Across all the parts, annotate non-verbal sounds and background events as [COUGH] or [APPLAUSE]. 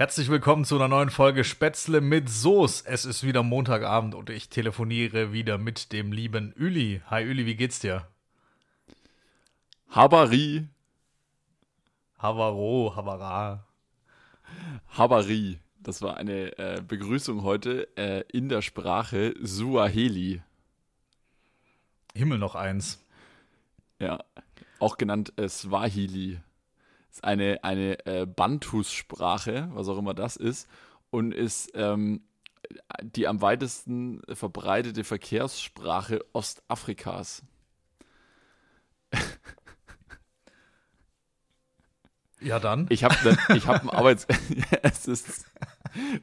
Herzlich willkommen zu einer neuen Folge Spätzle mit Soße. Es ist wieder Montagabend und ich telefoniere wieder mit dem lieben Uli. Hi Uli, wie geht's dir? Habari. Havaro, Havara. Habari. Das war eine äh, Begrüßung heute äh, in der Sprache Suaheli. Himmel noch eins. Ja, auch genannt äh, Swahili ist eine, eine äh, Bantus-Sprache, was auch immer das ist, und ist ähm, die am weitesten verbreitete Verkehrssprache Ostafrikas. Ja, dann. Ich habe ne, ich hab [LAUGHS] einen Arbeits... [LAUGHS] es ist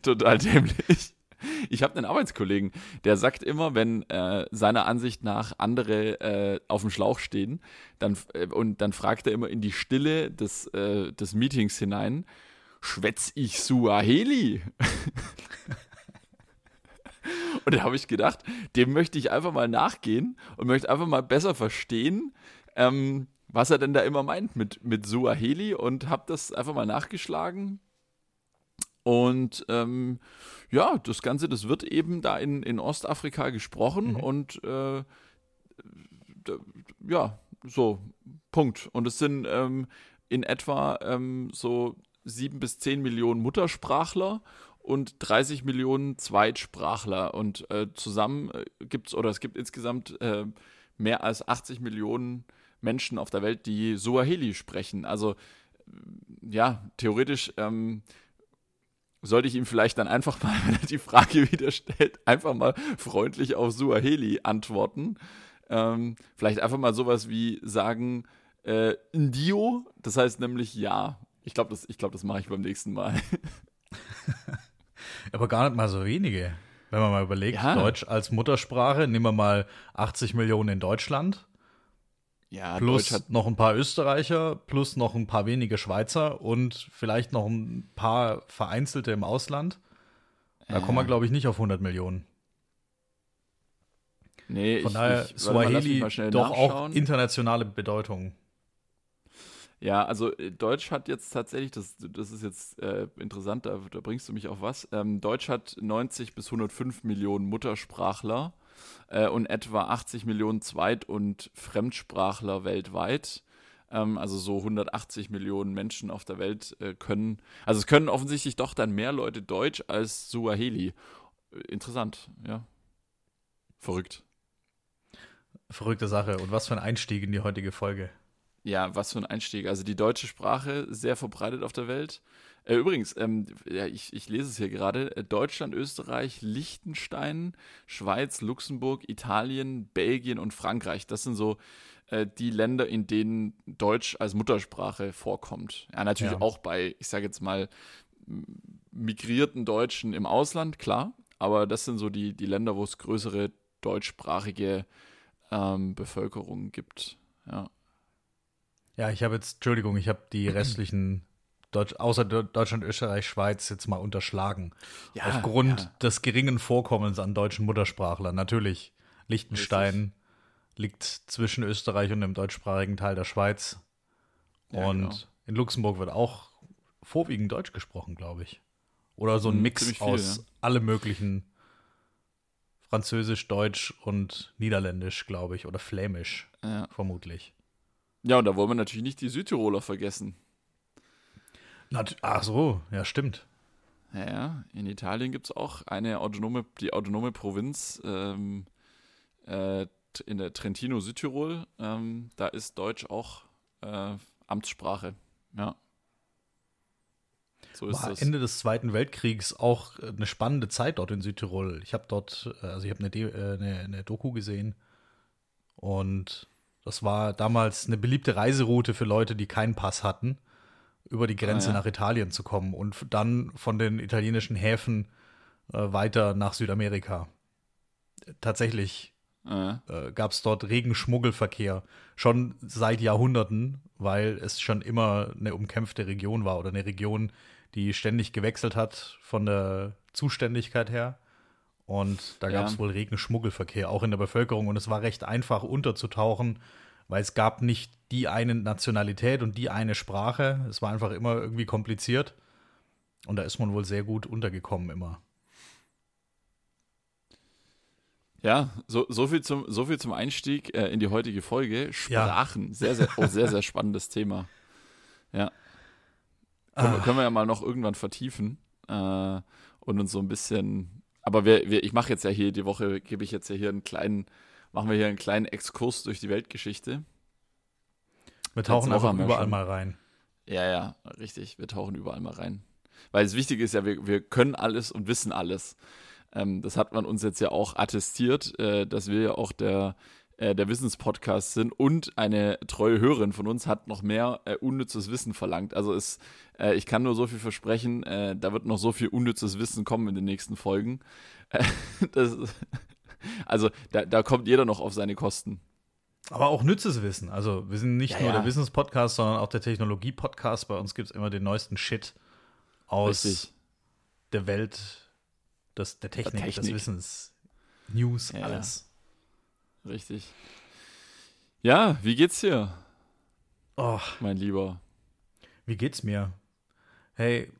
total dämlich. [LAUGHS] Ich habe einen Arbeitskollegen, der sagt immer, wenn äh, seiner Ansicht nach andere äh, auf dem Schlauch stehen, dann, äh, und dann fragt er immer in die Stille des, äh, des Meetings hinein, schwätz ich Suaheli? [LAUGHS] und da habe ich gedacht, dem möchte ich einfach mal nachgehen und möchte einfach mal besser verstehen, ähm, was er denn da immer meint mit, mit Suaheli und habe das einfach mal nachgeschlagen. Und ähm, ja, das Ganze, das wird eben da in, in Ostafrika gesprochen mhm. und äh, ja, so, Punkt. Und es sind ähm, in etwa ähm, so sieben bis zehn Millionen Muttersprachler und 30 Millionen Zweitsprachler. Und äh, zusammen äh, gibt es, oder es gibt insgesamt äh, mehr als 80 Millionen Menschen auf der Welt, die Suaheli sprechen. Also ja, theoretisch ähm, sollte ich ihm vielleicht dann einfach mal, [LAUGHS] wenn er die Frage wieder stellt, einfach mal freundlich auf Suaheli antworten. Ähm, vielleicht einfach mal sowas wie sagen, äh, Ndio, das heißt nämlich ja. Ich glaube, das, glaub, das mache ich beim nächsten Mal. [LAUGHS] Aber gar nicht mal so wenige. Wenn man mal überlegt, ja. Deutsch als Muttersprache, nehmen wir mal 80 Millionen in Deutschland. Ja, plus noch ein paar Österreicher, plus noch ein paar wenige Schweizer und vielleicht noch ein paar vereinzelte im Ausland. Da äh. kommen wir, glaube ich, nicht auf 100 Millionen. Nee, Von ich, daher ich, Swahili doch nachschauen. auch internationale Bedeutung. Ja, also äh, Deutsch hat jetzt tatsächlich, das, das ist jetzt äh, interessant, da, da, bringst du mich auf was. Ähm, Deutsch hat 90 bis 105 Millionen Muttersprachler äh, und etwa 80 Millionen Zweit- und Fremdsprachler weltweit. Ähm, also so 180 Millionen Menschen auf der Welt äh, können, also es können offensichtlich doch dann mehr Leute Deutsch als Suaheli. Äh, interessant, ja. Verrückt. Verrückte Sache. Und was für ein Einstieg in die heutige Folge. Ja, was für ein Einstieg. Also die deutsche Sprache sehr verbreitet auf der Welt. Äh, übrigens, ähm, ja, ich, ich lese es hier gerade: äh, Deutschland, Österreich, Liechtenstein, Schweiz, Luxemburg, Italien, Belgien und Frankreich. Das sind so äh, die Länder, in denen Deutsch als Muttersprache vorkommt. Ja, natürlich ja. auch bei, ich sage jetzt mal, migrierten Deutschen im Ausland, klar. Aber das sind so die, die Länder, wo es größere deutschsprachige ähm, Bevölkerung gibt. Ja. Ja, ich habe jetzt, Entschuldigung, ich habe die [CLEARS THROAT] restlichen Deutsch, außer Deutschland, Österreich, Schweiz jetzt mal unterschlagen. Ja, Aufgrund ja. des geringen Vorkommens an deutschen Muttersprachlern. Natürlich, Liechtenstein liegt zwischen Österreich und dem deutschsprachigen Teil der Schweiz. Ja, und genau. in Luxemburg wird auch vorwiegend Deutsch gesprochen, glaube ich. Oder so ein hm, Mix viel, aus ja. alle möglichen Französisch, Deutsch und Niederländisch, glaube ich, oder Flämisch, ja. vermutlich. Ja, und da wollen wir natürlich nicht die Südtiroler vergessen. Ach so, ja, stimmt. Ja, in Italien gibt es auch eine autonome, die autonome Provinz ähm, äh, in der Trentino Südtirol. Ähm, da ist Deutsch auch äh, Amtssprache. Ja. So ist War das. Ende des Zweiten Weltkriegs auch eine spannende Zeit dort in Südtirol. Ich habe dort, äh, also ich habe eine, äh, eine, eine Doku gesehen und das war damals eine beliebte Reiseroute für Leute, die keinen Pass hatten über die Grenze ah, ja. nach Italien zu kommen und dann von den italienischen Häfen äh, weiter nach Südamerika. Tatsächlich ah, ja. äh, gab es dort regen Schmuggelverkehr, schon seit Jahrhunderten, weil es schon immer eine umkämpfte Region war oder eine Region, die ständig gewechselt hat von der Zuständigkeit her. Und da gab es ja. wohl regen Schmuggelverkehr, auch in der Bevölkerung. Und es war recht einfach unterzutauchen weil es gab nicht die eine Nationalität und die eine Sprache. Es war einfach immer irgendwie kompliziert. Und da ist man wohl sehr gut untergekommen immer. Ja, so, so, viel, zum, so viel zum Einstieg äh, in die heutige Folge. Sprachen, ja. sehr, sehr, oh, sehr, sehr spannendes Thema. Ja. Können, ah. können, wir ja mal noch irgendwann vertiefen äh, und uns so ein bisschen. Aber wir, wir, ich mache jetzt ja hier die Woche, gebe ich jetzt ja hier einen kleinen, machen wir hier einen kleinen Exkurs durch die Weltgeschichte. Wir tauchen einfach überall schon. mal rein. Ja, ja, richtig. Wir tauchen überall mal rein. Weil das Wichtige ist ja, wir, wir können alles und wissen alles. Ähm, das hat man uns jetzt ja auch attestiert, äh, dass wir ja auch der, äh, der Wissenspodcast sind und eine treue Hörerin von uns hat noch mehr äh, unnützes Wissen verlangt. Also es, äh, ich kann nur so viel versprechen, äh, da wird noch so viel unnützes Wissen kommen in den nächsten Folgen. Äh, [LAUGHS] das, also da, da kommt jeder noch auf seine Kosten. Aber auch nützes Wissen. Also wir sind nicht ja, nur ja. der Wissenspodcast, sondern auch der Technologie-Podcast. Bei uns gibt es immer den neuesten Shit aus Richtig. der Welt des, der, Technik, der Technik, des Wissens, News, ja, alles. Richtig. Ja, wie geht's dir? Oh, mein Lieber. Wie geht's mir? Hey,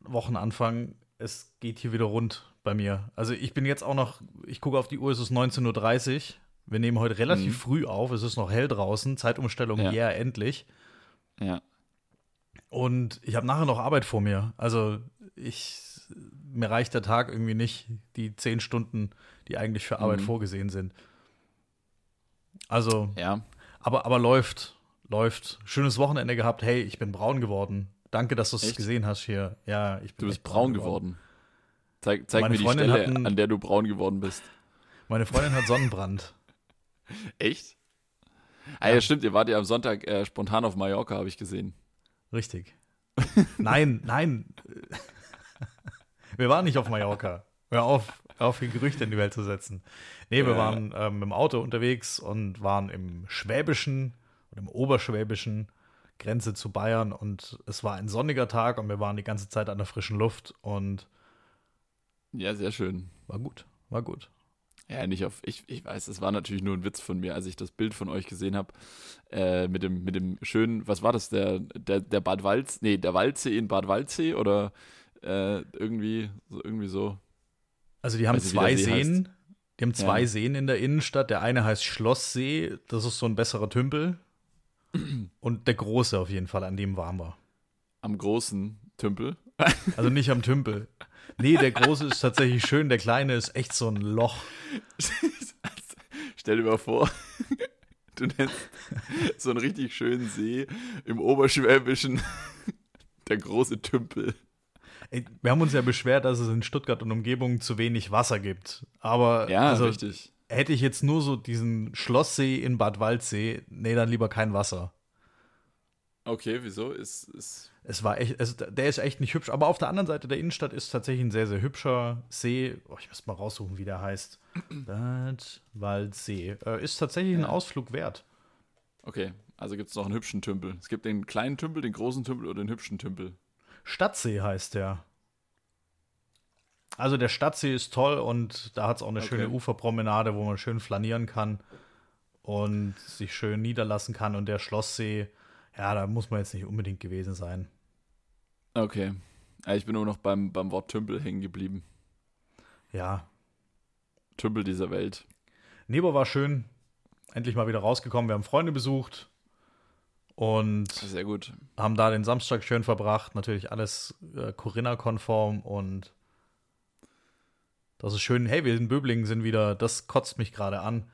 Wochenanfang, es geht hier wieder rund bei mir. Also ich bin jetzt auch noch, ich gucke auf die Uhr, es ist 19.30 Uhr. Wir nehmen heute relativ mhm. früh auf, es ist noch hell draußen, Zeitumstellung, ja, yeah, endlich. Ja. Und ich habe nachher noch Arbeit vor mir. Also ich, mir reicht der Tag irgendwie nicht, die zehn Stunden, die eigentlich für Arbeit mhm. vorgesehen sind. Also, ja. aber, aber läuft, läuft. Schönes Wochenende gehabt. Hey, ich bin braun geworden. Danke, dass du es gesehen hast hier. Ja, ich bin Du bist braun geworden. geworden. Zeig, zeig mir die Freundin Stelle, einen, an der du braun geworden bist. Meine Freundin hat Sonnenbrand. [LAUGHS] Echt? Ah, ja. stimmt, ihr wart ja am Sonntag äh, spontan auf Mallorca, habe ich gesehen. Richtig. [LAUGHS] nein, nein. [LAUGHS] Wir waren nicht auf Mallorca. Hör auf, auf, Gerüchte in die Welt zu setzen. Nee, wir ja. waren ähm, im Auto unterwegs und waren im Schwäbischen und im Oberschwäbischen, Grenze zu Bayern. Und es war ein sonniger Tag und wir waren die ganze Zeit an der frischen Luft und ja, sehr schön. War gut, war gut. Ja, nicht auf, ich, ich weiß, es war natürlich nur ein Witz von mir, als ich das Bild von euch gesehen habe, äh, mit dem, mit dem schönen, was war das, der, der, der Bad Walz, nee, der Waldsee in Bad Waldsee oder äh, irgendwie, so, irgendwie so. Also die haben zwei Seen, heißt. die haben zwei ja. Seen in der Innenstadt, der eine heißt Schlosssee, das ist so ein besserer Tümpel und der große auf jeden Fall, an dem waren wir. Am großen Tümpel? [LAUGHS] Also nicht am Tümpel. Nee, der große ist tatsächlich schön, der kleine ist echt so ein Loch. Stell dir mal vor, du nennst so einen richtig schönen See im Oberschwäbischen der große Tümpel. Wir haben uns ja beschwert, dass es in Stuttgart und Umgebung zu wenig Wasser gibt. Aber ja, also, richtig. hätte ich jetzt nur so diesen Schlosssee in Bad Waldsee, nee, dann lieber kein Wasser. Okay, wieso? Ist, ist es war echt, es, der ist echt nicht hübsch. Aber auf der anderen Seite der Innenstadt ist tatsächlich ein sehr, sehr hübscher See. Oh, ich muss mal raussuchen, wie der heißt. [CLEARS THROAT] Bad Waldsee. Äh, ist tatsächlich ein Ausflug wert. Okay, also gibt es noch einen hübschen Tümpel. Es gibt den kleinen Tümpel, den großen Tümpel oder den hübschen Tümpel. Stadtsee heißt der. Also der Stadtsee ist toll und da hat es auch eine okay. schöne Uferpromenade, wo man schön flanieren kann und sich schön niederlassen kann. Und der Schlosssee, ja, da muss man jetzt nicht unbedingt gewesen sein. Okay. Ich bin nur noch beim, beim Wort Tümpel hängen geblieben. Ja. Tümpel dieser Welt. Nebo war schön. Endlich mal wieder rausgekommen. Wir haben Freunde besucht. Und sehr gut. haben da den Samstag schön verbracht. Natürlich alles äh, Corinna-konform und das ist schön. Hey, wir in Böblingen sind wieder, das kotzt mich gerade an.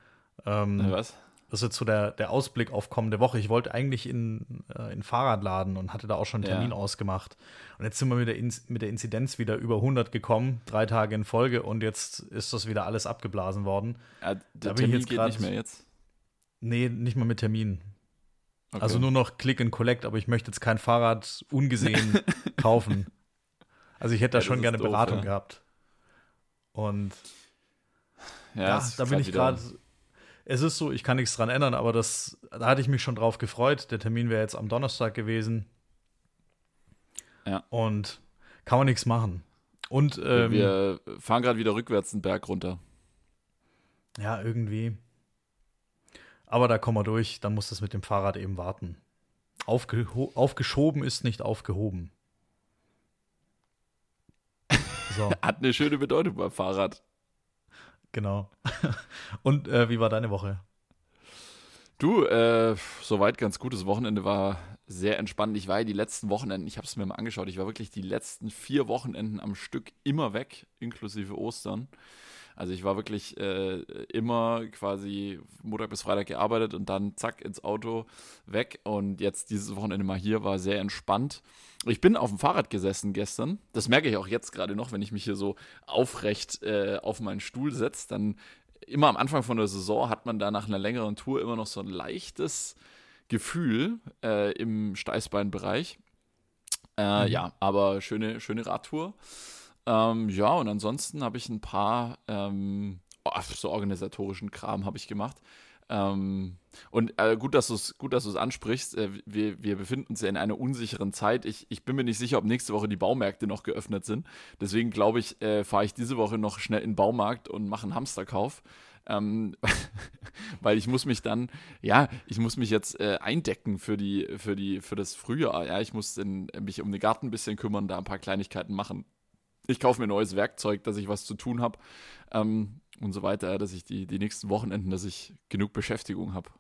Ähm, was? Das ist jetzt so der, der Ausblick auf kommende Woche. Ich wollte eigentlich in, äh, in Fahrradladen und hatte da auch schon einen Termin ja. ausgemacht. Und jetzt sind wir mit der, In mit der Inzidenz wieder über 100 gekommen, drei Tage in Folge und jetzt ist das wieder alles abgeblasen worden. Ja, der da Termin jetzt geht grad, nicht mehr jetzt? Nee, nicht mal mit Termin. Okay. Also nur noch Click and Collect, aber ich möchte jetzt kein Fahrrad ungesehen [LAUGHS] kaufen. Also ich hätte da ja, schon gerne doof, Beratung ja. gehabt. Und ja, ja da bin ich gerade es ist so, ich kann nichts dran ändern, aber das, da hatte ich mich schon drauf gefreut. Der Termin wäre jetzt am Donnerstag gewesen. Ja. Und kann man nichts machen. Und ähm, wir fahren gerade wieder rückwärts den Berg runter. Ja, irgendwie. Aber da kommen wir durch, dann muss das mit dem Fahrrad eben warten. Aufge aufgeschoben ist nicht aufgehoben. So. [LAUGHS] Hat eine schöne Bedeutung beim Fahrrad. Genau. [LAUGHS] Und äh, wie war deine Woche? Du, äh, soweit ganz gutes Wochenende war sehr entspannt. Ich war ja die letzten Wochenenden, ich habe es mir mal angeschaut, ich war wirklich die letzten vier Wochenenden am Stück immer weg, inklusive Ostern. Also ich war wirklich äh, immer quasi Montag bis Freitag gearbeitet und dann zack ins Auto weg. Und jetzt dieses Wochenende mal hier war sehr entspannt. Ich bin auf dem Fahrrad gesessen gestern. Das merke ich auch jetzt gerade noch, wenn ich mich hier so aufrecht äh, auf meinen Stuhl setze. Dann immer am Anfang von der Saison hat man da nach einer längeren Tour immer noch so ein leichtes Gefühl äh, im Steißbeinbereich. Äh, mhm. Ja, aber schöne, schöne Radtour. Ähm, ja, und ansonsten habe ich ein paar ähm, oh, so organisatorischen Kram habe ich gemacht. Ähm, und äh, gut, dass du es gut, dass du es ansprichst. Äh, wir, wir befinden uns ja in einer unsicheren Zeit. Ich, ich bin mir nicht sicher, ob nächste Woche die Baumärkte noch geöffnet sind. Deswegen glaube ich, äh, fahre ich diese Woche noch schnell in den Baumarkt und mache einen Hamsterkauf. Ähm, [LAUGHS] weil ich muss mich dann, ja, ich muss mich jetzt äh, eindecken für die, für die, für das Frühjahr. Ja, ich muss in, mich um den Garten ein bisschen kümmern, da ein paar Kleinigkeiten machen. Ich kaufe mir neues Werkzeug, dass ich was zu tun habe. Ähm, und so weiter, dass ich die, die nächsten Wochenenden, dass ich genug Beschäftigung habe.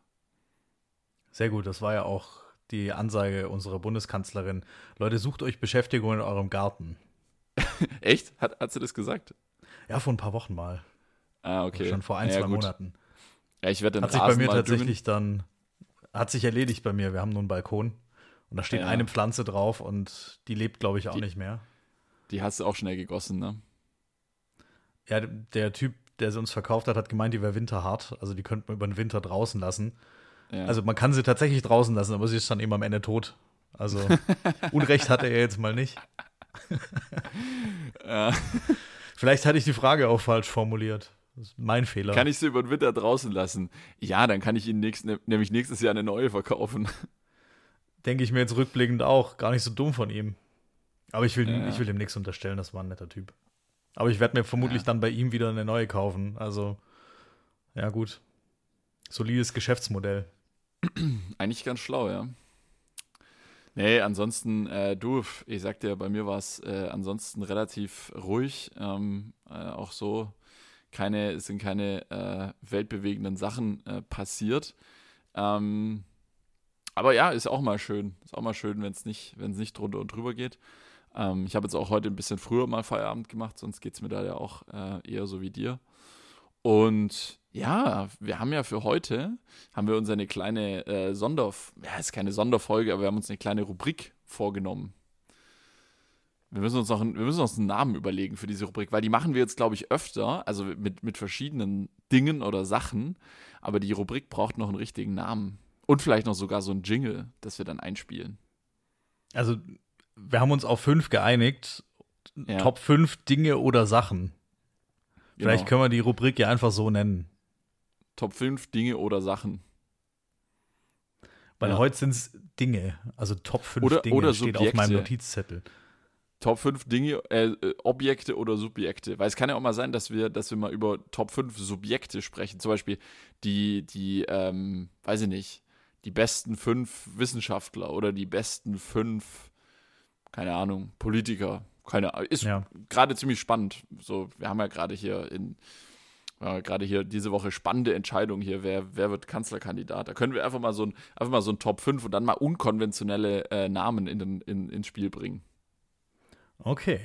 Sehr gut, das war ja auch die Ansage unserer Bundeskanzlerin. Leute, sucht euch Beschäftigung in eurem Garten. [LAUGHS] Echt? Hat, hat sie das gesagt? Ja, vor ein paar Wochen mal. Ah, okay. Schon vor ein, ja, zwei gut. Monaten. Ja, ich werde Hat sich bei mir tatsächlich düngen. dann, hat sich erledigt bei mir. Wir haben nur einen Balkon und da steht ja. eine Pflanze drauf und die lebt, glaube ich, auch die, nicht mehr. Die hast du auch schnell gegossen, ne? Ja, der Typ, der sie uns verkauft hat, hat gemeint, die wäre winterhart. Also die könnte man über den Winter draußen lassen. Ja. Also man kann sie tatsächlich draußen lassen, aber sie ist dann eben am Ende tot. Also [LAUGHS] Unrecht hatte er jetzt mal nicht. ja. Vielleicht hatte ich die Frage auch falsch formuliert. Das ist mein Fehler. Kann ich sie über den Winter draußen lassen? Ja, dann kann ich ihnen nächst, ne, nämlich nächstes Jahr eine neue verkaufen. Denke ich mir jetzt rückblickend auch. Gar nicht so dumm von ihm. Aber ich will, ja. ich will ihm nichts unterstellen, das war ein netter Typ. Aber ich werde mir vermutlich ja. dann bei ihm wieder eine neue kaufen. Also, ja, gut. Solides Geschäftsmodell. [CLEARS THROAT] Eigentlich ganz schlau, ja. Nee, ansonsten, äh, du, ich sag dir, bei mir war es äh, ansonsten relativ ruhig. Ähm, äh, auch so keine, es sind keine äh, weltbewegenden Sachen äh, passiert. Ähm, aber ja, ist auch mal schön. Ist auch mal schön, wenn es nicht, wenn es nicht drunter und drüber geht. Ähm, ich habe jetzt auch heute ein bisschen früher mal Feierabend gemacht, sonst geht es mir da ja auch äh, eher so wie dir. Und ja, wir haben ja für heute, haben wir uns eine kleine äh, Sonder, ja, ist keine Sonderfolge, aber wir haben uns eine kleine Rubrik vorgenommen. Wir müssen uns noch einen, wir müssen uns einen Namen überlegen für diese Rubrik, weil die machen wir jetzt, glaube ich, öfter, also mit, mit verschiedenen Dingen oder Sachen, aber die Rubrik braucht noch einen richtigen Namen. Und vielleicht noch sogar so ein Jingle, das wir dann einspielen. Also wir haben uns auf fünf geeinigt. Ja. Top fünf Dinge oder Sachen. Vielleicht genau. können wir die Rubrik ja einfach so nennen. Top fünf Dinge oder Sachen. Weil ja. heute sind es Dinge, also Top 5 oder, Dinge oder steht auf meinem Notizzettel. Top 5 Dinge, äh, äh, Objekte oder Subjekte. Weil es kann ja auch mal sein, dass wir, dass wir mal über Top 5 Subjekte sprechen. Zum Beispiel die, die, ähm, weiß ich nicht, die besten fünf Wissenschaftler oder die besten fünf keine Ahnung, Politiker. Keine Ist ja. gerade ziemlich spannend. So, wir haben ja gerade hier in äh, gerade hier diese Woche spannende Entscheidung hier, wer, wer wird Kanzlerkandidat. Da können wir einfach mal so ein, einfach mal so ein Top 5 und dann mal unkonventionelle äh, Namen in den, in, ins Spiel bringen. Okay.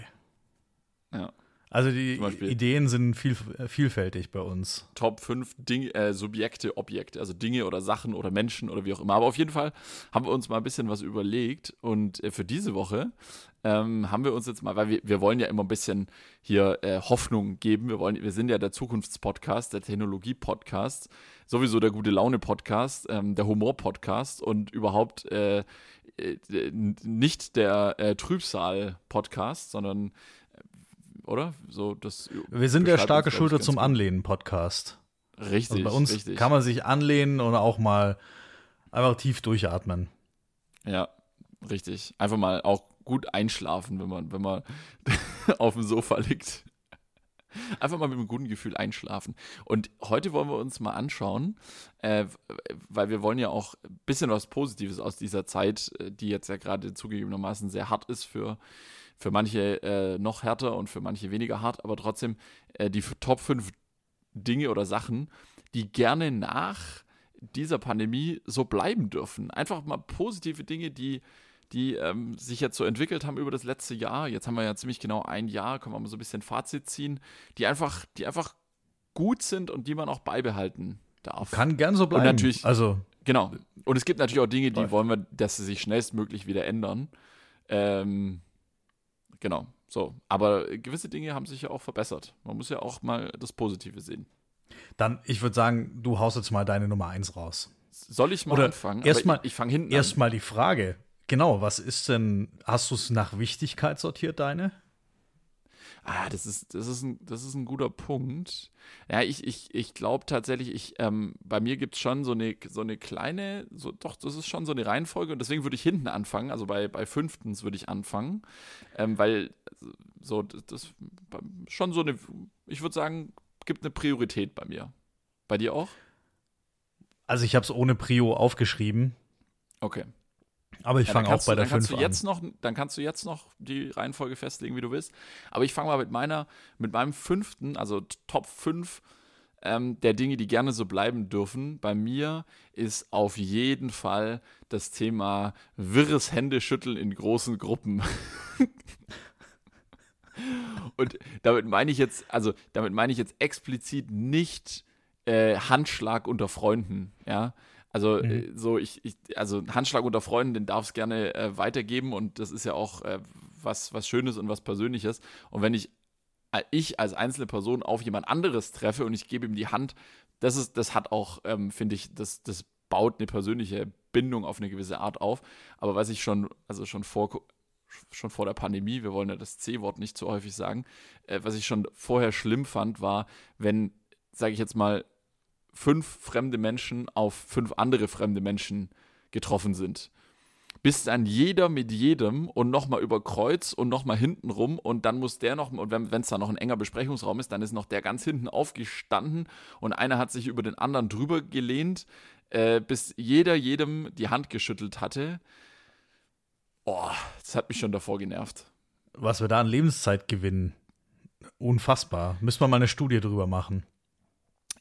Ja. Also die Ideen sind viel, vielfältig bei uns. Top 5 Dinge, äh, Subjekte, Objekte, also Dinge oder Sachen oder Menschen oder wie auch immer. Aber auf jeden Fall haben wir uns mal ein bisschen was überlegt und äh, für diese Woche ähm, haben wir uns jetzt mal, weil wir, wir wollen ja immer ein bisschen hier äh, Hoffnung geben. Wir, wollen, wir sind ja der Zukunftspodcast, der Technologie-Podcast, sowieso der gute Laune-Podcast, ähm, der Humor-Podcast und überhaupt äh, äh nicht der äh, Trübsal-Podcast, sondern oder? So, das Wir sind der starke Schulter zum Anlehnen-Podcast. Richtig. Also bei uns richtig. kann man sich anlehnen und auch mal einfach tief durchatmen. Ja, richtig. Einfach mal auch gut einschlafen, wenn man, wenn man [LAUGHS] auf dem Sofa liegt. Einfach mal mit einem guten Gefühl einschlafen. Und heute wollen wir uns mal anschauen, äh, weil wir wollen ja auch ein bisschen was Positives aus dieser Zeit, äh, die jetzt ja gerade zugegebenermaßen sehr hart ist für für manche äh, noch härter und für manche weniger hart, aber trotzdem äh, die Top 5 Dinge oder Sachen, die gerne nach dieser Pandemie so bleiben dürfen. Einfach mal positive Dinge, die, die ähm, sich jetzt so entwickelt haben über das letzte Jahr. Jetzt haben wir ja ziemlich genau ein Jahr, können wir mal so ein bisschen Fazit ziehen, die einfach, die einfach gut sind und die man auch beibehalten darf. Kann gern so bleiben. Und natürlich, also genau. Und es gibt natürlich auch Dinge, die wollen wir, dass sie sich schnellstmöglich wieder ändern. Ähm, genau. So, aber gewisse Dinge haben sich ja auch verbessert. Man muss ja auch mal das Positive sehen. Dann, ich würde sagen, du haust jetzt mal deine Nummer 1 raus. Soll ich mal Oder anfangen? Erstmal, ich, ich fange hinten Erstmal die Frage. Genau, was ist denn, hast du es nach Wichtigkeit sortiert, deine? Ah, das ist, das ist, ein, das ist ein guter Punkt. Ja, ich, ich, ich glaube tatsächlich, ich, ähm, bei mir gibt es schon so eine, so eine kleine, so, doch, das ist schon so eine Reihenfolge und deswegen würde ich hinten anfangen, also bei, bei fünftens würde ich anfangen, ähm, weil so, das, das schon so eine, ich würde sagen, gibt eine Priorität bei mir. Bei dir auch? Also ich habe es ohne Prio aufgeschrieben. Okay. Aber ich Ja, fange auch bei du- der dann kannst 5 du an. jetzt noch, Dann kannst du jetzt noch die Reihenfolge festlegen, wie du willst. Aber ich fange mal mit meiner, mit meinem fünften, also Top 5 ähm, der Dinge, die gerne so bleiben dürfen. Bei mir ist auf jeden Fall das Thema wirres Händeschütteln in großen Gruppen. [LAUGHS] Und damit meine ich jetzt, also damit meine ich jetzt explizit nicht äh, Handschlag unter Freunden, ja. Also Mhm. äh, so ich, ich, also Handschlag unter Freunden, den darf es gerne äh, weitergeben und das ist ja auch äh, was, was Schönes und was Persönliches. Und wenn ich, äh, ich als einzelne Person auf jemand anderes treffe und ich gebe ihm die Hand, das ist, das hat auch, ähm, finde ich, das, das baut eine persönliche Bindung auf eine gewisse Art auf. Aber was ich schon, also schon vor, schon vor der Pandemie, wir wollen ja das C-Wort nicht zu häufig sagen, äh, was ich schon vorher schlimm fand, war, wenn, sage ich jetzt mal, fünf fremde Menschen auf fünf andere fremde Menschen getroffen sind. Bis dann jeder mit jedem und nochmal über Kreuz und nochmal hinten rum und dann muss der noch, und wenn es dann noch ein enger Besprechungsraum ist, dann ist noch der ganz hinten aufgestanden und einer hat sich über den anderen drüber gelehnt, äh, bis jeder jedem die Hand geschüttelt hatte. Oh, das hat mich schon davor genervt. Was wir da an Lebenszeit gewinnen. Unfassbar. Müssen wir mal eine Studie drüber machen.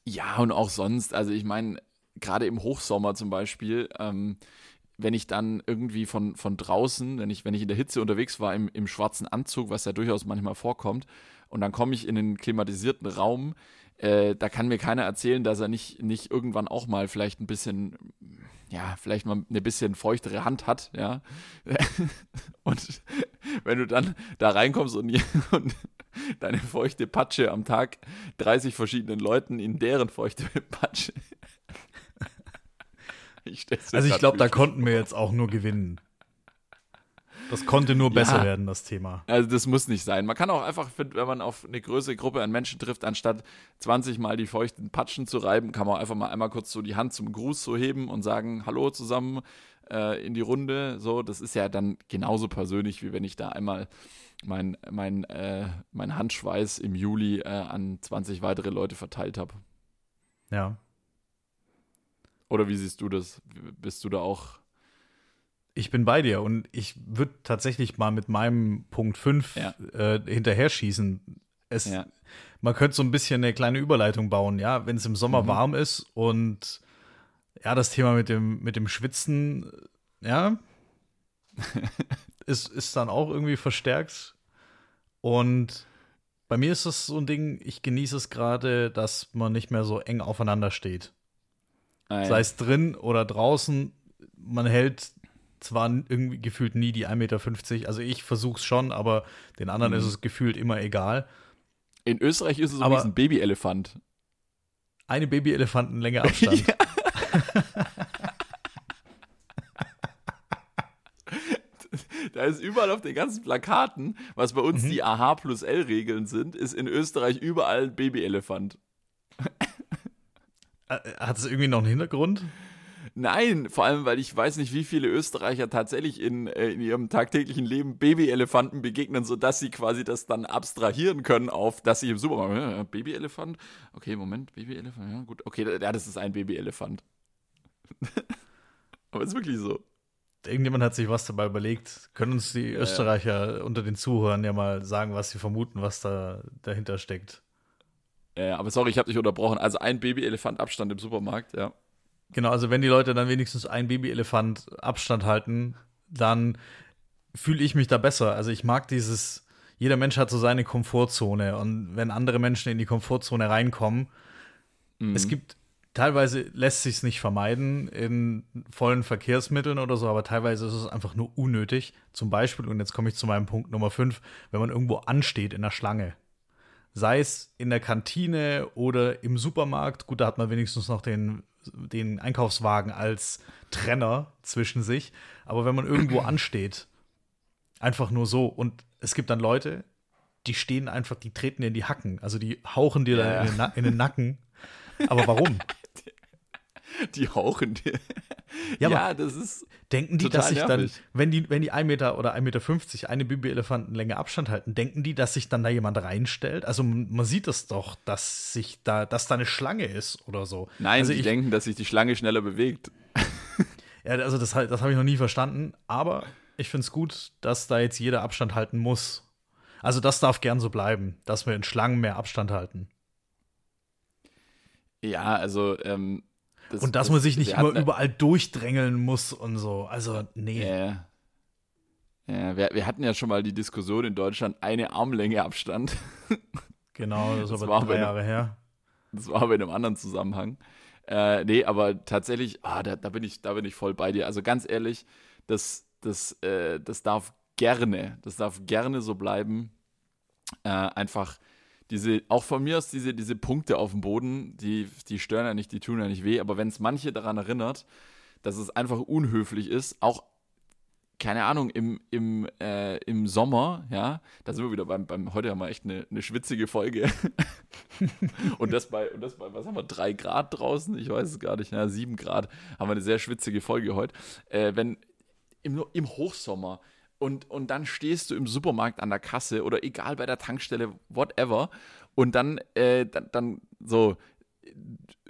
Ja, und auch sonst, also ich meine, gerade im Hochsommer zum Beispiel, ähm, wenn ich dann irgendwie von, von draußen, wenn ich, wenn ich in der Hitze unterwegs war, im, im schwarzen Anzug, was ja durchaus manchmal vorkommt, und dann komme ich in einen klimatisierten Raum, äh, da kann mir keiner erzählen, dass er nicht, nicht irgendwann auch mal vielleicht ein bisschen, ja, vielleicht mal eine bisschen feuchtere Hand hat, ja. [LAUGHS] Und wenn du dann da reinkommst und, [LAUGHS] und deine feuchte Patsche am Tag 30 verschiedenen Leuten in deren feuchte Patsche. [LAUGHS] Ich Also ich glaube, da konnten wir jetzt auch nur gewinnen. Das konnte nur besser Ja. werden, das Thema. Also das muss nicht sein. Man kann auch einfach, wenn man auf eine größere Gruppe an Menschen trifft, anstatt 20 Mal die feuchten Patschen zu reiben, kann man einfach mal einmal kurz so die Hand zum Gruß so heben und sagen, hallo zusammen äh, in die Runde. So, das ist ja dann genauso persönlich, wie wenn ich da einmal mein, mein, äh, mein Handschweiß im Juli äh, an 20 weitere Leute verteilt habe. Ja. Oder wie siehst du das? Bist du da auch? Ich bin bei dir und ich würde tatsächlich mal mit meinem Punkt 5 Ja. äh, hinterher schießen. Es, Ja. Man könnte so ein bisschen eine kleine Überleitung bauen, ja, wenn es im Sommer Mhm. warm ist und ja, das Thema mit dem, mit dem Schwitzen, ja, [LAUGHS] ist, ist dann auch irgendwie verstärkt. Und bei mir ist es so ein Ding, ich genieße es gerade, dass man nicht mehr so eng aufeinander steht. Ein, Sei es drin oder draußen, man hält zwar irgendwie gefühlt nie die 1,50 Meter, also ich versuche es schon, aber den anderen Mhm. ist es gefühlt immer egal. in Österreich ist es Aber- ein Babyelefant. Eine Babyelefantenlänge [LAUGHS] Abstand. Da ist überall auf den ganzen Plakaten, was bei uns Mhm. die AH plus L-Regeln sind, ist in Österreich überall ein Babyelefant. Äh, Hat es irgendwie noch einen Hintergrund? Nein, vor allem, weil ich weiß nicht, wie viele Österreicher tatsächlich in, äh, in ihrem tagtäglichen Leben Babyelefanten begegnen, sodass sie quasi das dann abstrahieren können auf, dass sie im Supermarkt, ja, Babyelefant, okay, Moment, Babyelefant, ja, gut, okay, ja, das ist ein Babyelefant. [LAUGHS] Aber ist wirklich so. irgendjemand hat sich was dabei überlegt. Können uns die Ja. Österreicher unter den Zuhörern ja mal sagen, was sie vermuten, was da dahinter steckt. Ja, aber sorry, ich habe dich unterbrochen. Also ein Babyelefant Abstand im Supermarkt, ja. Genau, also wenn die Leute dann wenigstens ein Babyelefant Abstand halten, dann fühle ich mich da besser. Also ich mag dieses, jeder Mensch hat so seine Komfortzone und wenn andere Menschen in die Komfortzone reinkommen, Mhm. es gibt teilweise lässt sich nicht vermeiden in vollen Verkehrsmitteln oder so, aber teilweise ist es einfach nur unnötig. Zum Beispiel, und jetzt komme ich zu meinem Punkt Nummer 5, wenn man irgendwo ansteht in der Schlange. Sei es in der Kantine oder im Supermarkt, gut, da hat man wenigstens noch den, den Einkaufswagen als Trenner zwischen sich. Aber wenn man irgendwo [CLEARS THROAT] ansteht, einfach nur so, und es gibt dann Leute, die stehen einfach, die treten dir in die Hacken, also die hauchen dir Ja, dann in den, in den Nacken. Aber warum? [LAUGHS] [LAUGHS] Die hauchen dir. Ja, Ja, das ist. Denken die, dass sich dann, wenn die, wenn die 1 Meter oder 1,50 Meter eine Babyelefantenlänge Abstand halten, denken die, dass sich dann da jemand reinstellt? Also man sieht es doch, dass sich da, dass da eine Schlange ist oder so. Nein, also die ich, denken, dass sich die Schlange schneller bewegt. [LAUGHS] ja, also das, das habe ich noch nie verstanden, aber ich finde es gut, dass da jetzt jeder Abstand halten muss. Also das darf gern so bleiben, dass wir in Schlangen mehr Abstand halten. Ja, also. Ähm, das, Und dass man sich nicht immer überall durchdrängeln muss und so. Also, nee. Ja. Ja, wir, wir hatten ja schon mal die Diskussion in Deutschland, eine Armlänge Abstand. [LAUGHS] Genau, das Das aber war drei bei einem- Jahre her. Das war aber in einem anderen Zusammenhang. Äh, nee, aber tatsächlich, ah, da, da, bin ich, da bin ich voll bei dir. Also ganz ehrlich, das, das, äh, das darf gerne, das darf gerne so bleiben. Äh, einfach diese, auch von mir aus diese, diese Punkte auf dem Boden, die, die stören ja nicht, die tun ja nicht weh, aber wenn es manche daran erinnert, dass es einfach unhöflich ist, auch keine Ahnung, im, im, äh, im Sommer, ja, da sind wir wieder beim, beim heute haben wir echt eine, eine schwitzige Folge. [LAUGHS] und das bei, und das bei, was haben wir, drei Grad draußen? Ich weiß es gar nicht, na, sieben Grad, haben wir eine sehr schwitzige Folge heute. Äh, wenn im, im Hochsommer und, und dann stehst du im Supermarkt an der Kasse oder egal bei der Tankstelle, whatever, und dann, äh, dann, dann so,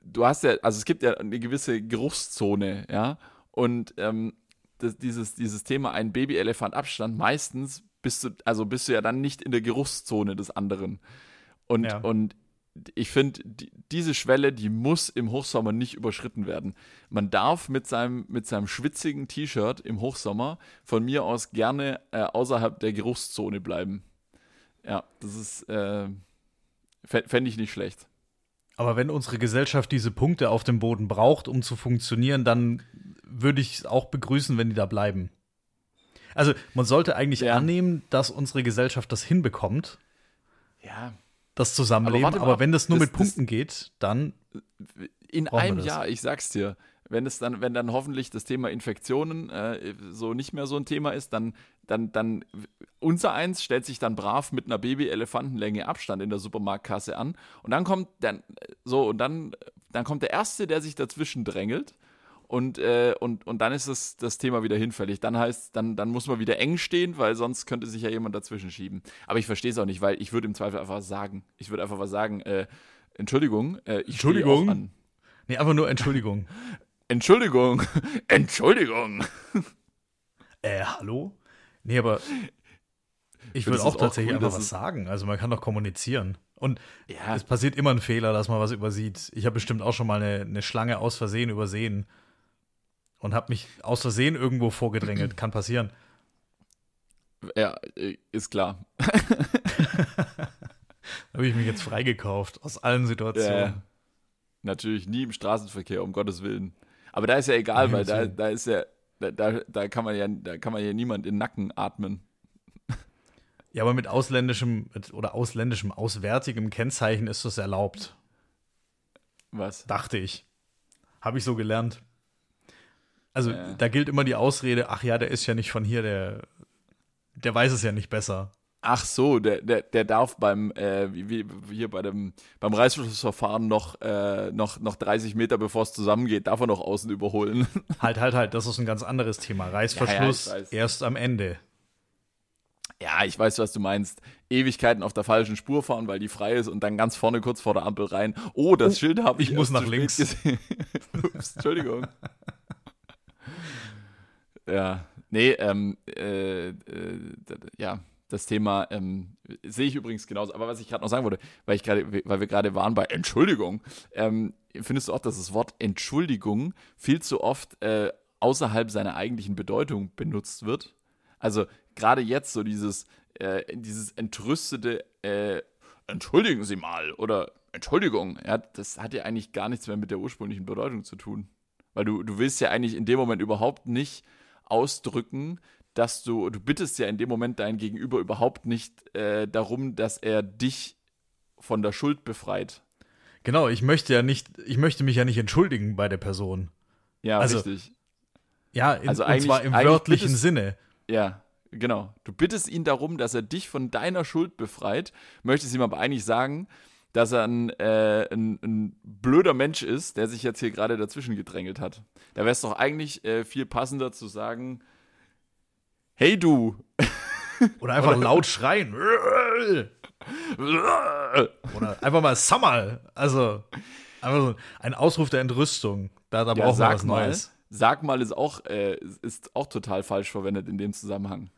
du hast ja, also es gibt ja eine gewisse Geruchszone, ja, und ähm, das, dieses, dieses Thema ein Babyelefant Abstand, meistens bist du, also bist du ja dann nicht in der Geruchszone des anderen. Und, Ja. und ich finde, die, diese Schwelle, die muss im Hochsommer nicht überschritten werden. Man darf mit seinem, mit seinem schwitzigen T-Shirt im Hochsommer von mir aus gerne äh, außerhalb der Geruchszone bleiben. Ja, das ist, äh, fände ich nicht schlecht. Aber wenn unsere Gesellschaft diese Punkte auf dem Boden braucht, um zu funktionieren, dann würde ich es auch begrüßen, wenn die da bleiben. Also man sollte eigentlich Ja. annehmen, dass unsere Gesellschaft das hinbekommt, Ja, das Zusammenleben. Aber Aber, wenn das nur das- mit Punkten geht, dann in einem das. Jahr, ich sag's dir, wenn es dann, wenn dann hoffentlich das Thema Infektionen äh, so nicht mehr so ein Thema ist, dann, dann, dann unser eins stellt sich dann brav mit einer Baby-Elefantenlänge Abstand in der Supermarktkasse an und dann kommt dann so und dann, dann kommt der erste, der sich dazwischen drängelt. Und, äh, und, und dann ist das, das Thema wieder hinfällig. Dann heißt, dann, dann muss man wieder eng stehen, weil sonst könnte sich ja jemand dazwischen schieben. Aber ich verstehe es auch nicht, weil ich würde im Zweifel einfach was sagen. Ich würde einfach was sagen, äh, Entschuldigung, äh, ich Entschuldigung? auch an. nee, einfach nur Entschuldigung. [LAUGHS] Entschuldigung, [LAUGHS] Entschuldigung. äh, hallo? Nee, aber ich würde auch ist auch tatsächlich cool, einfach was sagen. Also man kann doch kommunizieren. Und Ja, es passiert immer ein Fehler, dass man was übersieht. Ich habe bestimmt auch schon mal eine, eine Schlange aus Versehen übersehen und habe mich aus Versehen irgendwo vorgedrängelt. [CLEARS THROAT] Kann passieren. ja, äh, ist klar. [LAUGHS] Habe ich mich jetzt freigekauft aus allen Situationen. Ja, natürlich nie im Straßenverkehr, um Gottes Willen. Aber da ist ja egal, weil da, da ist ja, da, da, da kann man ja, da kann man ja niemand in den Nacken atmen. Ja, aber mit ausländischem oder ausländischem, auswärtigem Kennzeichen ist das erlaubt, Was? dachte ich. Habe ich so gelernt. Also Ja. da gilt immer die Ausrede, ach ja, der ist ja nicht von hier, der, der weiß es ja nicht besser. Ach so, der, der, der darf beim, äh, wie, wie hier bei dem, beim Reißverschlussverfahren noch, äh, noch, noch 30 Meter bevor es zusammengeht, darf er noch außen überholen. [LAUGHS] Halt, halt, halt, das ist ein ganz anderes Thema. Reißverschluss Ja, ja, erst am Ende. Ja, ich weiß, was du meinst. Ewigkeiten auf der falschen Spur fahren, weil die frei ist und dann ganz vorne kurz vor der Ampel rein. Oh, das Schild habe ich ich muss nach links. [LAUGHS] Ups, Entschuldigung. [LAUGHS] Ja, nee, ähm, äh, äh, ja, das Thema ähm, sehe ich übrigens genauso. Aber was ich gerade noch sagen wollte, weil ich gerade, weil wir gerade waren bei Entschuldigung, ähm, findest du auch, dass das Wort Entschuldigung viel zu oft äh, außerhalb seiner eigentlichen Bedeutung benutzt wird? Also gerade jetzt so dieses, äh, dieses entrüstete äh, Entschuldigen Sie mal oder Entschuldigung, ja, das hat ja eigentlich gar nichts mehr mit der ursprünglichen Bedeutung zu tun. Weil du, du willst ja eigentlich in dem Moment überhaupt nicht ausdrücken, dass du, du bittest ja in dem Moment dein Gegenüber überhaupt nicht äh, darum, dass er dich von der Schuld befreit. Genau, ich möchte ja nicht, ich möchte mich ja nicht entschuldigen bei der Person. Ja, also, richtig. Ja, in, also und zwar im wörtlichen bittest, Sinne. Ja, genau. Du bittest ihn darum, dass er dich von deiner Schuld befreit, möchtest ihm aber eigentlich sagen, dass er ein, äh, ein, ein, blöder Mensch ist, der sich jetzt hier gerade dazwischen gedrängelt hat. Da wäre es doch eigentlich äh, viel passender zu sagen, hey du. [LAUGHS] Oder einfach Oder laut schreien. Oder einfach mal Summer. Also einfach so ein Ausruf der Entrüstung. Da, da ja, braucht man was mal, Neues. Sag mal ist auch, äh, ist auch total falsch verwendet in dem Zusammenhang.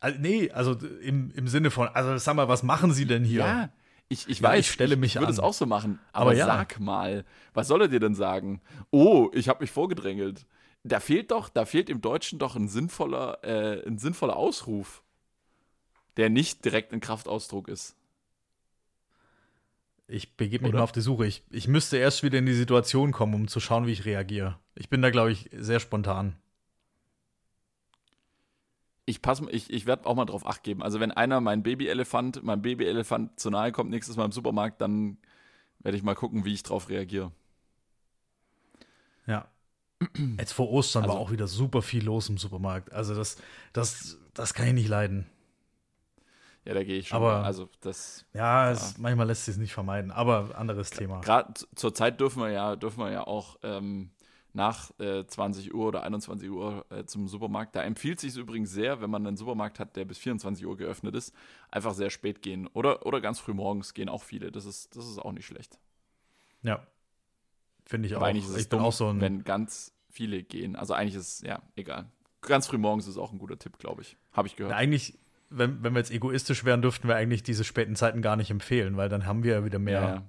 Also, nee, also im, im Sinne von, also sag mal, was machen Sie denn hier? Ja, ich, ich ja, weiß, ich stelle mich ich würde es auch so machen. Aber, aber ja. sag mal, was soll er dir denn sagen? Oh, ich habe mich vorgedrängelt. Da fehlt doch, da fehlt im Deutschen doch ein sinnvoller, äh, ein sinnvoller Ausruf, der nicht direkt ein Kraftausdruck ist. Ich begebe mich Oder? mal auf die Suche. Ich, ich müsste erst wieder in die Situation kommen, um zu schauen, wie ich reagiere. Ich bin da, glaube ich, sehr spontan ich ich, ich werde auch mal drauf acht geben. Also wenn einer mein Babyelefant, mein Babyelefant zu nahe kommt nächstes Mal im Supermarkt, dann werde ich mal gucken, wie ich drauf reagiere. Ja. Jetzt vor Ostern also, war auch wieder super viel los im Supermarkt. Also das, das, das kann ich nicht leiden. Ja, da gehe ich schon. Aber mal. also das. Ja, ja. Es, manchmal lässt sich es nicht vermeiden. Aber anderes Thema. Gerade zur Zeit dürfen wir ja, dürfen wir ja auch ähm, nach äh, 20 Uhr oder 21 Uhr äh, zum Supermarkt. Da empfiehlt sich übrigens sehr, wenn man einen Supermarkt hat, der bis 24 Uhr geöffnet ist, einfach sehr spät gehen. Oder, oder ganz früh morgens gehen auch viele. Das ist, das ist auch nicht schlecht. Ja. Finde ich Aber auch. Eigentlich ist es ich dumm, auch so ein wenn ganz viele gehen. Also eigentlich ist es, ja, egal. Ganz früh morgens ist auch ein guter Tipp, glaube ich. Habe ich gehört. Ja, eigentlich, wenn, wenn wir jetzt egoistisch wären, dürften wir eigentlich diese späten Zeiten gar nicht empfehlen, weil dann haben wir ja wieder mehr ja.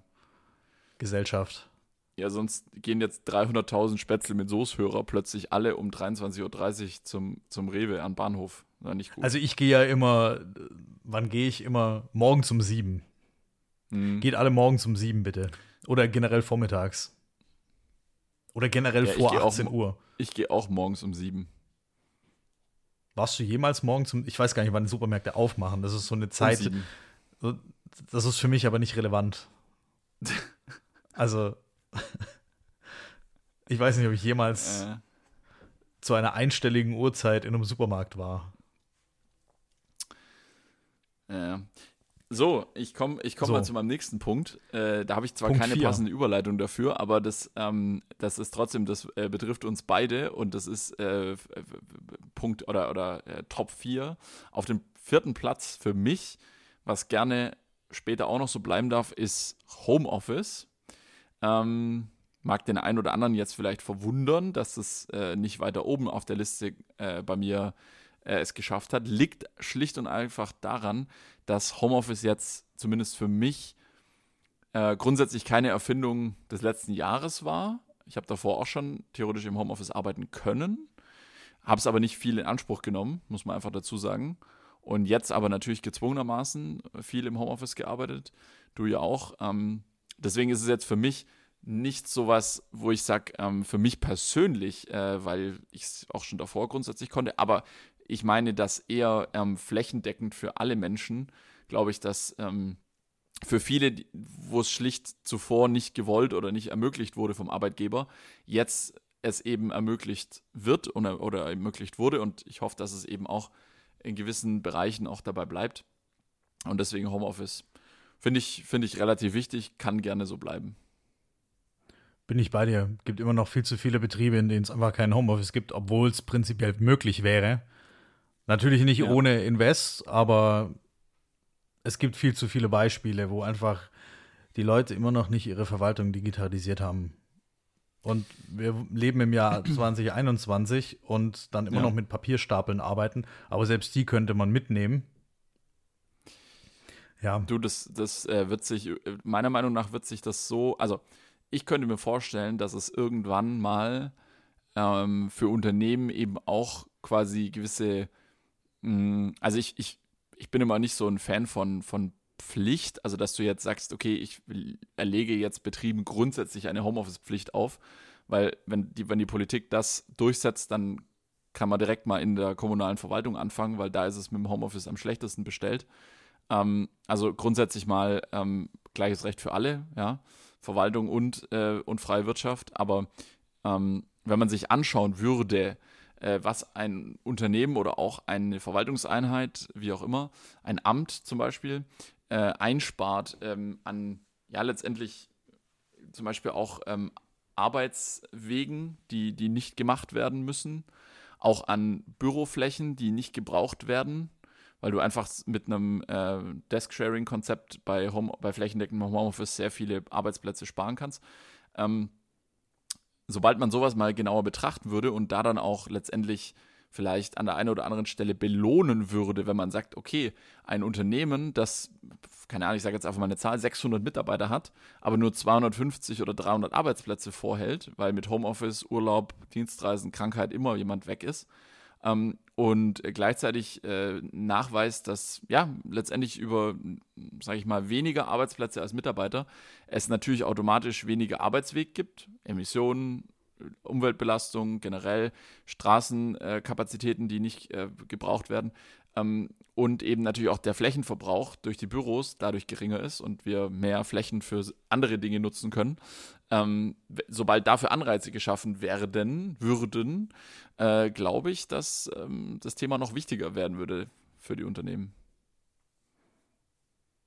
Gesellschaft. Ja, sonst gehen jetzt 300.000 Spätzle mit Soßhörer plötzlich alle um 23.30 Uhr zum, zum Rewe an Bahnhof. Na, nicht gut. Also ich gehe ja immer, wann gehe ich immer? Morgens um sieben. Mhm. Geht alle morgens um sieben, bitte. Oder generell vormittags. Oder generell ja, vor 18 auch, Uhr. Ich gehe auch morgens um sieben. Warst du jemals morgens um, ich weiß gar nicht, wann die Supermärkte aufmachen. Das ist so eine Zeit. Um das ist für mich aber nicht relevant. [LAUGHS] also, [LAUGHS] ich weiß nicht, ob ich jemals äh. zu einer einstelligen Uhrzeit in einem Supermarkt war. Ja. So, ich komme ich komm so. mal zu meinem nächsten Punkt. Äh, da habe ich zwar Punkt keine vier. passende Überleitung dafür, aber das, ähm, das ist trotzdem, das äh, betrifft uns beide und das ist äh, Punkt oder, oder äh, Top 4. Auf dem vierten Platz für mich, was gerne später auch noch so bleiben darf, ist Homeoffice. Ähm, mag den einen oder anderen jetzt vielleicht verwundern, dass es äh, nicht weiter oben auf der Liste äh, bei mir äh, es geschafft hat. Liegt schlicht und einfach daran, dass Homeoffice jetzt zumindest für mich äh, grundsätzlich keine Erfindung des letzten Jahres war. Ich habe davor auch schon theoretisch im Homeoffice arbeiten können, habe es aber nicht viel in Anspruch genommen, muss man einfach dazu sagen. Und jetzt aber natürlich gezwungenermaßen viel im Homeoffice gearbeitet. Du ja auch. Ähm, deswegen ist es jetzt für mich nicht sowas, wo ich sage, ähm, für mich persönlich, äh, weil ich es auch schon davor grundsätzlich konnte, aber ich meine, dass eher ähm, flächendeckend für alle Menschen, glaube ich, dass ähm, für viele, wo es schlicht zuvor nicht gewollt oder nicht ermöglicht wurde vom Arbeitgeber, jetzt es eben ermöglicht wird oder, oder ermöglicht wurde und ich hoffe, dass es eben auch in gewissen Bereichen auch dabei bleibt. Und deswegen Homeoffice finde ich, find ich relativ wichtig, kann gerne so bleiben. Bin ich bei dir. Gibt immer noch viel zu viele Betriebe, in denen es einfach kein Homeoffice gibt, obwohl es prinzipiell möglich wäre. Natürlich nicht ja. ohne Invest, aber es gibt viel zu viele Beispiele, wo einfach die Leute immer noch nicht ihre Verwaltung digitalisiert haben. Und wir leben im Jahr [CLEARS THROAT] 2021 und dann immer Ja. noch mit Papierstapeln arbeiten. Aber selbst die könnte man mitnehmen. Ja, Du, das, das äh, wird sich, äh, meiner Meinung nach wird sich das so, also ich könnte mir vorstellen, dass es irgendwann mal ähm, für Unternehmen eben auch quasi gewisse, mh, also ich, ich, ich bin immer nicht so ein Fan von, von Pflicht, also dass du jetzt sagst, okay, ich erlege jetzt Betrieben grundsätzlich eine Homeoffice-Pflicht auf, weil wenn die, wenn die Politik das durchsetzt, dann kann man direkt mal in der kommunalen Verwaltung anfangen, weil da ist es mit dem Homeoffice am schlechtesten bestellt. Ähm, also grundsätzlich mal ähm, gleiches Recht für alle, ja, Verwaltung und, äh, und freie Wirtschaft. Aber ähm, wenn man sich anschauen würde, äh, was ein Unternehmen oder auch eine Verwaltungseinheit, wie auch immer, ein Amt zum Beispiel, äh, einspart ähm, an, ja, letztendlich zum Beispiel auch ähm, Arbeitswegen, die, die nicht gemacht werden müssen, auch an Büroflächen, die nicht gebraucht werden, weil du einfach mit einem äh, Desk-Sharing-Konzept bei, bei flächendeckendem Homeoffice sehr viele Arbeitsplätze sparen kannst. Ähm, sobald man sowas mal genauer betrachten würde und da dann auch letztendlich vielleicht an der einen oder anderen Stelle belohnen würde, wenn man sagt, okay, ein Unternehmen, das, keine Ahnung, ich sage jetzt einfach mal eine Zahl, 600 Mitarbeiter hat, aber nur 250 oder 300 Arbeitsplätze vorhält, weil mit Homeoffice, Urlaub, Dienstreisen, Krankheit immer jemand weg ist, ähm, und äh, gleichzeitig äh, nachweist, dass ja letztendlich über, sage ich mal, weniger Arbeitsplätze als Mitarbeiter es natürlich automatisch weniger Arbeitsweg gibt, Emissionen, Umweltbelastung, generell Straßenkapazitäten, die nicht äh, gebraucht werden ähm, und eben natürlich auch der Flächenverbrauch durch die Büros dadurch geringer ist und wir mehr Flächen für andere Dinge nutzen können. Ähm, sobald dafür Anreize geschaffen werden, würden, äh, glaube ich, dass ähm, das Thema noch wichtiger werden würde für die Unternehmen.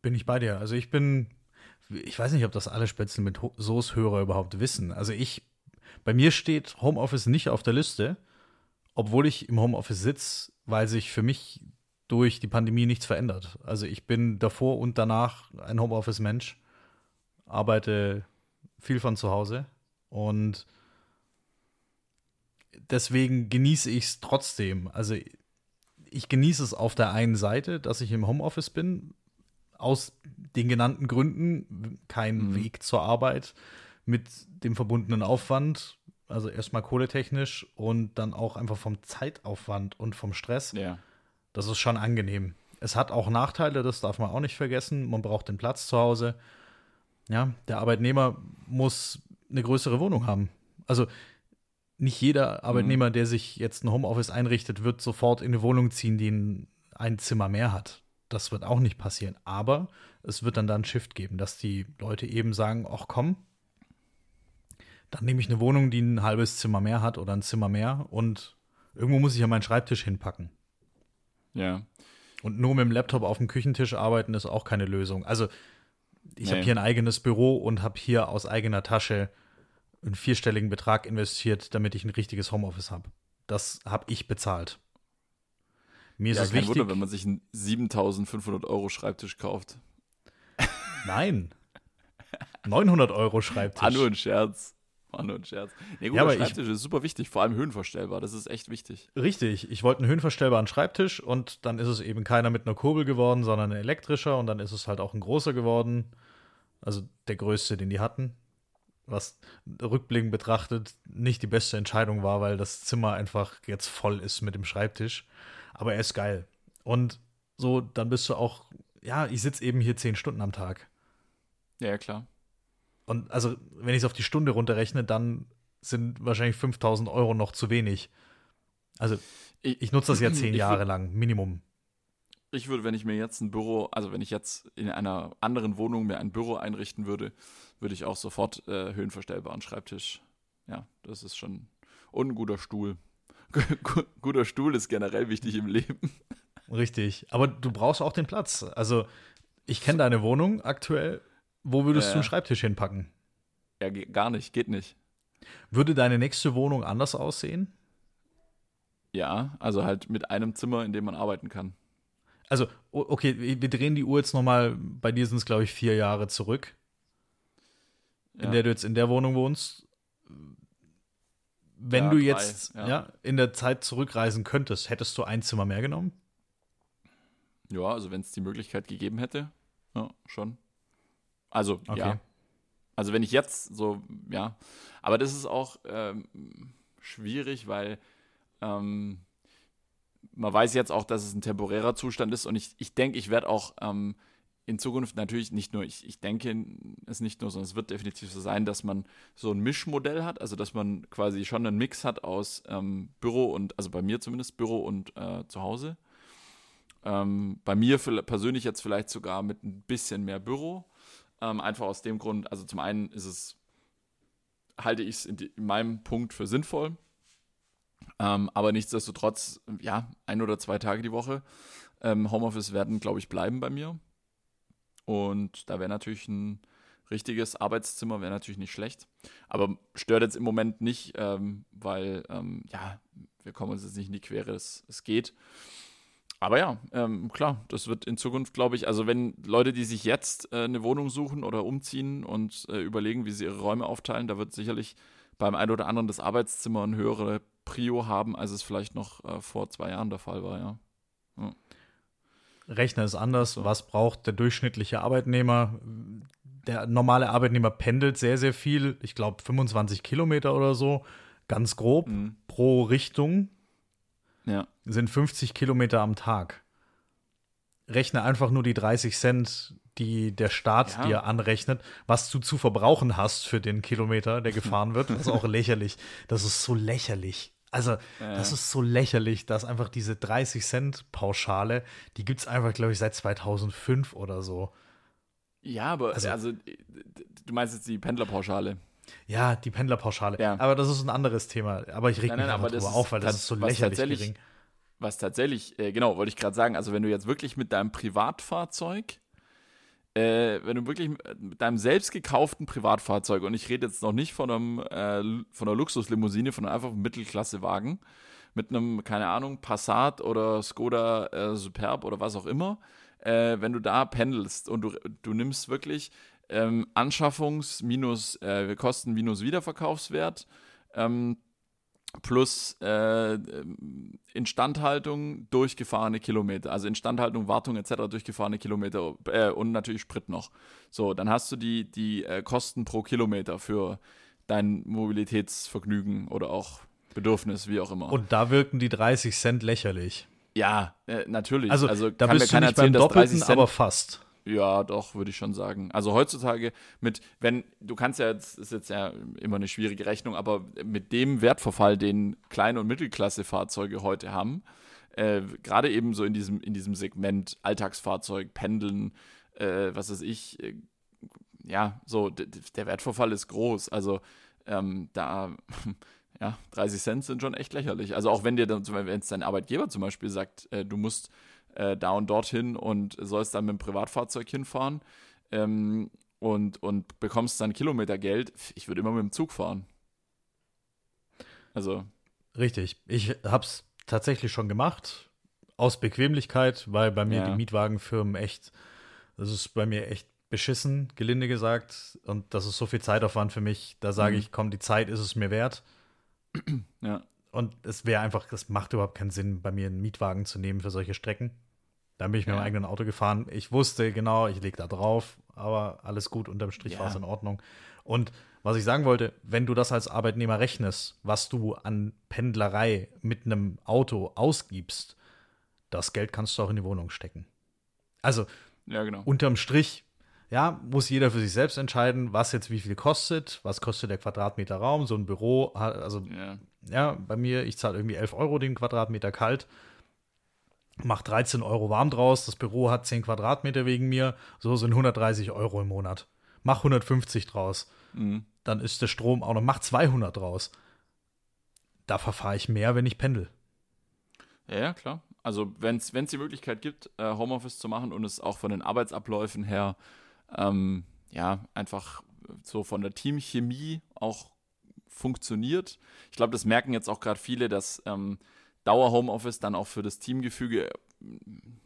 bin ich bei dir. Also ich bin, ich weiß nicht, ob das alle Spätzle mit Soßhörer überhaupt wissen. Also ich, bei mir steht Homeoffice nicht auf der Liste, obwohl ich im Homeoffice sitze, weil sich für mich durch die Pandemie nichts verändert. Also ich bin davor und danach ein Homeoffice-Mensch, arbeite viel von zu Hause und deswegen genieße ich es trotzdem. Also ich genieße es auf der einen Seite, dass ich im Homeoffice bin, aus den genannten Gründen kein Mhm. Weg zur Arbeit mit dem verbundenen Aufwand, also erstmal kohletechnisch und dann auch einfach vom Zeitaufwand und vom Stress. Ja. Das ist schon angenehm. Es hat auch Nachteile, das darf man auch nicht vergessen. Man braucht den Platz zu Hause. Ja, der Arbeitnehmer muss eine größere Wohnung haben. Also nicht jeder Arbeitnehmer, der sich jetzt ein Homeoffice einrichtet, wird sofort in eine Wohnung ziehen, die ein, ein Zimmer mehr hat. Das wird auch nicht passieren. Aber es wird dann da einen Shift geben, dass die Leute eben sagen, ach komm, dann nehme ich eine Wohnung, die ein halbes Zimmer mehr hat oder ein Zimmer mehr und irgendwo muss ich ja meinen Schreibtisch hinpacken. Ja. Und nur mit dem Laptop auf dem Küchentisch arbeiten ist auch keine Lösung. Also ich habe Nee. hier ein eigenes Büro und habe hier aus eigener Tasche einen vierstelligen Betrag investiert, damit ich ein richtiges Homeoffice habe. Das habe ich bezahlt. Mir ist ja, es kein wichtig. Wunder, wenn man sich einen 7500 Euro Schreibtisch kauft. Nein. 900 Euro Schreibtisch. War nur ein Scherz. War nur ein Scherz. Nee, gut, Ja, aber ich- Schreibtisch ist super wichtig, vor allem höhenverstellbar. Das ist echt wichtig. Richtig, ich wollte einen höhenverstellbaren Schreibtisch und dann ist es eben keiner mit einer Kurbel geworden, sondern ein elektrischer und dann ist es halt auch ein großer geworden. Also der größte, den die hatten. Was rückblickend betrachtet nicht die beste Entscheidung war, weil das Zimmer einfach jetzt voll ist mit dem Schreibtisch. Aber er ist geil. Und so, dann bist du auch, ja, ich sitze eben hier zehn Stunden am Tag. Ja, ja, klar. Und also, wenn ich es auf die Stunde runterrechne, dann sind wahrscheinlich 5000 Euro noch zu wenig. Also, Ich, ich nutze das ja [CLEARS THROAT] zehn Jahre lang, Minimum. ich würde, wenn ich mir jetzt ein Büro, also wenn ich jetzt in einer anderen Wohnung mir ein Büro einrichten würde, würde ich auch sofort äh, höhenverstellbaren Schreibtisch. Ja, das ist schon. Und ein guter Stuhl. [LAUGHS] Gu- Guter Stuhl ist generell wichtig im Leben. Richtig. Aber du brauchst auch den Platz. Also, ich kenne deine Wohnung aktuell. Wo würdest Ja, du einen. Schreibtisch hinpacken? Ja, gar nicht, geht nicht. Würde deine nächste Wohnung anders aussehen? Ja, also halt mit einem Zimmer, in dem man arbeiten kann. Also, okay, wir wir drehen die Uhr jetzt nochmal, bei dir sind es, glaube ich, vier Jahre zurück, Ja. in der du jetzt in der Wohnung wohnst. wenn Ja, du drei, jetzt ja. ja. in der Zeit zurückreisen könntest, hättest du ein Zimmer mehr genommen? Ja, also wenn es die Möglichkeit gegeben hätte, ja, schon. Also, Okay. ja. Also wenn ich jetzt so, ja. Aber das ist auch ähm, schwierig, weil ähm, man weiß jetzt auch, dass es ein temporärer Zustand ist und ich, ich denke, ich werde auch ähm, in Zukunft natürlich nicht nur, ich, ich denke es nicht nur, sondern es wird definitiv so sein, dass man so ein Mischmodell hat, also dass man quasi schon einen Mix hat aus ähm, Büro und, also bei mir zumindest Büro und äh, zu Hause. Ähm, bei mir persönlich jetzt vielleicht sogar mit ein bisschen mehr Büro. Ähm, einfach aus dem Grund, also zum einen ist es, halte ich es in, in meinem Punkt für sinnvoll. Ähm, aber nichtsdestotrotz, ja, ein oder zwei Tage die Woche ähm, Homeoffice werden, glaube ich, bleiben bei mir. Und da wäre natürlich ein richtiges Arbeitszimmer, wäre natürlich nicht schlecht. Aber stört jetzt im Moment nicht, ähm, weil, ähm, ja, wir kommen uns jetzt nicht in die Quere, es, es geht. Aber ja, ähm, klar, das wird in Zukunft, glaube ich, also wenn Leute, die sich jetzt äh, eine Wohnung suchen oder umziehen und äh, überlegen, wie sie ihre Räume aufteilen, da wird sicherlich beim einen oder anderen das Arbeitszimmer eine höhere Prio haben, als es vielleicht noch äh, vor zwei Jahren der Fall war, ja. Rechner ist anders. So. Was braucht der durchschnittliche Arbeitnehmer? Der normale Arbeitnehmer pendelt sehr, sehr viel. Ich glaube 25 Kilometer oder so. Ganz grob. Mhm. Pro Richtung Ja, sind 50 Kilometer am Tag. Rechne einfach nur die 30 Cent, die der Staat Ja. dir anrechnet, was du zu verbrauchen hast für den Kilometer, der gefahren wird. Das ist auch lächerlich. Das ist so lächerlich. Also, das ist so lächerlich, dass einfach diese 30 Cent Pauschale, die gibt es einfach, glaube ich, seit 2005 oder so. ja aber Also- also, du meinst jetzt die Pendlerpauschale. Ja, die Pendlerpauschale. Ja. Aber das ist ein anderes Thema. Aber ich reg Nein, mich nein, einfach aber ist auf, weil das ist so lächerlich gering. Was tatsächlich, äh, genau, wollte ich gerade sagen, also wenn du jetzt wirklich mit deinem Privatfahrzeug, äh, wenn du wirklich mit mit deinem selbst gekauften Privatfahrzeug, und ich rede jetzt noch nicht von einem äh, von einer Luxuslimousine, von einem einfachen Mittelklassewagen, mit einem, keine Ahnung, Passat oder Skoda äh, Superb oder was auch immer, äh, wenn du da pendelst und du, du nimmst wirklich ähm, Anschaffungs- minus äh, Kosten minus Wiederverkaufswert, ähm, plus äh, Instandhaltung, durchgefahrene Kilometer. Also Instandhaltung, Wartung etc. durchgefahrene Kilometer äh, und natürlich Sprit noch. So, dann hast du die, die äh, Kosten pro Kilometer für dein Mobilitätsvergnügen oder auch Bedürfnis, wie auch immer. Und da wirken die 30 Cent lächerlich. ja, äh, natürlich. Also, da kann bist du nicht beim dass 30 Doppelten, aber fast. Ja, doch, würde ich schon sagen. Also heutzutage mit, wenn, du kannst ja jetzt, ist jetzt ja immer eine schwierige Rechnung, aber mit dem Wertverfall, den Klein- und Mittelklasse-Fahrzeuge heute haben, äh, gerade eben so in diesem, in diesem Segment Alltagsfahrzeug, Pendeln, äh, was weiß ich, äh, ja, so, der Wertverfall ist groß. Also ähm, da, [LAUGHS] ja, 30 Cent sind schon echt lächerlich. Also auch wenn dir dann, wenn es dein Arbeitgeber zum Beispiel sagt, äh, du musst äh, da und dorthin und sollst dann mit dem Privatfahrzeug hinfahren ähm, und, und bekommst dann Kilometergeld, ich würde immer mit dem Zug fahren. Also, Richtig. Ich habe es tatsächlich schon gemacht. Aus Bequemlichkeit, weil bei mir Ja. die Mietwagenfirmen echt, das ist bei mir echt beschissen, gelinde gesagt. Und das ist so viel Zeitaufwand für mich. Da sage Mhm. ich, komm, die Zeit ist es mir wert. ja. Und es wäre einfach, das macht überhaupt keinen Sinn, bei mir einen Mietwagen zu nehmen für solche Strecken. Dann bin ich mit Ja. meinem eigenen Auto gefahren. Ich wusste genau, ich lege da drauf, aber alles gut, unterm Strich Ja. war es in Ordnung. Und was ich sagen wollte, wenn du das als Arbeitnehmer rechnest, was du an Pendlerei mit einem Auto ausgibst, das Geld kannst du auch in die Wohnung stecken. Also Ja, genau. unterm Strich, ja, muss jeder für sich selbst entscheiden, was jetzt wie viel kostet, was kostet der Quadratmeter Raum, so ein Büro, also Ja. ja, bei mir, ich zahle irgendwie 11 Euro den Quadratmeter kalt, mach 13 Euro warm draus, das Büro hat 10 Quadratmeter wegen mir, so sind 130 Euro im Monat. Mach 150 draus, Mhm. dann ist der Strom auch noch, mach 200 draus. Da verfahre ich mehr, wenn ich pendel. Ja, ja, klar. Also wenn es die Möglichkeit gibt, äh, Homeoffice zu machen und es auch von den Arbeitsabläufen her, ähm, ja, einfach so von der Teamchemie auch funktioniert. Ich glaube, das merken jetzt auch gerade viele, dass ähm, Dauer-Homeoffice dann auch für das Teamgefüge,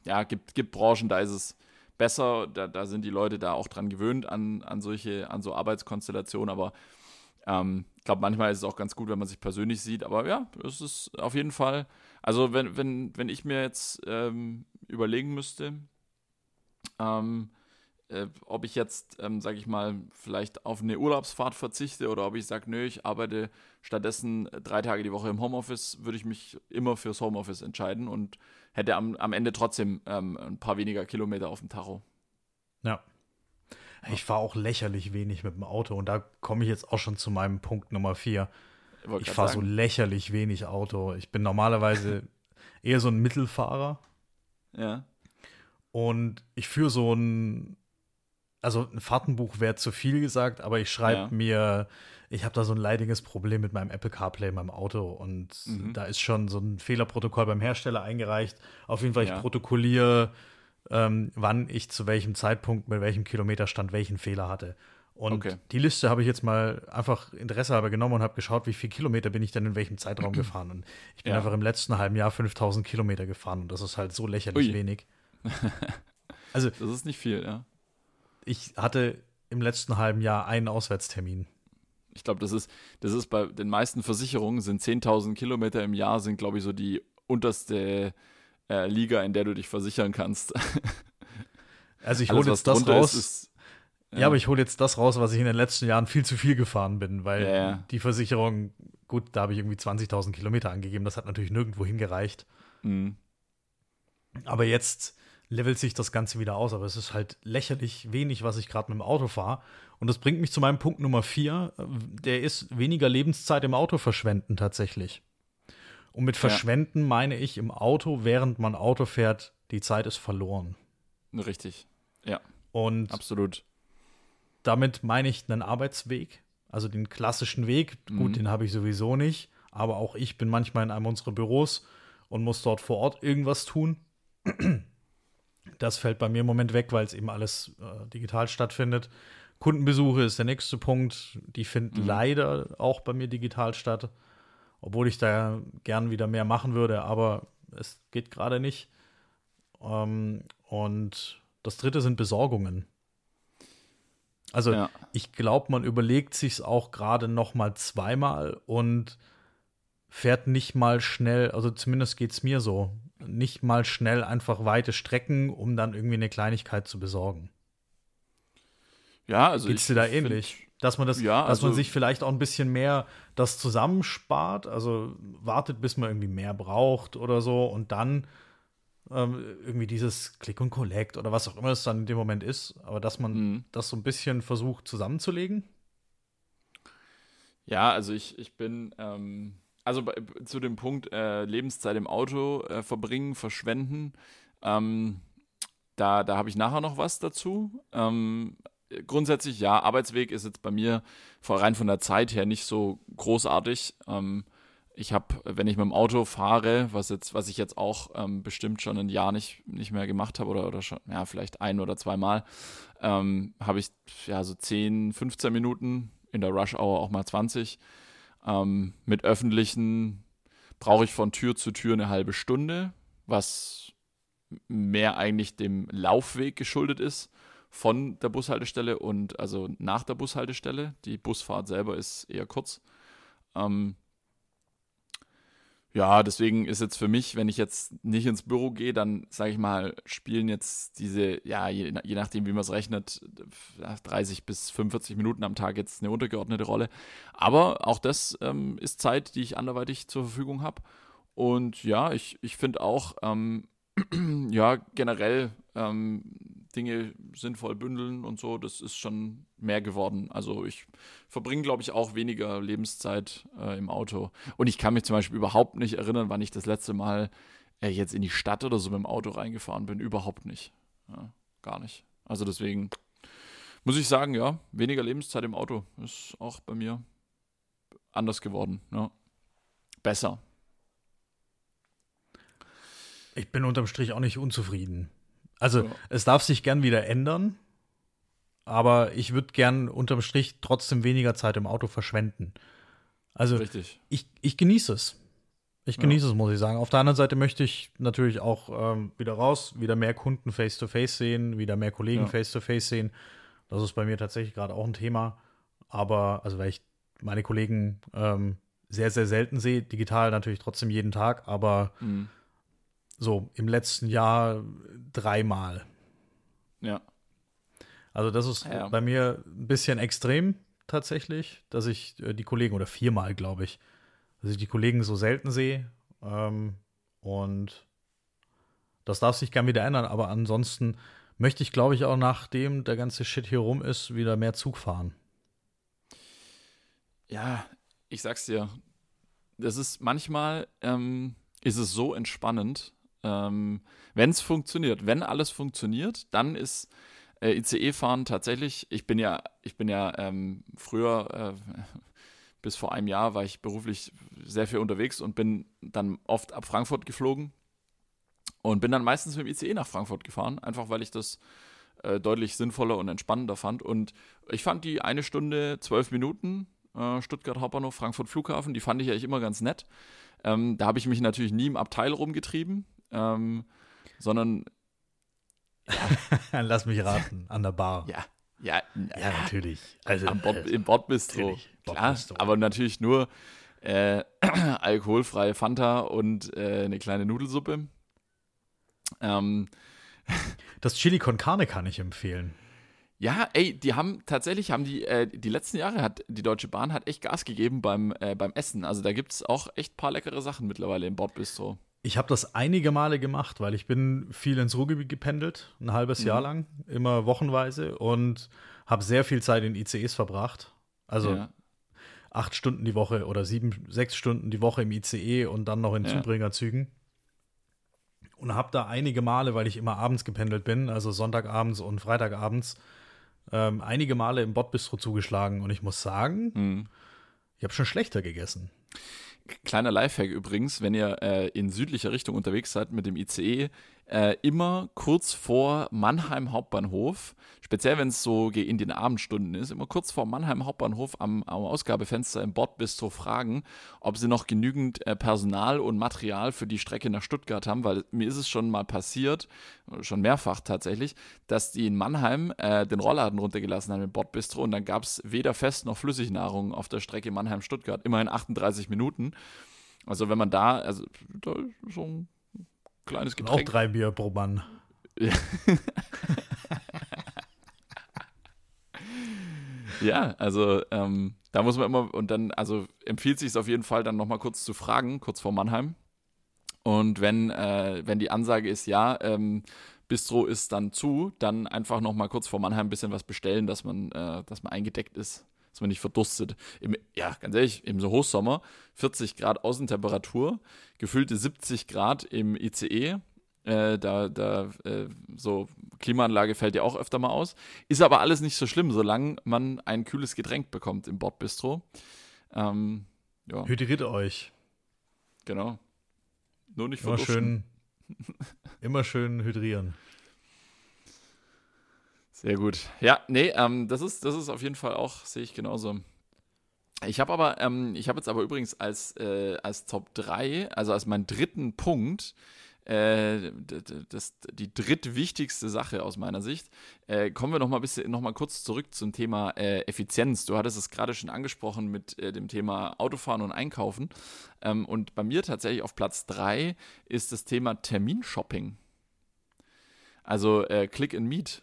ja, gibt, gibt Branchen, da ist es besser, da, da sind die Leute da auch dran gewöhnt an, an solche, an so Arbeitskonstellationen, aber ähm, ich glaube, manchmal ist es auch ganz gut, wenn man sich persönlich sieht, aber ja, es ist auf jeden Fall, also wenn, wenn, wenn ich mir jetzt ähm, überlegen müsste, ähm, äh, ob ich jetzt, ähm, sage ich mal, vielleicht auf eine Urlaubsfahrt verzichte oder ob ich sage, nö, ich arbeite stattdessen drei Tage die Woche im Homeoffice, würde ich mich immer fürs Homeoffice entscheiden und hätte am, am Ende trotzdem ähm, ein paar weniger Kilometer auf dem Tacho. Ja. Ich fahre auch lächerlich wenig mit dem Auto und da komme ich jetzt auch schon zu meinem Punkt Nummer vier. Ich, ich fahre so lächerlich wenig Auto. Ich bin normalerweise [LAUGHS] eher so ein Mittelfahrer. Ja. Und ich führe so ein, also ein Fahrtenbuch wäre zu viel gesagt, aber ich schreibe ja. mir, ich habe da so ein leidiges Problem mit meinem Apple CarPlay in meinem Auto und mhm. da ist schon so ein Fehlerprotokoll beim Hersteller eingereicht. Auf jeden Fall, ich ja. protokolliere ähm, wann ich zu welchem Zeitpunkt mit welchem Kilometerstand welchen Fehler hatte. Und okay. die Liste habe ich jetzt mal einfach Interesse halber genommen und habe geschaut, wie viele Kilometer bin ich denn in welchem Zeitraum [CLEARS THROAT] gefahren. Und ich bin ja. einfach im letzten halben Jahr 5000 Kilometer gefahren und das ist halt so lächerlich Ui. wenig. [LAUGHS] Also, das ist nicht viel, ja. Ich hatte im letzten halben Jahr einen Auswärtstermin. Ich glaube, das ist, das ist bei den meisten Versicherungen sind 10.000 Kilometer im Jahr, sind, glaube ich, so die unterste äh, Liga, in der du dich versichern kannst. [LAUGHS] Also ich hole jetzt das raus. Ist, ist, ja. ja. aber ich hole jetzt das raus, was ich in den letzten Jahren viel zu viel gefahren bin, weil ja, ja. die Versicherung, gut, da habe ich irgendwie 20.000 Kilometer angegeben, das hat natürlich nirgendwo hingereicht. Mhm. Aber jetzt levelt sich das Ganze wieder aus, aber es ist halt lächerlich wenig, was ich gerade mit dem Auto fahre. Und das bringt mich zu meinem Punkt Nummer vier, der ist weniger Lebenszeit im Auto verschwenden tatsächlich. Und mit verschwenden ja. meine ich im Auto, während man Auto fährt, die Zeit ist verloren. Richtig, ja. Und absolut. Damit meine ich einen Arbeitsweg, also den klassischen Weg. Mhm. Gut, den habe ich sowieso nicht, aber auch ich bin manchmal in einem unserer Büros und muss dort vor Ort irgendwas tun. Das fällt bei mir im Moment weg, weil es eben alles äh, digital stattfindet. Kundenbesuche ist der nächste Punkt. Die finden mhm. leider auch bei mir digital statt obwohl ich da gern wieder mehr machen würde, aber es geht gerade nicht. Ähm, und das dritte sind Besorgungen. Also ja. ich glaube, man überlegt sich auch gerade noch mal zweimal und fährt nicht mal schnell, also zumindest geht es mir so, nicht mal schnell einfach weite Strecken, um dann irgendwie eine Kleinigkeit zu besorgen. Ja, also Geht's dir da ähnlich? Dass man das, ja, dass also, man sich vielleicht auch ein bisschen mehr das zusammenspart, also wartet, bis man irgendwie mehr braucht oder so und dann ähm, irgendwie dieses Click und Collect oder was auch immer es dann in dem Moment ist, aber dass man mhm. das so ein bisschen versucht zusammenzulegen. Ja, also ich, ich bin, ähm, also bei, zu dem Punkt äh, Lebenszeit im Auto äh, verbringen, verschwenden, ähm, da, da habe ich nachher noch was dazu. Ähm, grundsätzlich ja, Arbeitsweg ist jetzt bei mir rein von der Zeit her nicht so großartig. Ähm, ich habe, wenn ich mit dem Auto fahre, was jetzt, was ich jetzt auch ähm, bestimmt schon ein Jahr nicht, nicht mehr gemacht habe oder, oder schon, ja, vielleicht ein oder zweimal, ähm, habe ich ja so 10, 15 Minuten, in der Rush Hour auch mal 20. Ähm, mit öffentlichen brauche ich von Tür zu Tür eine halbe Stunde, was mehr eigentlich dem Laufweg geschuldet ist von der Bushaltestelle und also nach der Bushaltestelle. Die Busfahrt selber ist eher kurz. Ähm, ja, deswegen ist jetzt für mich, wenn ich jetzt nicht ins Büro gehe, dann sage ich mal, spielen jetzt diese, ja, je, je nachdem, wie man es rechnet, 30 bis 45 Minuten am Tag jetzt eine untergeordnete Rolle. Aber auch das ähm, ist Zeit, die ich anderweitig zur Verfügung habe. Und ja, ich, ich finde auch, ähm, [CLEARS THROAT] ja, generell ähm, Dinge sinnvoll bündeln und so, das ist schon mehr geworden. Also ich verbringe, glaube ich, auch weniger Lebenszeit äh, im Auto. Und ich kann mich zum Beispiel überhaupt nicht erinnern, wann ich das letzte Mal äh, jetzt in die Stadt oder so mit dem Auto reingefahren bin. Überhaupt nicht. Ja, gar nicht. Also deswegen muss ich sagen, ja, weniger Lebenszeit im Auto ist auch bei mir anders geworden. Ja. Besser. Ich bin unterm Strich auch nicht unzufrieden. Also ja. es darf sich gern wieder ändern, aber ich würde gern unterm Strich trotzdem weniger Zeit im Auto verschwenden. Also Richtig. Ich, ich genieße es. Ich genieße ja. es, muss ich sagen. Auf der anderen Seite möchte ich natürlich auch ähm, wieder raus, wieder mehr Kunden face-to-face -face sehen, wieder mehr Kollegen face-to-face -face sehen. Das ist bei mir tatsächlich gerade auch ein Thema. Aber, also weil ich meine Kollegen ähm, sehr, sehr selten sehe. Digital natürlich trotzdem jeden Tag, aber mhm. So im letzten Jahr dreimal. Ja. Also das ist ja. bei mir ein bisschen extrem tatsächlich, dass ich äh, die Kollegen, oder viermal, glaube ich, dass ich die Kollegen so selten sehe. Ähm, und das darf sich gern wieder ändern, aber ansonsten möchte ich, glaube ich, auch nachdem der ganze Shit hier rum ist, wieder mehr Zug fahren. Ja, ich sag's dir, das ist manchmal ähm, ist es so entspannend, ähm, wenn es funktioniert. Wenn alles funktioniert, dann ist äh, ICE-Fahren tatsächlich, ich bin ja, ich bin ja ähm, früher, äh, [LAUGHS] bis vor einem Jahr war ich beruflich sehr viel unterwegs und bin dann oft ab Frankfurt geflogen und bin dann meistens mit dem ICE nach Frankfurt gefahren, einfach weil ich das äh, deutlich sinnvoller und entspannender fand. Und ich fand die eine Stunde, zwölf Minuten, äh, Stuttgart Hauptbahnhof, Frankfurt Flughafen, die fand ich eigentlich immer ganz nett. Ähm, da habe ich mich natürlich nie im Abteil rumgetrieben, ähm, sondern. [LAUGHS] Lass mich raten, an der Bar. Ja, ja, ja, natürlich. Also, Am Bord, Im Bordbistro. Klar, aber natürlich nur äh, [CLEARS THROAT] alkoholfreie Fanta und äh, eine kleine Nudelsuppe. Ähm, [LAUGHS] das Chili con Carne kann ich empfehlen. Ja, ey, die haben tatsächlich, haben die, äh, die letzten Jahre hat die Deutsche Bahn hat echt Gas gegeben beim, äh, beim Essen. Also da gibt es auch echt ein paar leckere Sachen mittlerweile im Bordbistro. Ich habe das einige Male gemacht, weil ich bin viel ins Ruhrgebiet gependelt, ein halbes mhm. Jahr lang, immer wochenweise und habe sehr viel Zeit in ICEs verbracht. Also ja. acht Stunden die Woche oder sieben, sechs Stunden die Woche im ICE und dann noch in ja. Zubringerzügen und habe da einige Male, weil ich immer abends gependelt bin, also Sonntagabends und Freitagabends, ähm, einige Male im Bordbistro zugeschlagen und ich muss sagen, mhm. ich habe schon schlechter gegessen. Kleiner Lifehack übrigens, wenn ihr äh, in südlicher Richtung unterwegs seid mit dem ICE, äh, immer kurz vor Mannheim Hauptbahnhof, speziell wenn es so in den Abendstunden ist, immer kurz vor Mannheim Hauptbahnhof am, am Ausgabefenster im Bordbistro fragen, ob sie noch genügend äh, Personal und Material für die Strecke nach Stuttgart haben, weil mir ist es schon mal passiert, schon mehrfach tatsächlich, dass die in Mannheim äh, den Rollladen runtergelassen haben im Bordbistro und dann gab es weder Fest noch Flüssignahrung auf der Strecke Mannheim-Stuttgart, immerhin 38 Minuten. Also wenn man da, also da so ein kleines Getränk. Auch drei Bier pro Mann. Ja. [LAUGHS] ja, also ähm, da muss man immer, und dann, also empfiehlt sich es auf jeden Fall, dann nochmal kurz zu fragen, kurz vor Mannheim. Und wenn, äh, wenn die Ansage ist, ja, ähm, Bistro ist dann zu, dann einfach nochmal kurz vor Mannheim ein bisschen was bestellen, dass man, äh, dass man eingedeckt ist, dass man nicht verdurstet. Im, ja, ganz ehrlich, im so Hochsommer, 40 Grad Außentemperatur, gefüllte 70 Grad im ICE, äh, da, da, äh, so Klimaanlage fällt ja auch öfter mal aus. Ist aber alles nicht so schlimm, solange man ein kühles Getränk bekommt im Bordbistro. Ähm, ja. Hydriert euch. Genau. Nur nicht immer schön, immer schön hydrieren. [LAUGHS] Sehr gut. Ja, nee, ähm, das, ist, das ist auf jeden Fall auch, sehe ich genauso. Ich habe aber, ähm, ich habe jetzt aber übrigens als, äh, als Top 3, also als meinen dritten Punkt, äh, das, die drittwichtigste Sache aus meiner Sicht. Äh, kommen wir noch mal, bisschen, noch kurz zurück zum Thema äh, Effizienz. Du hattest es gerade schon angesprochen mit äh, dem Thema Autofahren und Einkaufen. Ähm, und bei mir tatsächlich auf Platz 3 ist das Thema Terminshopping. Also äh, Click and Meet.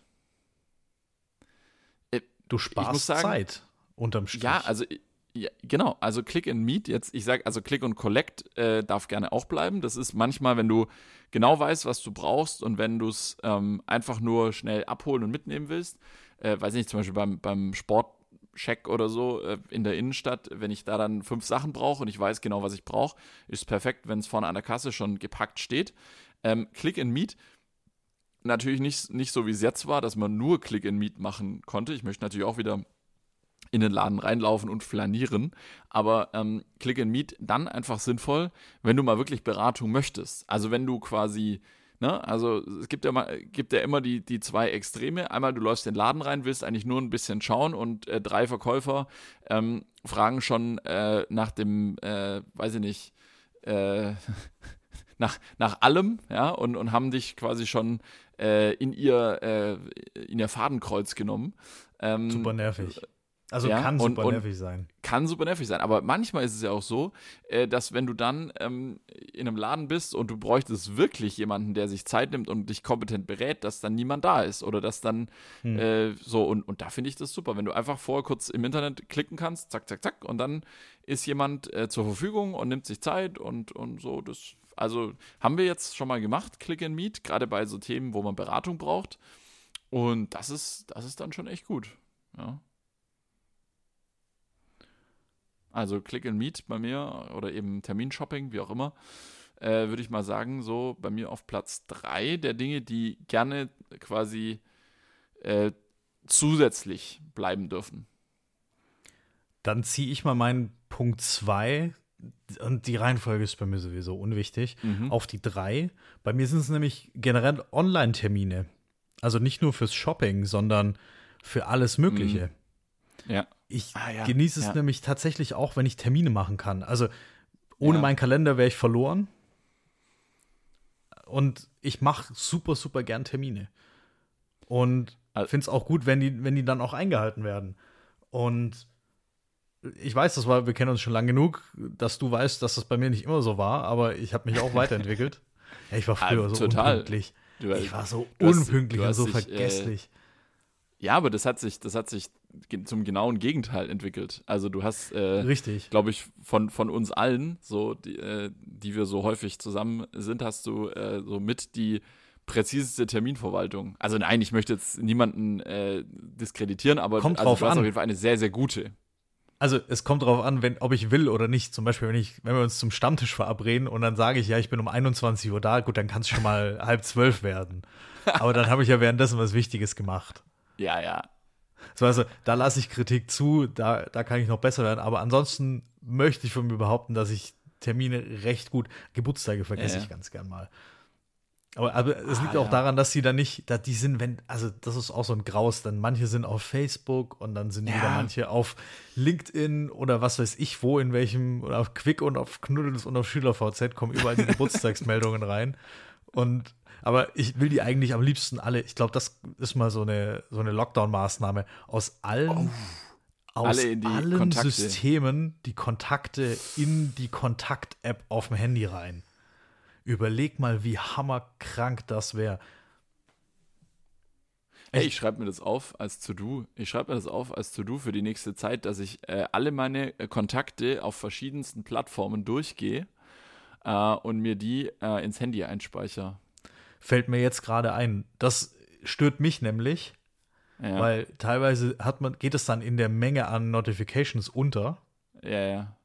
Du sparst sagen, Zeit unterm Strich. Ja, also ja, genau, also Click and Meet, jetzt, ich sage, also Click und Collect äh, darf gerne auch bleiben. Das ist manchmal, wenn du genau weißt, was du brauchst und wenn du es ähm, einfach nur schnell abholen und mitnehmen willst, äh, weiß nicht, zum Beispiel beim, beim Sportcheck oder so äh, in der Innenstadt, wenn ich da dann fünf Sachen brauche und ich weiß genau, was ich brauche, ist perfekt, wenn es vorne an der Kasse schon gepackt steht. Ähm, Click and Meet natürlich nicht, nicht so, wie es jetzt war, dass man nur Click and Meet machen konnte. Ich möchte natürlich auch wieder in den Laden reinlaufen und flanieren. Aber ähm, Click and Meet dann einfach sinnvoll, wenn du mal wirklich Beratung möchtest. Also wenn du quasi, ne, also es gibt ja, mal, gibt ja immer die, die zwei Extreme. Einmal du läufst in den Laden rein, willst eigentlich nur ein bisschen schauen und äh, drei Verkäufer ähm, fragen schon äh, nach dem, äh, weiß ich nicht, äh, [LAUGHS] nach, nach allem, ja, und, und haben dich quasi schon äh, in ihr, äh, in ihr Fadenkreuz genommen. Ähm, Super nervig Also Ja, kann und- super und- nervig sein. kann super nervig sein. Aber manchmal ist es ja auch so, äh, dass wenn du dann ähm, in einem Laden bist und du bräuchtest wirklich jemanden, der sich Zeit nimmt und dich kompetent berät, dass dann niemand da ist oder dass dann Hm. äh, so und, und da finde ich das super, wenn du einfach vorher kurz im Internet klicken kannst, zack, zack, zack und dann ist jemand äh, zur Verfügung und nimmt sich Zeit und, und so. Das, also haben wir jetzt schon mal gemacht, Click and Meet, gerade bei so Themen, wo man Beratung braucht. Und das ist, das ist dann schon echt gut. Ja. Also Click and Meet bei mir oder eben Terminshopping, wie auch immer, äh, würde ich mal sagen, so bei mir auf Platz 3 der Dinge, die gerne quasi äh, zusätzlich bleiben dürfen. Dann ziehe ich mal meinen Punkt 2 und die Reihenfolge ist bei mir sowieso unwichtig, Mhm. auf die 3. Bei mir sind es nämlich generell Online-Termine. Also nicht nur fürs Shopping, sondern für alles Mögliche. Ja. Ich Ah, ja, genieße es ja. nämlich tatsächlich auch, wenn ich Termine machen kann. Also ohne Ja. meinen Kalender wäre ich verloren. Und ich mache super, super gern Termine. Und Al- finde es auch gut, wenn die, wenn die dann auch eingehalten werden. Und ich weiß, das war, wir kennen uns schon lang genug, dass du weißt, dass das bei mir nicht immer so war, aber ich habe mich auch [LAUGHS] weiterentwickelt. Ja, ich war früher Ah, so total. unpünktlich. Du, Ich war so hast- unpünktlich du und hast so dich, äh, vergesslich. ja, aber das hat sich, das hat sich zum genauen Gegenteil entwickelt. Also du hast, äh, Richtig. glaube ich, von, von uns allen, so die, äh, die wir so häufig zusammen sind, hast du äh, so mit die präziseste Terminverwaltung. Also nein, ich möchte jetzt niemanden äh, diskreditieren, aber Kommt also drauf du hast an. auf jeden Fall eine sehr, sehr gute. Also es kommt darauf an, wenn, ob ich will oder nicht. Zum Beispiel, wenn, ich, wenn wir uns zum Stammtisch verabreden und dann sage ich, ja, ich bin um 21 Uhr da, gut, dann kann es schon mal [LAUGHS] halb zwölf werden. Aber dann habe ich ja währenddessen was Wichtiges gemacht. Ja, ja. So, also da lasse ich Kritik zu, da, da kann ich noch besser werden. Aber ansonsten möchte ich von mir behaupten, dass ich Termine recht gut, Geburtstage vergesse Ja, ja. ich ganz gern mal. Aber, aber es Ah, liegt auch ja. daran, dass sie dann nicht, da die sind, wenn, also das ist auch so ein Graus, dann manche sind auf Facebook und dann sind Ja. wieder manche auf LinkedIn oder was weiß ich wo, in welchem, oder auf Quick und auf Knuddels und auf SchülerVZ kommen überall die [LAUGHS] Geburtstagsmeldungen rein. Und aber ich will die eigentlich am liebsten alle, ich glaube, das ist mal so eine, so eine Lockdown-Maßnahme, aus allen, aus Alle allen Kontakte. Systemen die Kontakte in die Kontakt-App auf dem Handy rein. Überleg mal, wie hammerkrank das wäre. Hey, ich schreibe mir das auf als To-Do. Ich schreibe mir das auf als To-Do für die nächste Zeit, dass ich äh, alle meine äh, Kontakte auf verschiedensten Plattformen durchgehe äh, und mir die äh, ins Handy einspeichere. Fällt mir jetzt gerade ein. Das stört mich nämlich, Ja, weil teilweise hat man, geht es dann in der Menge an Notifications unter. ja, ja.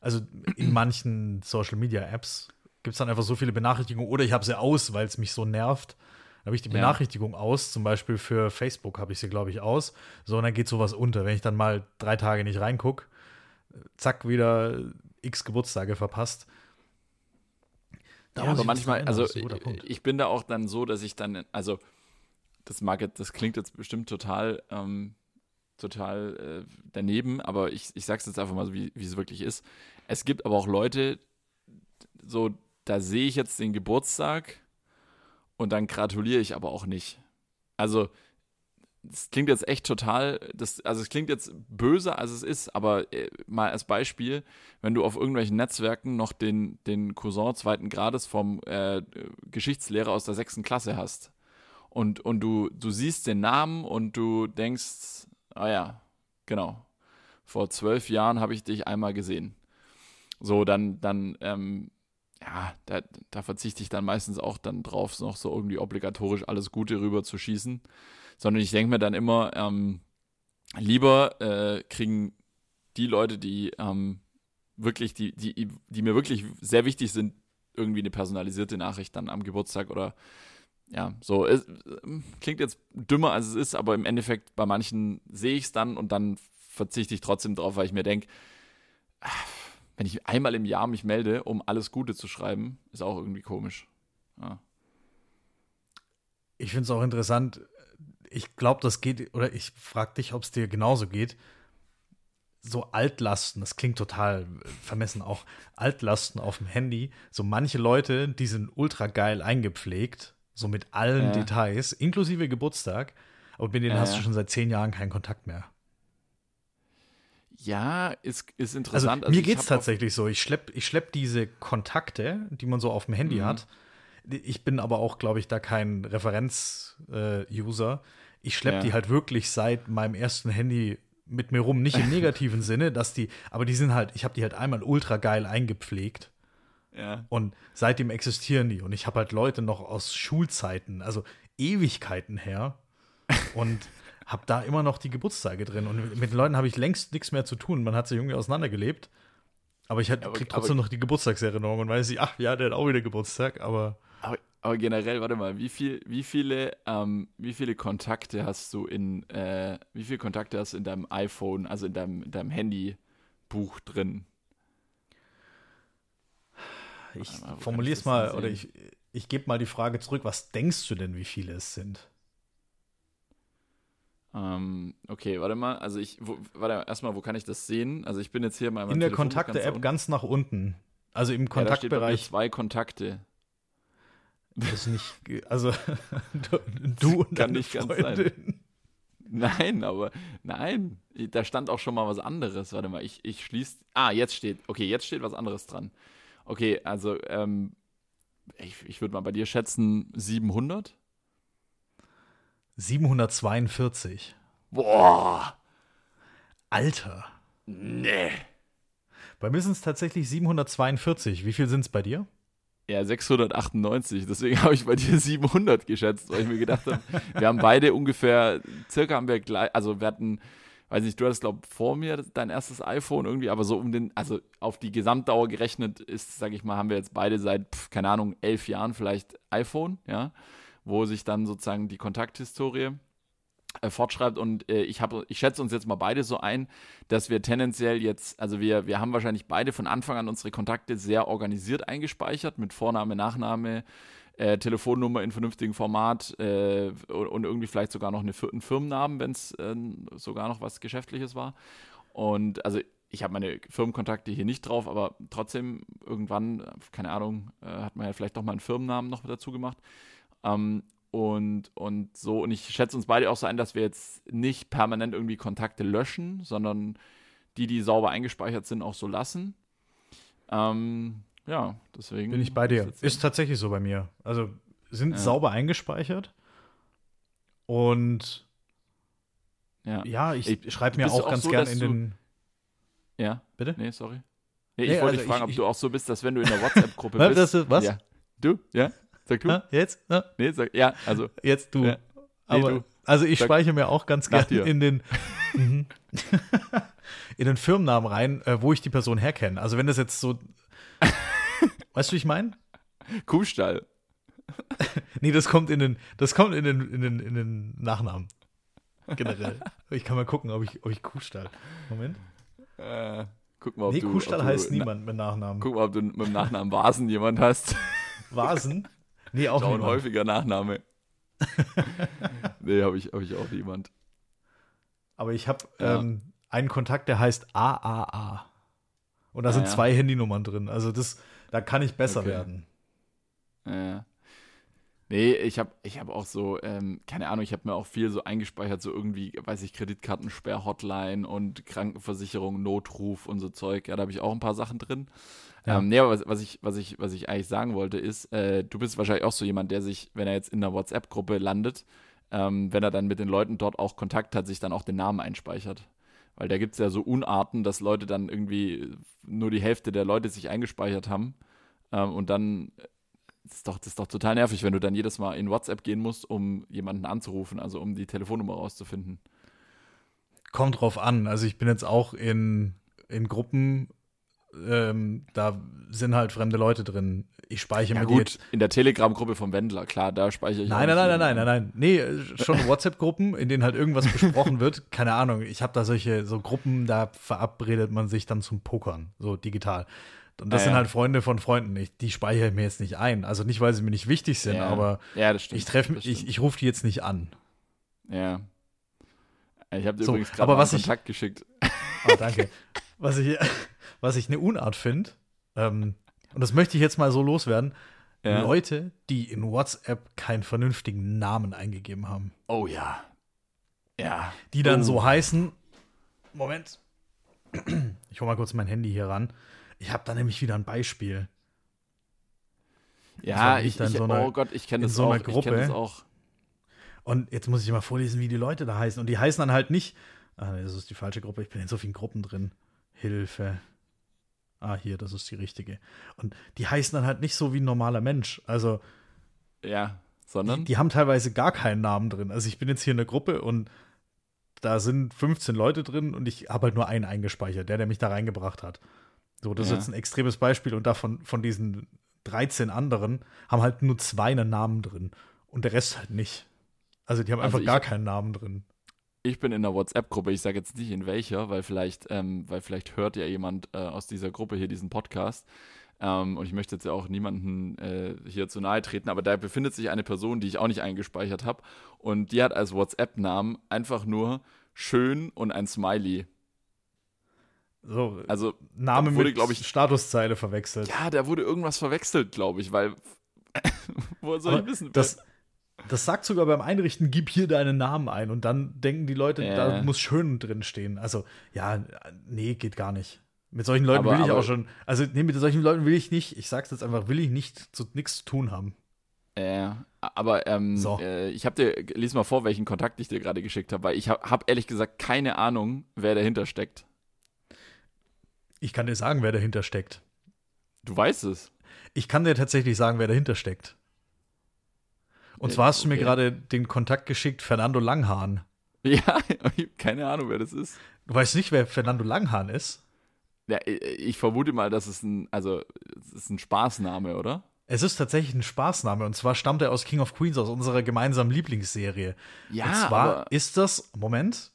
Also in manchen Social Media Apps gibt es dann einfach so viele Benachrichtigungen oder ich habe sie aus, weil es mich so nervt. Dann habe ich die Ja. Benachrichtigung aus, zum Beispiel für Facebook habe ich sie, glaube ich, aus. So, und dann geht sowas unter. Wenn ich dann mal drei Tage nicht reingucke, zack, wieder x Geburtstage verpasst. Da ja aber ich manchmal, also ich bin da auch dann so, dass ich dann, also das mag jetzt, das klingt jetzt bestimmt total, ähm, total äh, daneben, aber ich, ich sag's jetzt einfach mal so, wie, wie es wirklich ist. Es gibt aber auch Leute, so, da sehe ich jetzt den Geburtstag und dann gratuliere ich aber auch nicht. Also, das klingt jetzt echt total, das, also es klingt jetzt böser, als es ist, aber äh, mal als Beispiel, wenn du auf irgendwelchen Netzwerken noch den, den Cousin zweiten Grades vom äh, Geschichtslehrer aus der sechsten Klasse hast und, und du, du siehst den Namen und du denkst, ah ja, genau, vor zwölf Jahren habe ich dich einmal gesehen. So, dann, dann, ähm, ja, da, da verzichte ich dann meistens auch dann drauf, noch so irgendwie obligatorisch alles Gute rüber zu schießen. Sondern ich denke mir dann immer, ähm, lieber äh, kriegen die Leute, die ähm, wirklich, die, die, die mir wirklich sehr wichtig sind, irgendwie eine personalisierte Nachricht dann am Geburtstag oder ja, so. Es, ähm, klingt jetzt dümmer, als es ist, aber im Endeffekt bei manchen sehe ich es dann und dann verzichte ich trotzdem drauf, weil ich mir denke, wenn ich einmal im Jahr mich melde, um alles Gute zu schreiben, ist auch irgendwie komisch. Ja. Ich finde es auch interessant. Ich glaube, das geht, oder ich frage dich, ob es dir genauso geht. So Altlasten, das klingt total vermessen auch. Altlasten auf dem Handy. So manche Leute, die sind ultra geil eingepflegt, so mit allen Ja. Details, inklusive Geburtstag. Aber mit denen Ja, hast du schon seit zehn Jahren keinen Kontakt mehr. Ja, ist, ist Also, interessant. mir ich geht es tatsächlich so. Ich schlepp, ich schlepp diese Kontakte, die man so auf dem Handy Mhm. hat. Ich bin aber auch, glaube ich, da kein Referenz-User. ich schlepp Ja. die halt wirklich seit meinem ersten Handy mit mir rum. Nicht im [LAUGHS] negativen Sinne, dass die, aber die sind halt, ich habe die halt einmal ultra geil eingepflegt. Ja. Und seitdem existieren die. Und ich habe halt Leute noch aus Schulzeiten, also Ewigkeiten her. [LAUGHS] Und habe da immer noch die Geburtstage drin. Und mit den Leuten habe ich längst nichts mehr zu tun. Man hat sich irgendwie auseinandergelebt. Aber ich halt, Aber- krieg trotzdem aber- noch die Geburtstagserinnerung und weiß ich, ach ja, der hat auch wieder Geburtstag. Aber Aber, aber generell, warte mal, wie, viel, wie, viele, ähm, wie viele Kontakte hast du in, äh, wie viele Kontakte hast du in deinem iPhone, also in deinem, in deinem Handybuch drin? ich formuliere es mal, oder ich, ich gebe mal die Frage zurück, was denkst du denn, wie viele es sind? Ähm, okay, warte mal, also ich, wo, warte erstmal, wo kann ich das sehen? Also ich bin jetzt hier mal In der Kontakte-App ganz nach unten. Also im Ja, Kontaktbereich zwei Kontakte. ist nicht, also [LAUGHS] du, du und kann deine nicht ganz sein. Freundin. Nein, aber nein, da stand auch schon mal was anderes. Warte mal, ich, ich schließe. Ah, jetzt steht. Okay, jetzt steht was anderes dran. Okay, also ähm, ich, ich würde mal bei dir schätzen 700. 742. Boah, Alter. nee. Bei mir sind es tatsächlich 742. Wie viel sind es bei dir? Ja, 698. Deswegen [LAUGHS] habe ich bei dir 700 geschätzt, weil ich mir gedacht habe, wir haben beide ungefähr, circa haben wir gleich, also wir hatten, weiß nicht, du hattest, glaube ich, vor mir dein erstes iPhone irgendwie, aber so um den, also auf die Gesamtdauer gerechnet ist, sage ich mal, haben wir jetzt beide seit, pf, keine Ahnung, elf Jahren vielleicht iPhone, ja, wo sich dann sozusagen die Kontakthistorie äh, fortschreibt und äh, ich ich schätze uns jetzt mal beide so ein, dass wir tendenziell jetzt, also wir, wir haben wahrscheinlich beide von Anfang an unsere Kontakte sehr organisiert eingespeichert mit Vorname, Nachname, äh, Telefonnummer in vernünftigem Format äh, und, irgendwie vielleicht sogar noch einen Firmennamen, wenn es äh, sogar noch was Geschäftliches war. Und also ich habe meine Firmenkontakte hier nicht drauf, aber trotzdem irgendwann, äh, keine Ahnung, äh, hat man ja vielleicht doch mal einen Firmennamen noch dazu gemacht. Ähm, und, und so, und ich schätze uns beide auch so ein, dass wir jetzt nicht permanent irgendwie Kontakte löschen, sondern die, die sauber eingespeichert sind, auch so lassen. Ähm, ja, deswegen. Bin ich bei dir. Ist tatsächlich so bei mir. Also sind Ja. sauber eingespeichert. Und ja. ja, ich, Ich- schreibe mir auch ganz so, gern in den. Ja. Bitte? Nee, sorry. Nee, ich Nee, wollte also dich fragen, ich- ob ich- du auch so bist, dass wenn du in der WhatsApp-Gruppe [LAUGHS] bist. Ist- was? Ja. Du? Ja? Sag du? Ah, jetzt? Ah, Nee, sag, ja, also. jetzt du. Ja. Nee, Aber, du. Also ich Sag- speichere mir auch ganz Nach gern dir. in den Mhm. [LAUGHS] in den Firmennamen rein, äh, wo ich die Person herkenne. Also wenn das jetzt so [LAUGHS] Weißt du, wie ich meine? Kuhstall. [LAUGHS] Nee, das kommt in den das kommt in den in den in den Nachnamen. Generell. ich kann mal gucken, ob ich ob ich Kuhstall. Moment. Äh, guck mal, ob Nee, du. Kuhstall ob du, heißt niemand mit Nachnamen. Guck mal, ob du mit dem Nachnamen Vasen jemand hast. Vasen? Nee, auch Auch ein häufiger Nachname. [LAUGHS] nee, habe ich, hab ich auch niemand. Aber ich habe Ja. ähm, einen Kontakt, der heißt AAA. Und da Ah, sind ja. zwei Handynummern drin. Also das, da kann ich besser Okay. werden. Ja. Nee, ich habe ich hab auch so, ähm, keine Ahnung, ich habe mir auch viel so eingespeichert, so irgendwie, weiß ich, Kreditkartensperr-Hotline und Krankenversicherung, Notruf und so Zeug. Ja, da habe ich auch ein paar Sachen drin. Ja. Ähm, nee, aber was, was, ich, was, ich, was ich eigentlich sagen wollte, ist, äh, du bist wahrscheinlich auch so jemand, der sich, wenn er jetzt in einer WhatsApp-Gruppe landet, ähm, wenn er dann mit den Leuten dort auch Kontakt hat, sich dann auch den Namen einspeichert. Weil da gibt es ja so Unarten, dass Leute dann irgendwie nur die Hälfte der Leute sich eingespeichert haben. Ähm, und dann das ist, doch, das ist doch total nervig, wenn du dann jedes Mal in WhatsApp gehen musst, um jemanden anzurufen, also um die Telefonnummer rauszufinden. Kommt drauf an. Also ich bin jetzt auch in, in Gruppen, ähm, da sind halt fremde Leute drin. Ich speichere Ja mir gut, jetzt. in der Telegram-Gruppe vom Wendler, klar, da speichere ich Nein, auch nein, nein, nein, jeden nein, nein. Nee, schon WhatsApp-Gruppen, in denen halt irgendwas besprochen wird. [LAUGHS] Keine Ahnung. Ich habe da solche so Gruppen, da verabredet man sich dann zum Pokern, so digital. Und das Ah, sind ja. halt Freunde von Freunden. Ich, die speichere ich mir jetzt nicht ein. Also nicht, weil sie mir nicht wichtig sind, Ja. aber Ja, stimmt. ich treffe ich, ich rufe die jetzt nicht an. Ja. Ich habe So, übrigens gerade einen ich- Kontakt geschickt. Ah, danke. [LAUGHS] was, ich, was ich eine Unart finde, ähm, und das möchte ich jetzt mal so loswerden, Ja. Leute, die in WhatsApp keinen vernünftigen Namen eingegeben haben. Oh ja. Ja. Die dann Oh. so heißen, Moment, Ich hole mal kurz mein Handy hier ran. Ich habe da nämlich wieder ein Beispiel. Ja, ich, ich so eine, oh Gott, ich kenne das, so auch, Gruppe. Ich das auch. Und jetzt muss ich mal vorlesen, wie die Leute da heißen. Und die heißen dann halt nicht, ah, das ist die falsche Gruppe, ich bin in so vielen Gruppen drin. Hilfe. Ah, hier, das ist die richtige. Und die heißen dann halt nicht so wie ein normaler Mensch. Also. Ja, sondern? Die, die haben teilweise gar keinen Namen drin. Also ich bin jetzt hier in der Gruppe und da sind 15 Leute drin und ich habe halt nur einen eingespeichert, der, der mich da reingebracht hat. So, das ja. ist jetzt ein extremes Beispiel und davon von diesen 13 anderen haben halt nur zwei einen Namen drin und der Rest halt nicht. Also die haben also einfach ich, gar keinen Namen drin. Ich bin in der WhatsApp-Gruppe, ich sage jetzt nicht in welcher, weil vielleicht, ähm, weil vielleicht hört ja jemand äh, aus dieser Gruppe hier diesen Podcast. Ähm, und ich möchte jetzt ja auch niemanden äh, hier zu nahe treten, aber da befindet sich eine Person, die ich auch nicht eingespeichert habe. Und die hat als WhatsApp-Namen einfach nur schön und ein Smiley. So, also Name wurde, glaube ich, Statuszeile verwechselt. Ja, da wurde irgendwas verwechselt, glaube ich, weil [LAUGHS] woher soll Aber ich wissen? Das, das sagt sogar beim Einrichten, gib hier deinen Namen ein und dann denken die Leute, äh. da muss schön drin stehen. Also, ja, nee, geht gar nicht. Mit solchen Leuten aber, will ich auch schon, also nee, mit solchen Leuten will ich nicht, ich sag's jetzt einfach, will ich nicht zu nichts zu tun haben. Äh, aber ähm, so. äh, ich habe dir, lies mal vor, welchen Kontakt ich dir gerade geschickt habe, weil ich habe hab ehrlich gesagt keine Ahnung, wer dahinter steckt. Ich kann dir sagen, wer dahinter steckt. Du weißt es. Ich kann dir tatsächlich sagen, wer dahinter steckt. Und zwar hast okay. du mir gerade den Kontakt geschickt, Fernando Langhahn. [LAUGHS] Ja, keine Ahnung, wer das ist. Du weißt nicht, wer Fernando Langhahn ist? Ja, ich vermute mal, dass es ein, also, es ist ein Spaßname, oder? Es ist tatsächlich ein Spaßname und zwar stammt er aus King of Queens, aus unserer gemeinsamen Lieblingsserie. Ja. Und zwar ist das, Moment,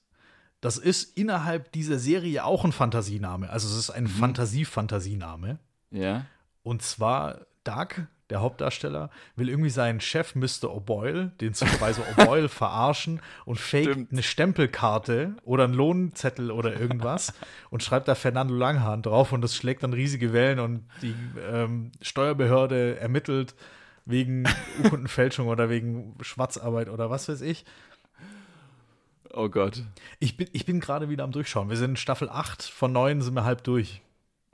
das ist innerhalb dieser Serie auch ein Fantasiename. Also es ist ein mhm. Fantasie-Fantasiename. Ja. Und zwar Doug, der Hauptdarsteller, will irgendwie seinen Chef Mr. O'Boyle, den Supervisor [LAUGHS] O'Boyle, verarschen und fake eine Stempelkarte oder einen Lohnzettel oder irgendwas [LAUGHS] und schreibt da Fernando Langhahn drauf und das schlägt dann riesige Wellen und die ähm, Steuerbehörde ermittelt wegen [LAUGHS] Urkundenfälschung oder wegen Schwarzarbeit oder was weiß ich. Oh Gott. Ich bin, ich bin gerade wieder am Durchschauen. Wir sind in Staffel 8, von 9 sind wir halb durch.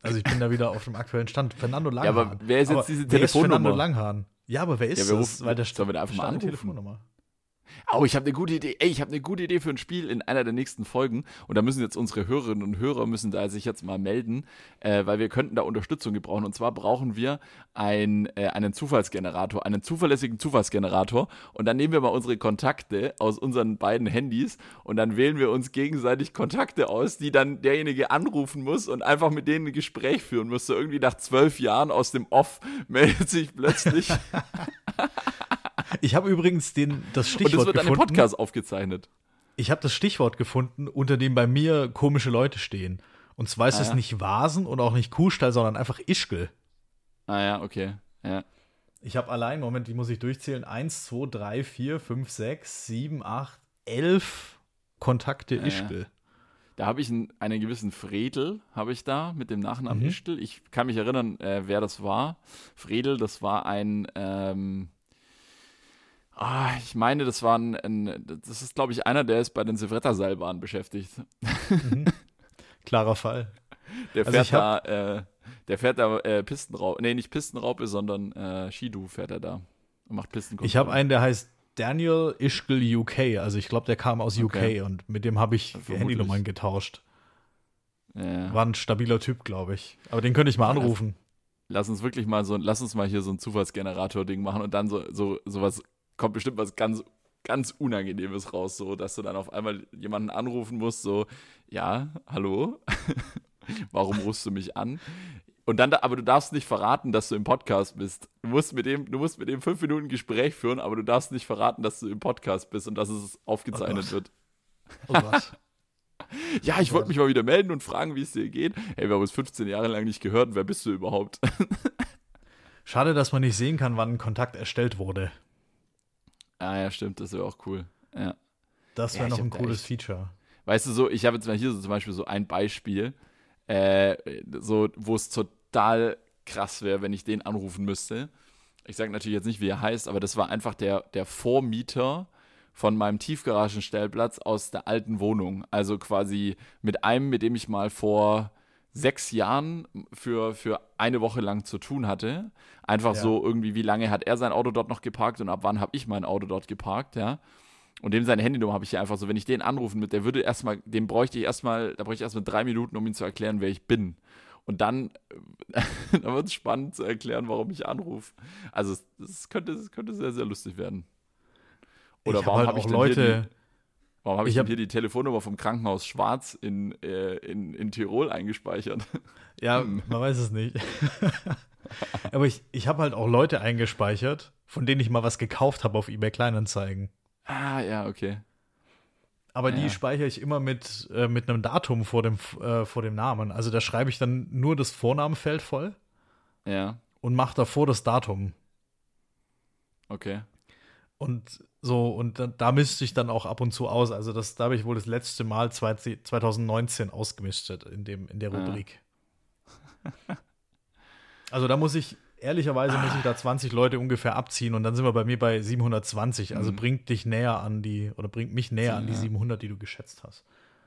Also ich bin da wieder auf dem aktuellen Stand. Fernando Langhahn. Ja, aber wer ist jetzt aber diese Telefonnummer? Fernando Langhahn. Ja, aber wer ist ja, das? Weil der sollen wir da einfach mal anrufen? Telefonnummer. Oh, ich habe eine gute Idee. Ey, ich habe eine gute Idee für ein Spiel in einer der nächsten Folgen. Und da müssen jetzt unsere Hörerinnen und Hörer müssen da sich jetzt mal melden, äh, weil wir könnten da Unterstützung gebrauchen. Und zwar brauchen wir ein, äh, einen Zufallsgenerator, einen zuverlässigen Zufallsgenerator. Und dann nehmen wir mal unsere Kontakte aus unseren beiden Handys und dann wählen wir uns gegenseitig Kontakte aus, die dann derjenige anrufen muss und einfach mit denen ein Gespräch führen muss. So irgendwie nach zwölf Jahren aus dem Off meldet sich plötzlich. [LAUGHS] Ich habe übrigens den, das Stichwort Und es wird gefunden. Podcast aufgezeichnet. Ich habe das Stichwort gefunden, unter dem bei mir komische Leute stehen. Und zwar ist ah, es ja. nicht Vasen und auch nicht Kuhstall, sondern einfach Ischgl. Ah ja, okay. Ja. Ich habe allein, Moment, wie muss ich durchzählen? Eins, zwei, drei, vier, fünf, sechs, sieben, acht, elf Kontakte ja, Ischgl. Ja. Da habe ich einen, einen, gewissen Fredel, habe ich da mit dem Nachnamen mhm. Ischgl. Ich kann mich erinnern, äh, wer das war. Fredel, das war ein, ähm, Ah, ich meine, das war ein, ein das ist, glaube ich, einer, der ist bei den Silvretta-Seilbahnen beschäftigt. Mhm. Klarer Fall. Der also fährt da, äh, der fährt da äh, Pistenraupe, nee, nicht Pistenraupe, sondern äh, Skidu fährt er da und macht Pistenkontrolle. Ich habe einen, der heißt Daniel Ischgl UK, also ich glaube, der kam aus okay. UK und mit dem habe ich Handynummern getauscht. Ja. War ein stabiler Typ, glaube ich. Aber den könnte ich mal anrufen. Lass uns wirklich mal so, lass uns mal hier so ein Zufallsgenerator-Ding machen und dann so, so sowas kommt bestimmt was ganz, ganz Unangenehmes raus, so, dass du dann auf einmal jemanden anrufen musst, so, ja, hallo, [LAUGHS] warum rufst du mich an? Und dann, aber du darfst nicht verraten, dass du im Podcast bist. Du musst mit dem, du musst mit dem fünf Minuten Gespräch führen, aber du darfst nicht verraten, dass du im Podcast bist und dass es aufgezeichnet oh wird. Oh Gott. [LAUGHS] ja, ich wollte mich mal wieder melden und fragen, wie es dir geht. Hey, wir haben uns 15 Jahre lang nicht gehört. Wer bist du überhaupt? [LAUGHS] Schade, dass man nicht sehen kann, wann ein Kontakt erstellt wurde. Ah ja, stimmt, das wäre auch cool. Ja. Das wäre ja, noch ein cooles echt, Feature. Weißt du so, ich habe jetzt mal hier so zum Beispiel so ein Beispiel, äh, so, wo es total krass wäre, wenn ich den anrufen müsste. Ich sage natürlich jetzt nicht, wie er heißt, aber das war einfach der, der Vormieter von meinem Tiefgaragenstellplatz aus der alten Wohnung. Also quasi mit einem, mit dem ich mal vor sechs Jahren für, für eine Woche lang zu tun hatte. Einfach ja. so irgendwie, wie lange hat er sein Auto dort noch geparkt und ab wann habe ich mein Auto dort geparkt, ja. Und dem seine Handynummer habe ich hier einfach so, wenn ich den anrufen mit, der würde erstmal, dem bräuchte ich erstmal, da bräuchte ich erstmal drei Minuten, um ihm zu erklären, wer ich bin. Und dann, [LAUGHS] dann wird es spannend zu erklären, warum ich anrufe. Also es könnte, könnte sehr, sehr lustig werden. Oder ich warum habe halt hab ich denn Leute, die, warum habe ich, ich hab, hier die Telefonnummer vom Krankenhaus Schwarz in, äh, in, in Tirol eingespeichert? [LAUGHS] Ja, hm. man weiß es nicht. [LAUGHS] Aber ich, ich habe halt auch Leute eingespeichert, von denen ich mal was gekauft habe auf eBay Kleinanzeigen. Ah, ja, okay. Aber ja. die speichere ich immer mit, äh, mit einem Datum vor dem, äh, vor dem Namen. Also da schreibe ich dann nur das Vornamenfeld voll. Ja. Und mache davor das Datum. Okay. Und so, und da, da misste ich dann auch ab und zu aus. Also das, da habe ich wohl das letzte Mal 2019 ausgemistet in, dem, in der Rubrik. Ja. [LAUGHS] also da muss ich, ehrlicherweise muss ich da 20 Leute ungefähr abziehen und dann sind wir bei mir bei 720. Also mhm. bringt dich näher an die, oder bringt mich näher ja. an die 700, die du geschätzt hast.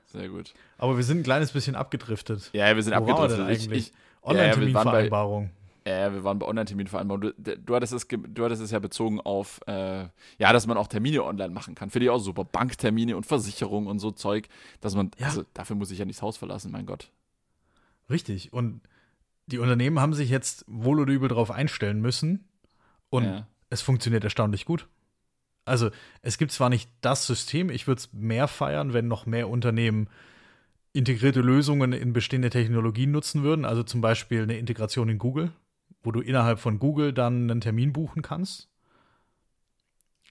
Sehr gut. Aber wir sind ein kleines bisschen abgedriftet. Ja, wir sind Wo abgedriftet. War eigentlich? Online-Terminvereinbarung. Ja, äh, wir waren bei Online-Terminvereinbarungen. Du, du, hattest es, du hattest es ja bezogen auf, äh, ja, dass man auch Termine online machen kann. Finde ich auch super. Banktermine und Versicherungen und so Zeug, dass man, ja. also dafür muss ich ja nicht das Haus verlassen, mein Gott. Richtig. Und die Unternehmen haben sich jetzt wohl oder übel darauf einstellen müssen. Und ja. es funktioniert erstaunlich gut. Also, es gibt zwar nicht das System, ich würde es mehr feiern, wenn noch mehr Unternehmen integrierte Lösungen in bestehende Technologien nutzen würden, also zum Beispiel eine Integration in Google wo du innerhalb von Google dann einen Termin buchen kannst.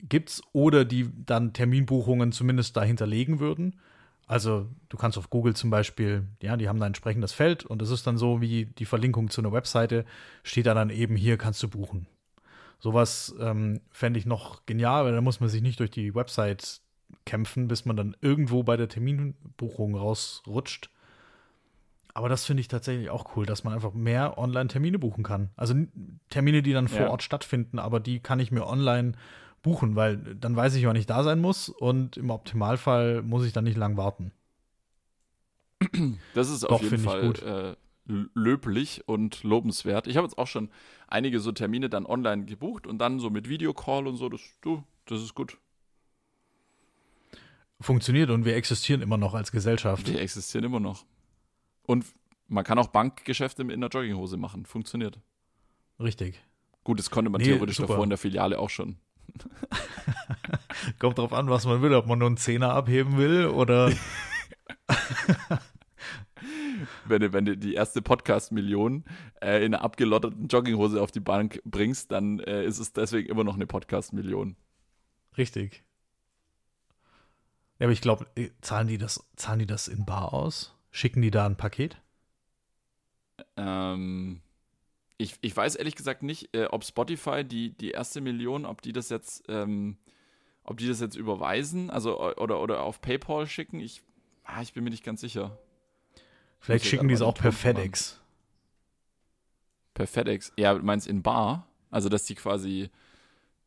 Gibt's oder die dann Terminbuchungen zumindest dahinter legen würden. Also du kannst auf Google zum Beispiel, ja, die haben da ein entsprechendes Feld und das ist dann so wie die Verlinkung zu einer Webseite, steht da dann eben hier kannst du buchen. Sowas ähm, fände ich noch genial, weil da muss man sich nicht durch die Website kämpfen, bis man dann irgendwo bei der Terminbuchung rausrutscht, aber das finde ich tatsächlich auch cool, dass man einfach mehr Online-Termine buchen kann. Also Termine, die dann vor ja. Ort stattfinden, aber die kann ich mir online buchen, weil dann weiß ich, wann ich da sein muss und im Optimalfall muss ich dann nicht lang warten. Das ist Doch, auf jeden Fall äh, löblich und lobenswert. Ich habe jetzt auch schon einige so Termine dann online gebucht und dann so mit Videocall und so. Das, du, das ist gut. Funktioniert und wir existieren immer noch als Gesellschaft. Wir existieren immer noch. Und man kann auch Bankgeschäfte in der Jogginghose machen. Funktioniert. Richtig. Gut, das konnte man nee, theoretisch super. davor in der Filiale auch schon. [LAUGHS] Kommt drauf an, was man will, ob man nur einen Zehner abheben will oder. [LAUGHS] wenn, du, wenn du die erste Podcast-Million äh, in einer abgelotterten Jogginghose auf die Bank bringst, dann äh, ist es deswegen immer noch eine Podcast-Million. Richtig. Ja, aber ich glaube, äh, zahlen die das, zahlen die das in Bar aus? Schicken die da ein Paket? Ähm, ich, ich weiß ehrlich gesagt nicht, äh, ob Spotify die, die erste Million, ob die das jetzt, ähm, ob die das jetzt überweisen, also oder, oder auf PayPal schicken. Ich, ah, ich bin mir nicht ganz sicher. Vielleicht schicken die es auch per FedEx. Per FedEx? Ja, du meinst in Bar? Also, dass die quasi,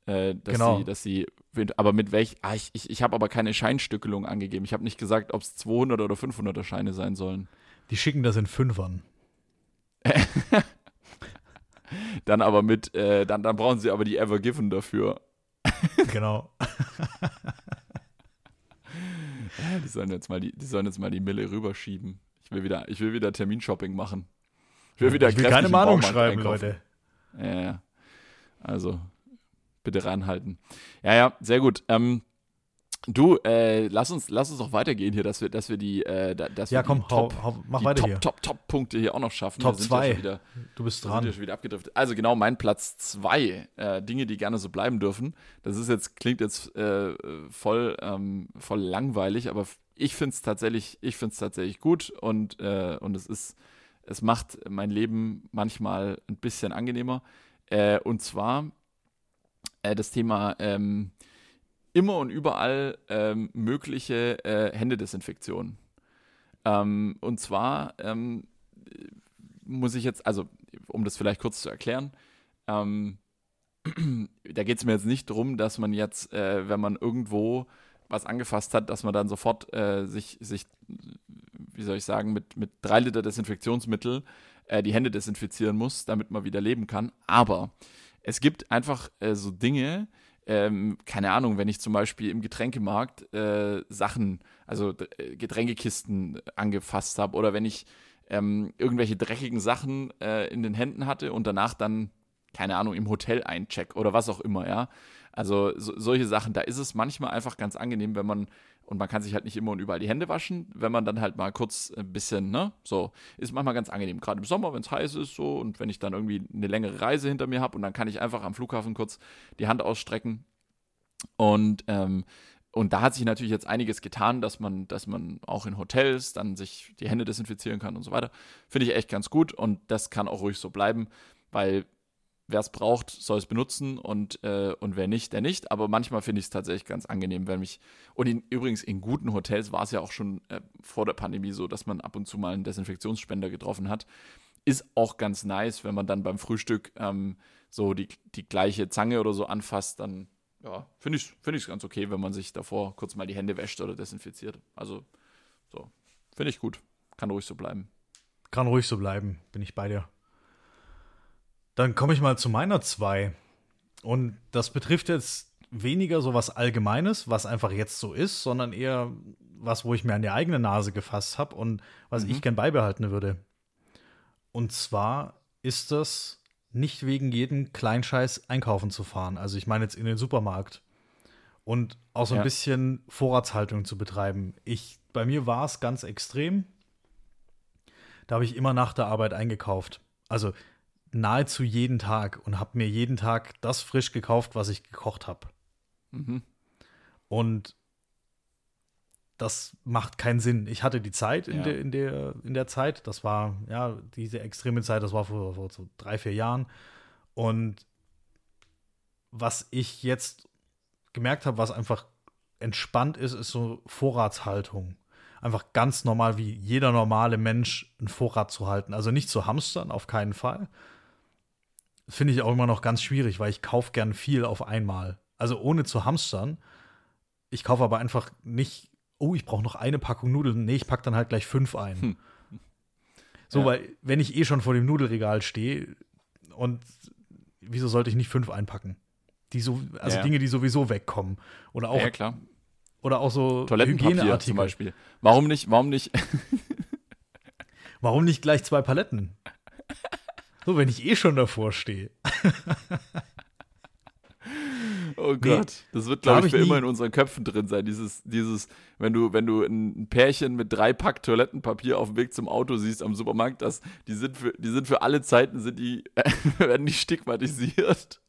äh, dass genau. sie, dass sie aber mit welch, ah, ich, ich, ich habe aber keine Scheinstückelung angegeben. Ich habe nicht gesagt, ob es 200 oder 500er Scheine sein sollen. Die schicken das in Fünfern. [LAUGHS] dann aber mit, äh, dann, dann brauchen sie aber die Ever Given dafür. genau. [LAUGHS] die sollen jetzt mal die, die sollen jetzt mal die Mille rüberschieben. Ich will wieder, ich will wieder Terminshopping machen. Ich will wieder ich will keine Mahnung schreiben, einkaufen. Leute. Ja, also bitte ranhalten. Ja, ja, sehr gut. Ähm, du, äh, lass uns, lass uns auch weitergehen hier, dass wir, dass wir die, äh, dass ja, wir komm, die Top, hau, hau, mach weiter Top, hier. Top, Top Punkte hier auch noch schaffen. Top 2. Ja du bist dran. Sind ja schon wieder abgedriftet. Also genau, mein Platz 2, äh, Dinge, die gerne so bleiben dürfen. Das ist jetzt, klingt jetzt äh, voll, ähm, voll langweilig, aber ich finde es tatsächlich, ich finde es tatsächlich gut und, äh, und es ist, es macht mein Leben manchmal ein bisschen angenehmer. Äh, und zwar äh, das Thema ähm, immer und überall ähm, mögliche äh, Händedesinfektion. Ähm, und zwar ähm, muss ich jetzt, also um das vielleicht kurz zu erklären, ähm, [CLEARS THROAT] da geht es mir jetzt nicht darum, dass man jetzt, äh, wenn man irgendwo was angefasst hat, dass man dann sofort äh, sich, sich, wie soll ich sagen, mit, mit drei Liter Desinfektionsmittel äh, die Hände desinfizieren muss, damit man wieder leben kann. Aber es gibt einfach äh, so Dinge, ähm, keine Ahnung, wenn ich zum Beispiel im Getränkemarkt äh, Sachen, also äh, Getränkekisten angefasst habe oder wenn ich ähm, irgendwelche dreckigen Sachen äh, in den Händen hatte und danach dann, keine Ahnung, im Hotel eincheck oder was auch immer, ja. Also so, solche Sachen, da ist es manchmal einfach ganz angenehm, wenn man, und man kann sich halt nicht immer und überall die Hände waschen, wenn man dann halt mal kurz ein bisschen, ne, so, ist manchmal ganz angenehm. Gerade im Sommer, wenn es heiß ist, so, und wenn ich dann irgendwie eine längere Reise hinter mir habe und dann kann ich einfach am Flughafen kurz die Hand ausstrecken. Und ähm, und da hat sich natürlich jetzt einiges getan, dass man, dass man auch in Hotels dann sich die Hände desinfizieren kann und so weiter. Finde ich echt ganz gut und das kann auch ruhig so bleiben, weil wer es braucht, soll es benutzen und, äh, und wer nicht, der nicht. Aber manchmal finde ich es tatsächlich ganz angenehm, wenn mich. Und in, übrigens in guten Hotels war es ja auch schon äh, vor der Pandemie so, dass man ab und zu mal einen Desinfektionsspender getroffen hat. Ist auch ganz nice, wenn man dann beim Frühstück ähm, so die, die gleiche Zange oder so anfasst, dann ja, finde ich es find ganz okay, wenn man sich davor kurz mal die Hände wäscht oder desinfiziert. Also, so, finde ich gut. Kann ruhig so bleiben. Kann ruhig so bleiben, bin ich bei dir. Dann komme ich mal zu meiner zwei. Und das betrifft jetzt weniger so was Allgemeines, was einfach jetzt so ist, sondern eher was, wo ich mir an die eigene Nase gefasst habe und was mhm. ich gern beibehalten würde. Und zwar ist das nicht wegen jedem Kleinscheiß einkaufen zu fahren. Also ich meine jetzt in den Supermarkt. Und auch so ein ja. bisschen Vorratshaltung zu betreiben. Ich, bei mir war es ganz extrem. Da habe ich immer nach der Arbeit eingekauft. Also nahezu jeden Tag und habe mir jeden Tag das frisch gekauft, was ich gekocht habe. Mhm. Und das macht keinen Sinn. Ich hatte die Zeit in, ja. der, in, der, in der Zeit. Das war, ja, diese extreme Zeit, das war vor, vor so drei, vier Jahren. Und was ich jetzt gemerkt habe, was einfach entspannt ist, ist so Vorratshaltung. Einfach ganz normal, wie jeder normale Mensch einen Vorrat zu halten. Also nicht zu hamstern, auf keinen Fall. Finde ich auch immer noch ganz schwierig, weil ich kaufe gern viel auf einmal. Also ohne zu hamstern. Ich kaufe aber einfach nicht oh, ich brauche noch eine Packung Nudeln. Nee, ich packe dann halt gleich fünf ein. Hm. So, ja. weil, wenn ich eh schon vor dem Nudelregal stehe und wieso sollte ich nicht fünf einpacken? Die so, also ja. Dinge, die sowieso wegkommen. Oder auch, ja, klar. Oder auch so Toilettenpapier zum Beispiel. Warum nicht, warum nicht? [LAUGHS] warum nicht gleich zwei Paletten? So, wenn ich eh schon davor stehe. Oh Gott, nee, das wird, glaube ich, für immer in unseren Köpfen drin sein. Dieses, dieses, wenn du, wenn du ein Pärchen mit drei Pack Toilettenpapier auf dem Weg zum Auto siehst am Supermarkt, das, die sind für, die sind für alle Zeiten, sind die, [LAUGHS] werden die stigmatisiert.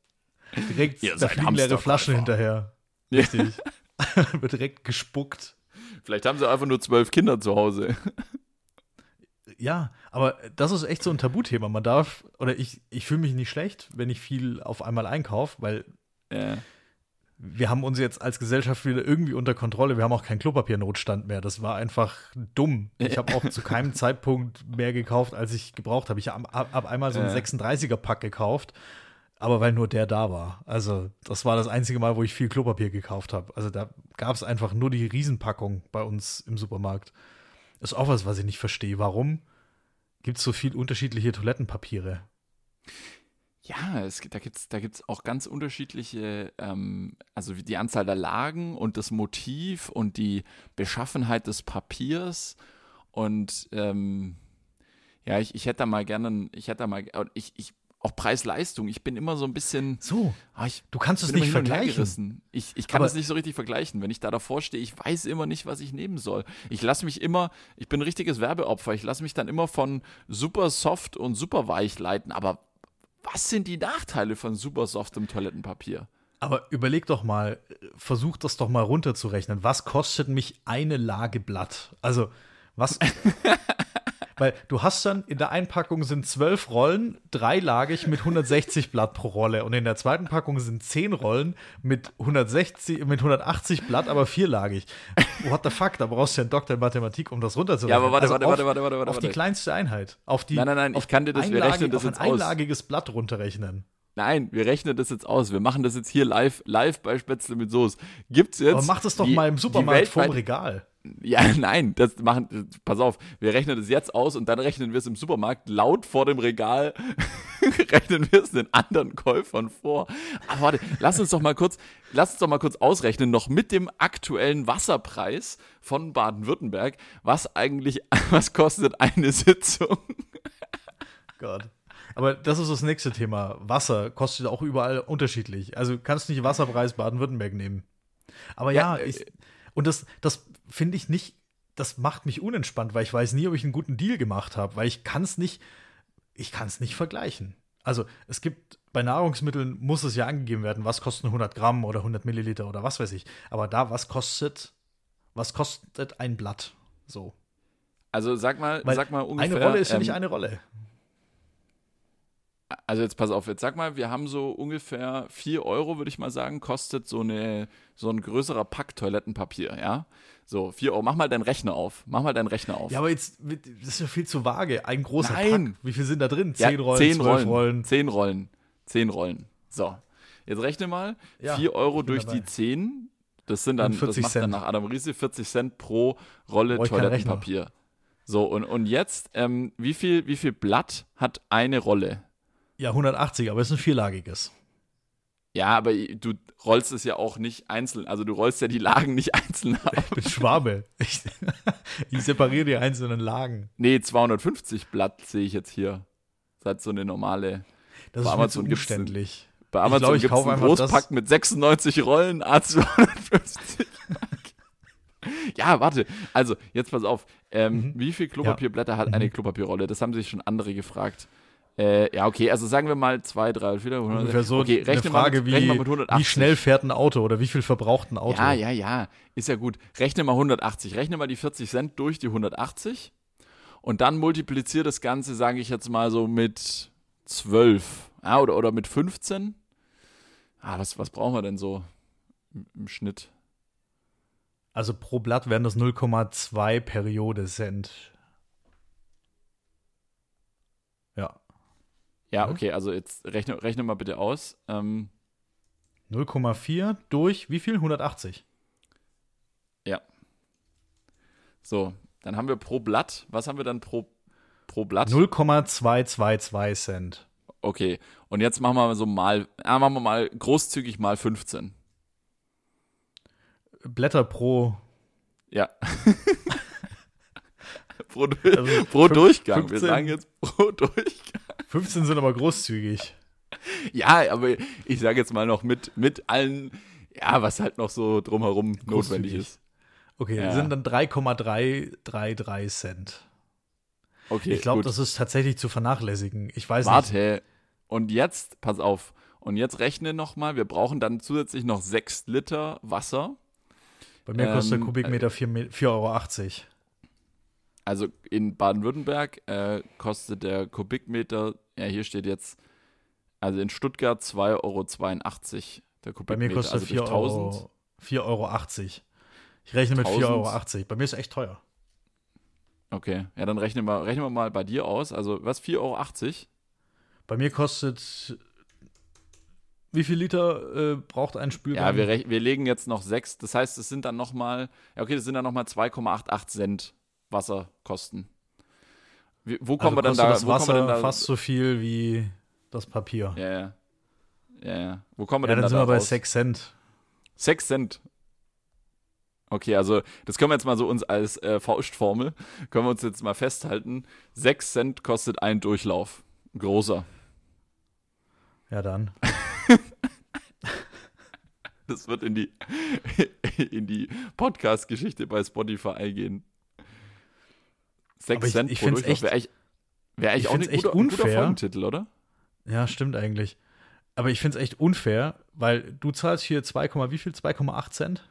Direkt Ihr da fliegen leere Flaschen hinterher. Richtig. [LAUGHS] wird direkt gespuckt. Vielleicht haben sie einfach nur zwölf Kinder zu Hause. Ja, aber das ist echt so ein Tabuthema. Man darf, oder ich, ich fühle mich nicht schlecht, wenn ich viel auf einmal einkaufe, weil ja wir haben uns jetzt als Gesellschaft wieder irgendwie unter Kontrolle. Wir haben auch keinen Klopapiernotstand mehr. Das war einfach dumm. Ich habe auch zu keinem [LAUGHS] Zeitpunkt mehr gekauft, als ich gebraucht habe. Ich habe ab einmal so einen ja. 36er-Pack gekauft, aber weil nur der da war. Also, das war das einzige Mal, wo ich viel Klopapier gekauft habe. Also, da gab es einfach nur die Riesenpackung bei uns im Supermarkt. Ist auch was, was ich nicht verstehe. Warum gibt es so viel unterschiedliche Toilettenpapiere? Ja, es, da gibt es da gibt's auch ganz unterschiedliche, ähm, also die Anzahl der Lagen und das Motiv und die Beschaffenheit des Papiers. Und ähm, ja, ich, ich hätte da mal gerne, ich hätte da mal, ich, ich, auch Preis-Leistung. Ich bin immer so ein bisschen. So, ah, ich, du kannst es nicht vergleichen. Ich, ich kann es nicht so richtig vergleichen. Wenn ich da davor stehe, ich weiß immer nicht, was ich nehmen soll. Ich lasse mich immer, ich bin ein richtiges Werbeopfer. Ich lasse mich dann immer von super soft und super weich leiten. Aber was sind die Nachteile von super softem Toilettenpapier? Aber überleg doch mal, versuch das doch mal runterzurechnen. Was kostet mich eine Lage Blatt? Also, was. [LAUGHS] Weil du hast dann in der Einpackung sind zwölf Rollen, dreilagig mit 160 Blatt pro Rolle. Und in der zweiten Packung sind zehn Rollen mit 160, mit 180 Blatt, aber vierlagig. What the fuck? Da brauchst du ja einen Doktor in Mathematik, um das runterzurechnen. Ja, aber warte, also warte, auf, warte, warte, warte, warte. Auf die kleinste Einheit. Auf die, nein, nein, nein, ich kann dir das, wir rechnen das auf ein einlagiges Blatt runterrechnen. Nein, wir rechnen das jetzt aus. Wir machen das jetzt hier live, live bei Spätzle mit Soße. Gibt's jetzt. Aber mach das doch die- mal im Supermarkt vorm Regal. Ja, [LAUGHS] nein, das machen, pass auf, wir rechnen das jetzt aus und dann rechnen wir es im Supermarkt laut vor dem Regal, [LAUGHS] rechnen wir es den anderen Käufern vor. Aber warte, lass uns doch mal kurz, lass uns doch mal kurz ausrechnen, noch mit dem aktuellen Wasserpreis von Baden-Württemberg, was eigentlich, [LAUGHS] was kostet eine Sitzung? Gott. Aber das ist das nächste Thema. Wasser kostet auch überall unterschiedlich. Also kannst nicht Wasserpreis Baden-Württemberg nehmen. Aber ja, Ja, äh, ich, und das, das finde ich nicht, das macht mich unentspannt, weil ich weiß nie, ob ich einen guten Deal gemacht habe, weil ich kann es nicht, ich kann es nicht vergleichen. Also es gibt, bei Nahrungsmitteln muss es ja angegeben werden, was kosten 100 Gramm oder 100 Milliliter oder was weiß ich. Aber da, was kostet, was kostet ein Blatt? So. Also sag mal, Weil sag mal ungefähr. eine Rolle ist ja ähm, nicht eine Rolle. Also jetzt pass auf, jetzt sag mal, wir haben so ungefähr 4 Euro, würde ich mal sagen, kostet so, eine, so ein größerer Pack Toilettenpapier, ja? So, 4 Euro. Mach mal deinen Rechner auf. Mach mal deinen Rechner auf. Ja, aber jetzt, das ist ja viel zu vage. Ein großer Nein. Pack. Wie viel sind da drin? Ja, Zehn Rollen, zehn zwölf Rollen, Rollen. Zehn Rollen. Zehn Rollen. So. Jetzt rechne mal. Ja, 4 Euro durch dabei. die 10. Das sind dann, das 40 macht dann Cent. nach Adam Riese 40 Cent pro Rolle keinen Toilettenpapier. So, und, und jetzt, ähm, wie, viel, wie viel Blatt hat eine Rolle? Ja, 180, aber es ist ein vierlagiges. Ja, aber du rollst es ja auch nicht einzeln. Also du rollst ja die Lagen nicht einzeln ab. Ich bin Schwabe. Ich, [LAUGHS] ich separiere die einzelnen Lagen. Nee, 250 Blatt sehe ich jetzt hier. Das hat so eine normale. Das Bei ist Amazon mir zu umständlich. Bei Ich Amazon gibt es einen Großpack mit 96 Rollen, A250. [LAUGHS] ja, warte. Also, jetzt pass auf. Ähm, Mhm. Wie viel Klopapierblätter hat eine Klopapierrolle? Das haben sich schon andere gefragt. Äh, ja, okay, also sagen wir mal 2, 3, 4, 100. Ungefähr so okay, eine rechne Frage mal mit, wie, mit 180. wie schnell fährt ein Auto oder wie viel verbraucht ein Auto. Ja, ja, ja. Ist ja gut. Rechne mal 180. Rechne mal die 40 Cent durch die 180. Und dann multipliziere das Ganze, sage ich jetzt mal so mit 12. Ja, oder, oder mit 15. Ah, was, was brauchen wir denn so im, im Schnitt? Also pro Blatt wären das 0,2 Periode Cent. Ja. Ja, Mhm. okay, also jetzt rechne, rechne mal bitte aus. Ähm, 0,4 durch wie viel? 180. so, dann haben wir pro Blatt. Was haben wir dann pro, pro Blatt? 0,222 Cent. Okay, und jetzt machen wir so mal, ah, machen wir mal großzügig mal 15. Blätter pro. Ja. [LAUGHS] [LAUGHS] pro, Also pro Durchgang. Wir 15. sagen jetzt pro Durchgang. 15 sind aber großzügig. Ja, aber ich sage jetzt mal noch mit, mit allen, ja, was halt noch so drumherum notwendig ist. Okay, Ja. sind dann 3,333 Cent. Okay, Ich glaube, das ist tatsächlich zu vernachlässigen. Ich weiß nicht. Warte. Und jetzt, pass auf. Und jetzt rechne nochmal, wir brauchen dann zusätzlich noch 6 Liter Wasser. Bei mir kostet der Ähm, Kubikmeter 4,80 Euro. Also in Baden-Württemberg äh, kostet der Kubikmeter, ja, hier steht jetzt, also in Stuttgart 2,82 Euro der Kubikmeter. Bei mir kostet also er 4 durch Euro. 4,80 Euro. Ich rechne mit 4,80 Euro. Bei mir ist echt teuer. Okay, ja, dann rechnen wir, rechnen wir mal bei dir aus. Also, was, 4,80 Euro? Bei mir kostet. Wie viel Liter äh, braucht ein Spülgang? Ja, wir, wir legen jetzt noch 6. Das heißt, es sind dann nochmal, ja, okay, das sind dann nochmal 2,88 Cent Wasserkosten. Wie, wo kommen also wir dann da? das wo kommen wir Wasser denn da? fast so viel wie das Papier. Ja, ja. Ja, ja. Wo kommen wir Ja, denn dann da sind wir bei raus? 6 Cent. 6 Cent. Okay, also das können wir jetzt mal so uns als äh, Faustformel, können wir uns jetzt mal festhalten. 6 Cent kostet ein Durchlauf. Ein Großer. Ja, dann. [LAUGHS] Das wird in die, [LAUGHS] in die Podcast-Geschichte bei Spotify eingehen. 6 Aber ich- Cent ich pro Durchlauf echt- wäre eigentlich, wär eigentlich ich auch ein guter, ein guter unfair. Folgentitel, oder? Ja, stimmt eigentlich. Aber ich finde es echt unfair, weil du zahlst hier 2, Komma wie viel? 2,8 Cent?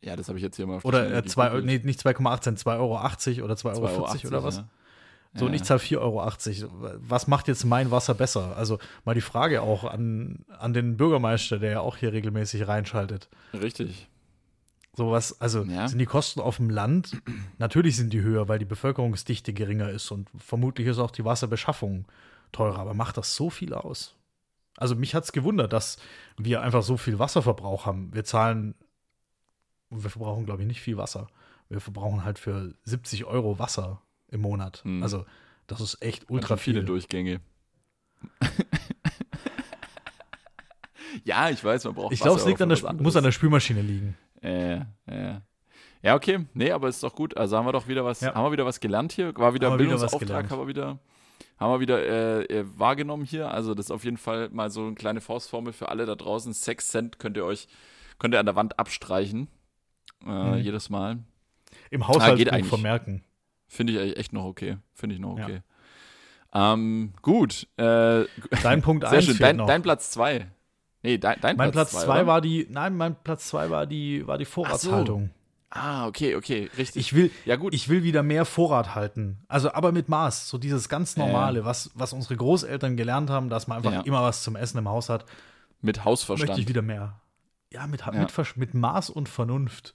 Ja, das habe ich jetzt hier mal auf Oder äh, zwei, nee, nicht 2,8 Cent, 2,80 Euro oder 2,40 Euro 2,80 oder was? ja. So, und Ja. ich zahle 4,80 Euro. Was macht jetzt mein Wasser besser? Also mal die Frage auch an, an den Bürgermeister, der ja auch hier regelmäßig reinschaltet. Richtig. So was, also Ja. sind die Kosten auf dem Land, natürlich sind die höher, weil die Bevölkerungsdichte geringer ist und vermutlich ist auch die Wasserbeschaffung teurer, aber macht das so viel aus? Also mich hat es gewundert, dass wir einfach so viel Wasserverbrauch haben. Wir zahlen, wir verbrauchen, glaube ich, nicht viel Wasser. Wir verbrauchen halt für 70 Euro Wasser im Monat. Hm. Also das ist echt ultra schön viele viel. Durchgänge. [LAUGHS] ja, ich weiß, man braucht Ich glaube, es liegt an der, muss an der. Spülmaschine liegen. Äh, äh. Ja, okay. Nee, aber ist doch gut. Also haben wir doch wieder was, Ja. haben wir wieder was gelernt hier. War wieder Haben Bildungsauftrag, haben wir wieder, haben wir wieder äh, äh, wahrgenommen hier. Also das ist auf jeden Fall mal so eine kleine Faustformel für alle da draußen. Sechs Cent könnt ihr euch, könnt ihr an der Wand abstreichen. Äh, Mhm. Jedes Mal. Im geht Haushaltsbuch eigentlich. vermerken. Finde ich echt noch okay. Finde ich noch Ja. okay. Ähm, gut. Äh, Dein Punkt [LAUGHS] sehr 1 schön. fehlt Dein, noch. dein Platz zwei. Nee, dein, dein mein Platz 2 oder? war die, nein, mein Platz 2 war die, war die Vorratshaltung. Ah, okay, okay, richtig. Ich will, ja, gut. ich will wieder mehr Vorrat halten. Also aber mit Maß. So dieses ganz normale, was, was unsere Großeltern gelernt haben, dass man einfach Ja. immer was zum Essen im Haus hat, mit Hausverstand. möchte ich wieder mehr. Ja, mit, Ja. Mit, mit Maß und Vernunft.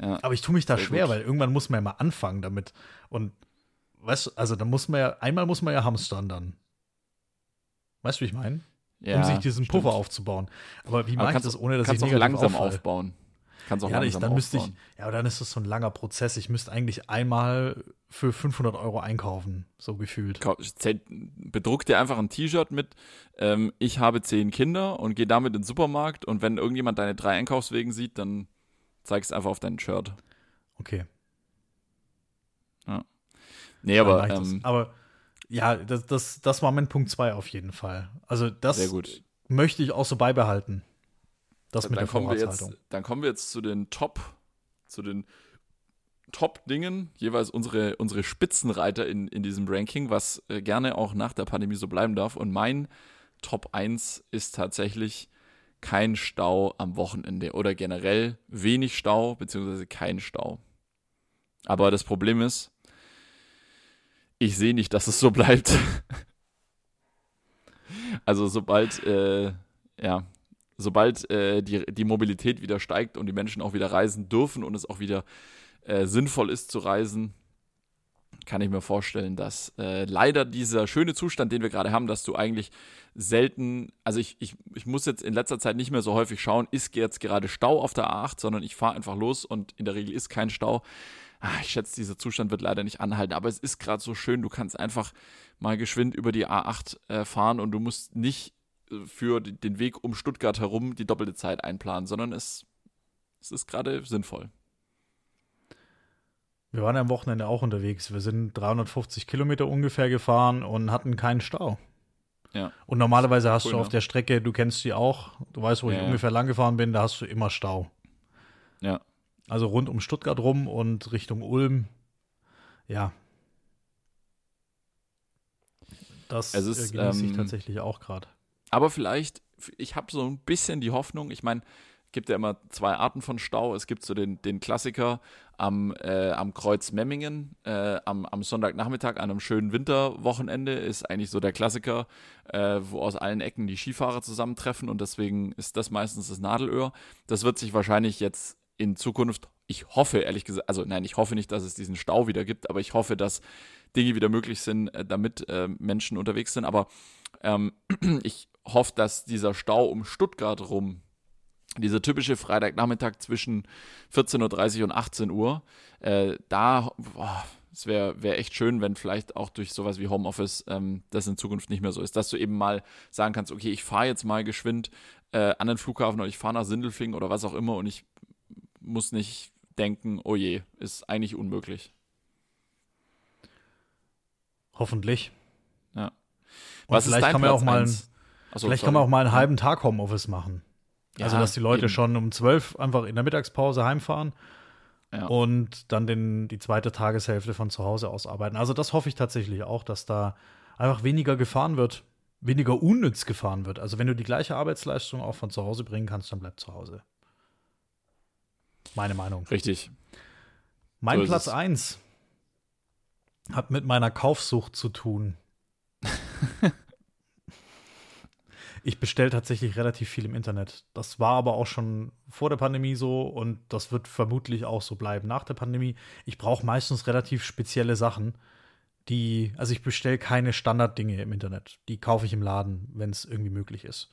Ja. Aber ich tue mich da Sehr schwer, gut. weil irgendwann muss man ja mal anfangen damit. Und weißt du, also da muss man ja, einmal muss man ja hamstern dann. Weißt du, wie ich meine? Ja, um sich diesen stimmt. Puffer aufzubauen. Aber wie mache ich das, ohne dass ich negativ langsam auffalle? aufbauen. Kannst auch Ja, ich, langsam dann müsste ich, ja, aber dann ist das so ein langer Prozess. Ich müsste eigentlich einmal für 500 Euro einkaufen, so gefühlt. Bedruck dir einfach ein T-Shirt mit, ähm, ich habe zehn Kinder und geh damit in den Supermarkt und wenn irgendjemand deine drei Einkaufswegen sieht, dann zeigst einfach auf dein Shirt. Okay, Nee, dann aber ich ähm, aber ja, das, das, das war mein Punkt 2 auf jeden Fall. Also das möchte ich auch so beibehalten. Das mit dann der kommen wir Vorratshaltung. jetzt, dann kommen wir jetzt zu den Top, zu den Top-Dingen, jeweils unsere, unsere Spitzenreiter in, in diesem Ranking, was äh, gerne auch nach der Pandemie so bleiben darf. Und mein Top 1 ist tatsächlich kein Stau am Wochenende oder generell wenig Stau, beziehungsweise kein Stau. Aber das Problem ist, ich sehe nicht, dass es so bleibt. also sobald, äh, ja, sobald äh, die, die Mobilität wieder steigt und die Menschen auch wieder reisen dürfen und es auch wieder äh, sinnvoll ist zu reisen, kann ich mir vorstellen, dass äh, leider dieser schöne Zustand, den wir gerade haben, dass du eigentlich selten, also ich, ich, ich muss jetzt in letzter Zeit nicht mehr so häufig schauen, ist jetzt gerade Stau auf der A8, sondern ich fahre einfach los und in der Regel ist kein Stau. Ah, ich schätze, dieser Zustand wird leider nicht anhalten, aber es ist gerade so schön, du kannst einfach mal geschwind über die A8 äh, fahren und du musst nicht äh, für den Weg um Stuttgart herum die doppelte Zeit einplanen, sondern es, es ist gerade sinnvoll. Wir waren am Wochenende auch unterwegs. Wir sind 350 Kilometer ungefähr gefahren und hatten keinen Stau. Ja. Und normalerweise hast Cool, du ne? auf der Strecke, du kennst die auch, du weißt, wo Ja, ich ja. ungefähr lang gefahren bin, da hast du immer Stau. Ja. Also rund um Stuttgart rum und Richtung Ulm. Ja. Das Es ist, genieße ich ähm, tatsächlich auch gerade. Aber vielleicht, ich habe so ein bisschen die Hoffnung, ich meine, es gibt ja immer zwei Arten von Stau. Es gibt so den, den Klassiker am, äh, am Kreuz Memmingen, äh, am, am Sonntagnachmittag, an einem schönen Winterwochenende, ist eigentlich so der Klassiker, äh, wo aus allen Ecken die Skifahrer zusammentreffen und deswegen ist das meistens das Nadelöhr. Das wird sich wahrscheinlich jetzt in Zukunft, ich hoffe ehrlich gesagt, also nein, ich hoffe nicht, dass es diesen Stau wieder gibt, aber ich hoffe, dass Dinge wieder möglich sind, äh, damit äh, Menschen unterwegs sind. Aber ähm, [CLEARS THROAT] ich hoffe, dass dieser Stau um Stuttgart rum, dieser typische Freitagnachmittag zwischen 14.30 Uhr und 18 Uhr, äh, da, boah, es wäre wär echt schön, wenn vielleicht auch durch sowas wie Homeoffice ähm, das in Zukunft nicht mehr so ist, dass du eben mal sagen kannst, okay, ich fahre jetzt mal geschwind äh, an den Flughafen oder ich fahre nach Sindelfingen oder was auch immer und ich muss nicht denken, oh je, ist eigentlich unmöglich. Hoffentlich. Ja. Und Was vielleicht kann man Platz auch mal? Achso, vielleicht sorry. kann man auch mal einen halben Tag Homeoffice machen. also, Ja, dass die Leute eben. schon um 12 einfach in der Mittagspause heimfahren Ja. und dann den, die zweite Tageshälfte von zu Hause aus arbeiten. Also, das hoffe ich tatsächlich auch, dass da einfach weniger gefahren wird, weniger unnütz gefahren wird. Also, wenn du die gleiche Arbeitsleistung auch von zu Hause bringen kannst, dann bleib zu Hause. Meine Meinung. Richtig. Mein So Platz es. 1 hat mit meiner Kaufsucht zu tun. [LAUGHS] ich bestelle tatsächlich relativ viel im Internet. Das war aber auch schon vor der Pandemie so und das wird vermutlich auch so bleiben nach der Pandemie. Ich brauche meistens relativ spezielle Sachen, die, also ich bestelle keine Standarddinge im Internet. Die kaufe ich im Laden, wenn es irgendwie möglich ist.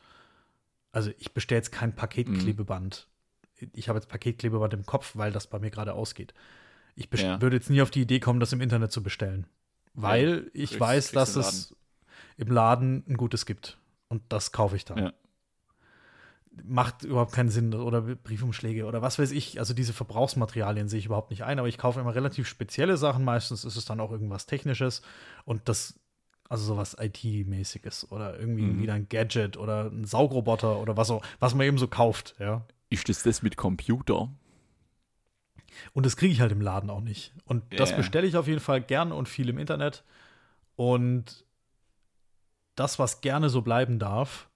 Also ich bestelle jetzt kein Paketklebeband. Ich habe jetzt Paketklebeband im Kopf, weil das bei mir gerade ausgeht. Ich ja. würde jetzt nie auf die Idee kommen, das im Internet zu bestellen. Weil ja, ich weiß, dass es im Laden ein gutes gibt. Und das kaufe ich dann. Ja. Macht überhaupt keinen Sinn. Oder Briefumschläge oder was weiß ich. Also diese Verbrauchsmaterialien sehe ich überhaupt nicht ein. Aber ich kaufe immer relativ spezielle Sachen. Meistens ist es dann auch irgendwas Technisches. Und das, also sowas IT-mäßiges. Oder irgendwie mhm. wieder ein Gadget oder ein Saugroboter oder was auch, was man eben so kauft. Ja. Ist das das mit Computer? Und das kriege ich halt im Laden auch nicht. Und das yeah. bestelle ich auf jeden Fall gern und viel im Internet. Und das, was gerne so bleiben darf,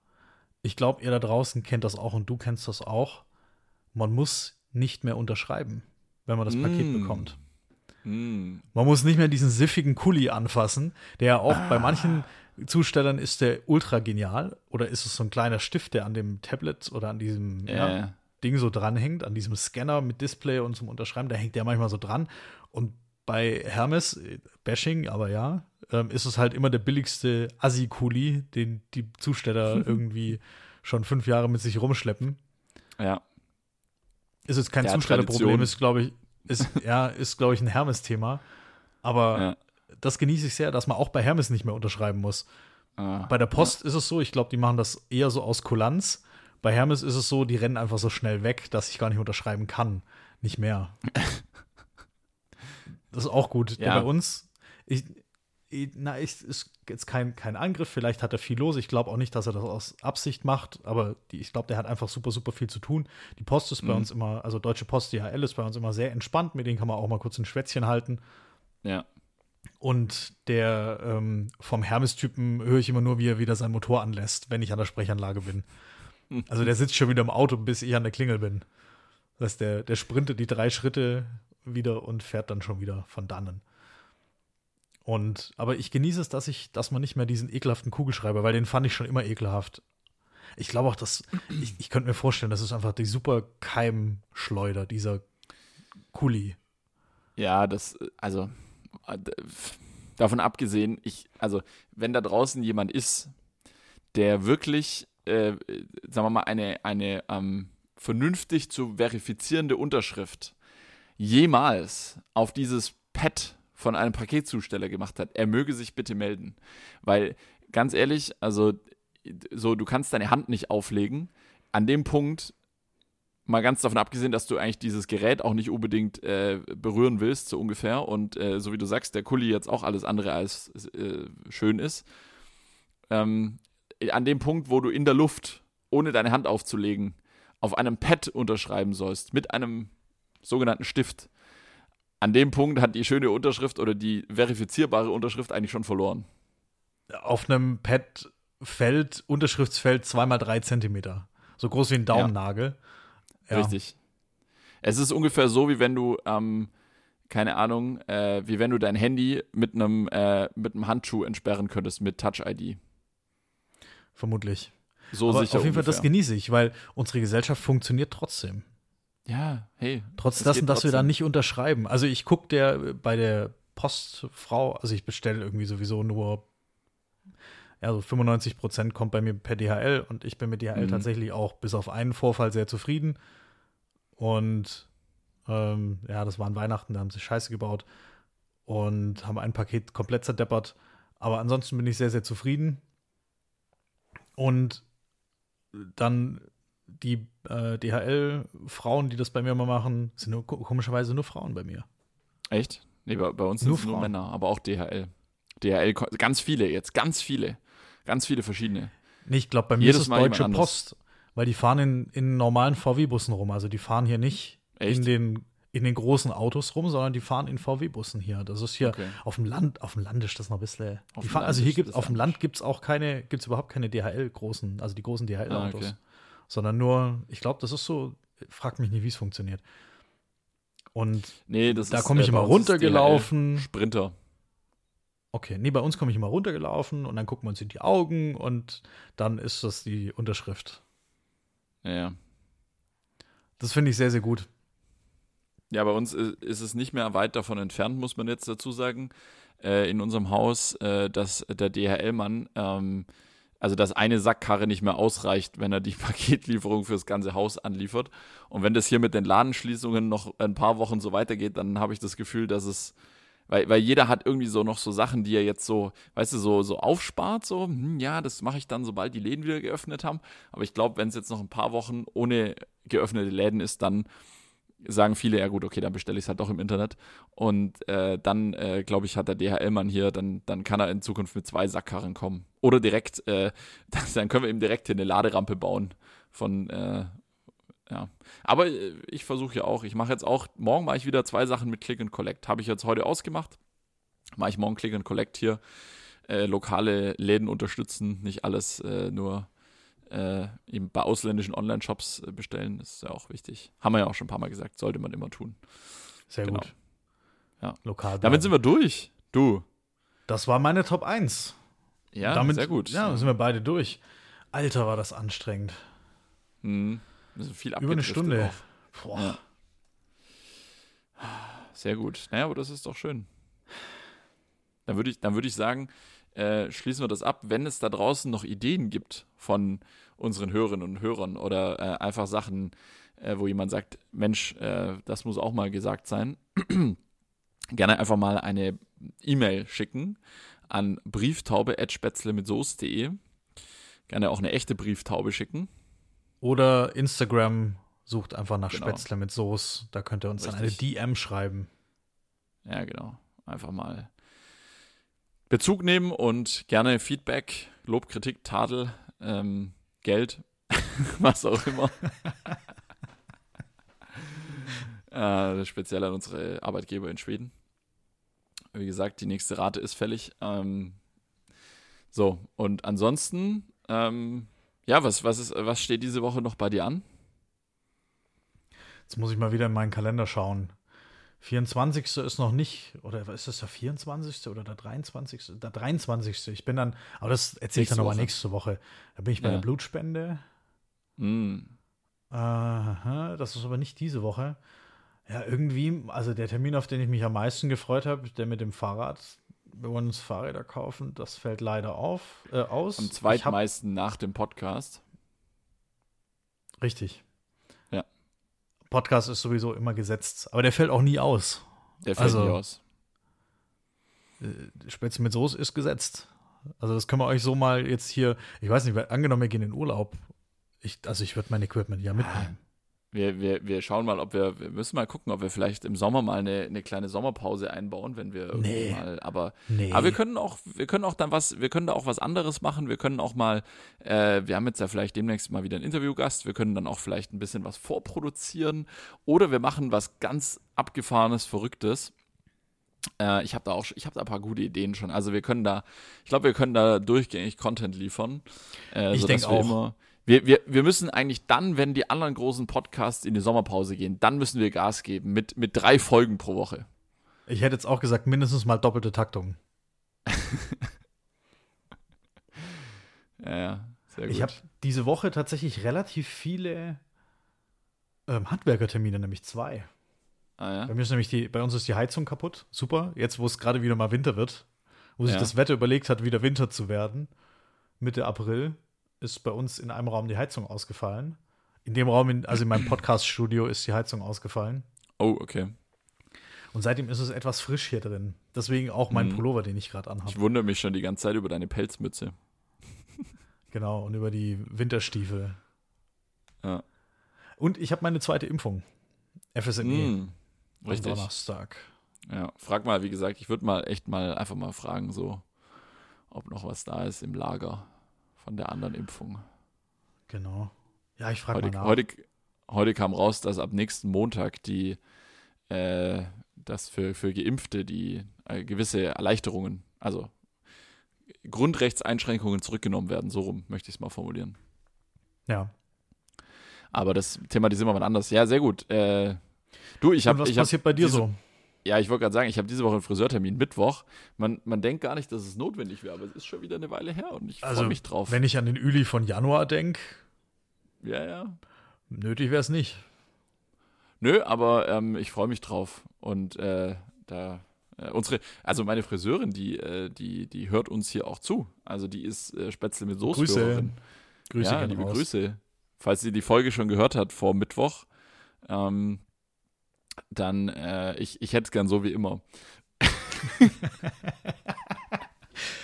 ich glaube, ihr da draußen kennt das auch und du kennst das auch. Man muss nicht mehr unterschreiben, wenn man das mm. Paket bekommt. Mm. Man muss nicht mehr diesen siffigen Kuli anfassen, der auch ah. bei manchen Zustellern ist der ultra genial. Oder ist es so ein kleiner Stift, der an dem Tablet oder an diesem yeah. ja, Ding so dranhängt, an diesem Scanner mit Display und zum Unterschreiben, da hängt der manchmal so dran. Und bei Hermes, äh, Bashing, aber ja, ähm, ist es halt immer der billigste Assi-Kuli, den die Zusteller [LAUGHS] irgendwie schon fünf Jahre mit sich rumschleppen. Ja. Ist jetzt kein der Zustellerproblem, ist, glaube ich, ist, ja, ist, glaube ich, ein Hermes-Thema. Aber ja. das genieße ich sehr, dass man auch bei Hermes nicht mehr unterschreiben muss. Ah, bei der Post ja. ist es so, ich glaube, die machen das eher so aus Kulanz. Bei Hermes ist es so, die rennen einfach so schnell weg, dass ich gar nicht unterschreiben kann. Nicht mehr. [LAUGHS] das ist auch gut. Ja. bei uns, ich, na, ich, ist jetzt kein, kein Angriff, vielleicht hat er viel los. Ich glaube auch nicht, dass er das aus Absicht macht, aber die, ich glaube, der hat einfach super, super viel zu tun. Die Post ist bei mhm. uns immer, also Deutsche Post, DHL ist bei uns immer sehr entspannt, mit denen kann man auch mal kurz ein Schwätzchen halten. Ja. Und der ähm, vom Hermes-Typen höre ich immer nur, wie er wieder sein Motor anlässt, wenn ich an der Sprechanlage bin. Also der sitzt schon wieder im Auto, bis ich an der Klingel bin. Das heißt, der, der sprintet die drei Schritte wieder und fährt dann schon wieder von dannen. Und, aber ich genieße es, dass ich, dass man nicht mehr diesen ekelhaften Kugelschreiber, weil den fand ich schon immer ekelhaft. Ich glaube auch, dass, ich, ich könnte mir vorstellen, das ist einfach die super Keimschleuder, dieser Kuli. Ja, das, also, davon abgesehen, ich, also, wenn da draußen jemand ist, der wirklich äh, sagen wir mal, eine, eine ähm, vernünftig zu verifizierende Unterschrift jemals auf dieses Pad von einem Paketzusteller gemacht hat, er möge sich bitte melden. Weil, ganz ehrlich, also so, du kannst deine Hand nicht auflegen. An dem Punkt, mal ganz davon abgesehen, dass du eigentlich dieses Gerät auch nicht unbedingt äh, berühren willst, so ungefähr. Und äh, so wie du sagst, der Kuli jetzt auch alles andere als äh, schön ist. Ähm, an dem Punkt, wo du in der Luft, ohne deine Hand aufzulegen, auf einem Pad unterschreiben sollst, mit einem sogenannten Stift. An dem Punkt hat die schöne Unterschrift oder die verifizierbare Unterschrift eigentlich schon verloren. Auf einem Pad fällt Unterschriftsfeld zweimal drei Zentimeter. So groß wie ein Daumennagel. Ja. Richtig. Es ist ungefähr so, wie wenn du, ähm, keine Ahnung, äh, wie wenn du dein Handy mit einem, äh, mit einem Handschuh entsperren könntest mit Touch-ID vermutlich. So Aber sicher. Auf jeden Fall, das genieße ich, weil unsere Gesellschaft funktioniert trotzdem. Ja, hey. Trotz dessen, dass wir da nicht unterschreiben. Also ich gucke der bei der Postfrau, also ich bestelle irgendwie sowieso nur, ja, so 95 Prozent kommt bei mir per DHL und ich bin mit DHL mhm. tatsächlich auch bis auf einen Vorfall sehr zufrieden. Und ähm, ja, das waren Weihnachten, da haben sie Scheiße gebaut und haben ein Paket komplett zerdeppert. Aber ansonsten bin ich sehr, sehr zufrieden. Und dann die äh, DHL-Frauen, die das bei mir immer machen, sind nur, komischerweise nur Frauen bei mir. Echt? Nee, bei, bei uns sind es nur Männer, aber auch DHL. DHL, ganz viele jetzt, ganz viele. Ganz viele verschiedene. Nee, ich glaube, bei mir Jedes ist es Deutsche Post, weil die fahren in, in normalen VW-Bussen rum. Also die fahren hier nicht Echt? in den in den großen Autos rum, sondern die fahren in VW-Bussen hier. Das ist hier okay. auf dem Land, auf dem Land ist das noch ein bisschen. Fahren, also hier gibt auf dem Land gibt es auch keine, gibt es überhaupt keine DHL-großen, also die großen DHL-Autos. Ah, okay. Sondern nur, ich glaube, das ist so, fragt mich nicht, wie es funktioniert. Und nee, da komme ich immer runtergelaufen. Sprinter. Okay, nee, bei uns komme ich immer runtergelaufen und dann gucken wir uns in die Augen und dann ist das die Unterschrift. Ja. Das finde ich sehr, sehr gut. Ja, bei uns ist es nicht mehr weit davon entfernt, muss man jetzt dazu sagen, äh, in unserem Haus, äh, dass der DHL-Mann, ähm, also dass eine Sackkarre nicht mehr ausreicht, wenn er die [LAUGHS] Paketlieferung fürs ganze Haus anliefert. Und wenn das hier mit den Ladenschließungen noch ein paar Wochen so weitergeht, dann habe ich das Gefühl, dass es weil, weil jeder hat irgendwie so noch so Sachen, die er jetzt so, weißt du, so, so aufspart, so, hm, ja, das mache ich dann, sobald die Läden wieder geöffnet haben. Aber ich glaube, wenn es jetzt noch ein paar Wochen ohne geöffnete Läden ist, dann sagen viele, ja gut, okay, dann bestelle ich es halt doch im Internet. Und äh, dann, äh, glaube ich, hat der DHL-Mann hier, dann, dann kann er in Zukunft mit zwei Sackkarren kommen. Oder direkt, äh, [LAUGHS] dann können wir ihm direkt hier eine Laderampe bauen von, äh, ja. Aber äh, ich versuche ja auch, ich mache jetzt auch, morgen mache ich wieder zwei Sachen mit Click and Collect. Habe ich jetzt heute ausgemacht. Mache ich morgen Click and Collect hier. Äh, lokale Läden unterstützen, nicht alles nur äh, eben bei ausländischen Online-Shops äh, bestellen. Das ist ja auch wichtig. Haben wir ja auch schon ein paar Mal gesagt, sollte man immer tun. Sehr genau. gut. Ja. Lokal. Damit sind wir durch. Du. Das war meine Top 1. Ja, Damit, sehr gut. Ja, sind wir beide durch. Alter, war das anstrengend. Mhm. Also viel Über eine Stunde. Boah. Ja. Sehr gut. Naja, aber das ist doch schön. Dann würde ich, würd ich sagen, äh, schließen wir das ab. Wenn es da draußen noch Ideen gibt von unseren Hörerinnen und Hörern oder äh, einfach Sachen, äh, wo jemand sagt, Mensch, äh, das muss auch mal gesagt sein, [CLEARS THROAT] gerne einfach mal eine E-Mail schicken an brieftaube.spätzle mit Soße.de. Gerne auch eine echte Brieftaube schicken. Oder Instagram sucht einfach nach genau. Spätzle mit Soße. Da könnt ihr uns Richtig. dann eine DM schreiben. Ja, genau. Einfach mal Bezug nehmen und gerne Feedback, Lob, Kritik, Tadel, ähm, Geld, [LAUGHS] was auch immer. [LAUGHS] äh, speziell an unsere Arbeitgeber in Schweden. Wie gesagt, die nächste Rate ist fällig. Ähm, so, und ansonsten ähm, ja, was, was, ist, was steht diese Woche noch bei dir an? Jetzt muss ich mal wieder in meinen Kalender schauen. 24. ist noch nicht, oder ist das der 24. oder der 23.? Der 23. Ich bin dann, aber das erzähle ich dann nochmal nächste Woche. Da bin ich bei ja. der Blutspende. Mm. Aha, das ist aber nicht diese Woche. Ja, irgendwie, also der Termin, auf den ich mich am meisten gefreut habe, der mit dem Fahrrad, wir wollen uns Fahrräder kaufen. Das fällt leider auf, äh, aus. Am zweitmeisten nach dem Podcast. Richtig. Podcast ist sowieso immer gesetzt, aber der fällt auch nie aus. Der fällt also, nie aus. Äh, Spätzle mit Soße ist gesetzt. Also das können wir euch so mal jetzt hier, ich weiß nicht, angenommen, wir gehen in Urlaub. Ich, also ich würde mein Equipment ja mitnehmen. Wir, wir, wir schauen mal, ob wir, wir müssen mal gucken, ob wir vielleicht im Sommer mal eine, eine kleine Sommerpause einbauen, wenn wir irgendwie nee. mal, aber, nee. aber wir können auch, wir können auch dann was, wir können da auch was anderes machen, wir können auch mal, äh, wir haben jetzt ja vielleicht demnächst mal wieder einen Interviewgast, wir können dann auch vielleicht ein bisschen was vorproduzieren oder wir machen was ganz abgefahrenes, verrücktes. Äh, ich habe da auch, ich habe da ein paar gute Ideen schon. Also wir können da, ich glaube, wir können da durchgängig Content liefern. Äh, ich denke auch. Immer, wir, wir, wir müssen eigentlich dann, wenn die anderen großen Podcasts in die Sommerpause gehen, dann müssen wir Gas geben mit, mit drei Folgen pro Woche. Ich hätte jetzt auch gesagt, mindestens mal doppelte Taktung. [LAUGHS] ja, ja, sehr gut. Ich habe diese Woche tatsächlich relativ viele ähm, Handwerkertermine, nämlich zwei. Ah, ja? Bei, mir ist nämlich die, bei uns ist die Heizung kaputt. Super. Jetzt, wo es gerade wieder mal Winter wird, wo sich ja. das Wetter überlegt hat, wieder Winter zu werden, Mitte April, ist bei uns in einem Raum die Heizung ausgefallen. In dem Raum, in, also in meinem Podcast-Studio, ist die Heizung ausgefallen. Oh, okay. Und seitdem ist es etwas frisch hier drin. Deswegen auch mein mhm. Pullover, den ich gerade anhabe. Ich wundere mich schon die ganze Zeit über deine Pelzmütze. [LAUGHS] genau, und über die Winterstiefel. Ja. Und ich habe meine zweite Impfung. FSME. Mhm. Richtig. Donnerstag. Ja, frag mal, wie gesagt, ich würde mal echt mal einfach mal fragen, so, ob noch was da ist im Lager von der anderen Impfung. Genau. Ja, ich frage mal nach. Heute, heute kam raus, dass ab nächsten Montag die, äh, dass für, für Geimpfte die äh, gewisse Erleichterungen, also Grundrechtseinschränkungen zurückgenommen werden. So rum möchte ich es mal formulieren. Ja. Aber das thematisieren wir mal anders. Ja, sehr gut. Äh, du, ich habe. Was passiert hab bei dir diese, so? Ja, ich wollte gerade sagen, ich habe diese Woche einen Friseurtermin, Mittwoch. Man, man denkt gar nicht, dass es notwendig wäre, aber es ist schon wieder eine Weile her und ich also, freue mich drauf. Wenn ich an den Üli von Januar denke, ja, ja. Nötig wäre es nicht. Nö, aber ähm, ich freue mich drauf. Und äh, da äh, unsere, also meine Friseurin, die, äh, die, die hört uns hier auch zu. Also die ist äh, Spätzle mit Soße. Grüße. Grüße ja, liebe raus. Grüße. Falls sie die Folge schon gehört hat vor Mittwoch, ähm, dann äh, ich, ich hätte es gern so wie immer. [LAUGHS]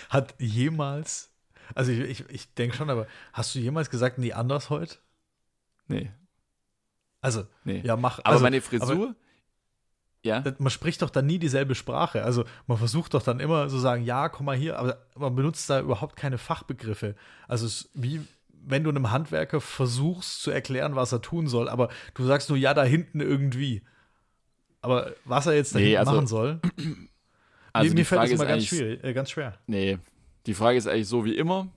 Hat jemals, also ich, ich, ich denke schon, aber hast du jemals gesagt, nee, anders heute? Nee, Also, nee. ja, mach. aber also, meine Frisur, ja, das- man spricht doch dann nie dieselbe Sprache. Also man versucht doch dann immer so sagen, ja, komm mal hier, aber man benutzt da überhaupt keine Fachbegriffe. Also es ist wie wenn du einem Handwerker versuchst zu erklären, was er tun soll, aber du sagst nur, ja, da hinten irgendwie. Aber was er jetzt da Nee, also- machen soll, [CLEARS THROAT] also mir, mir fällt das immer ganz schwierig, äh, ganz schwer. nee, die Frage ist eigentlich so wie immer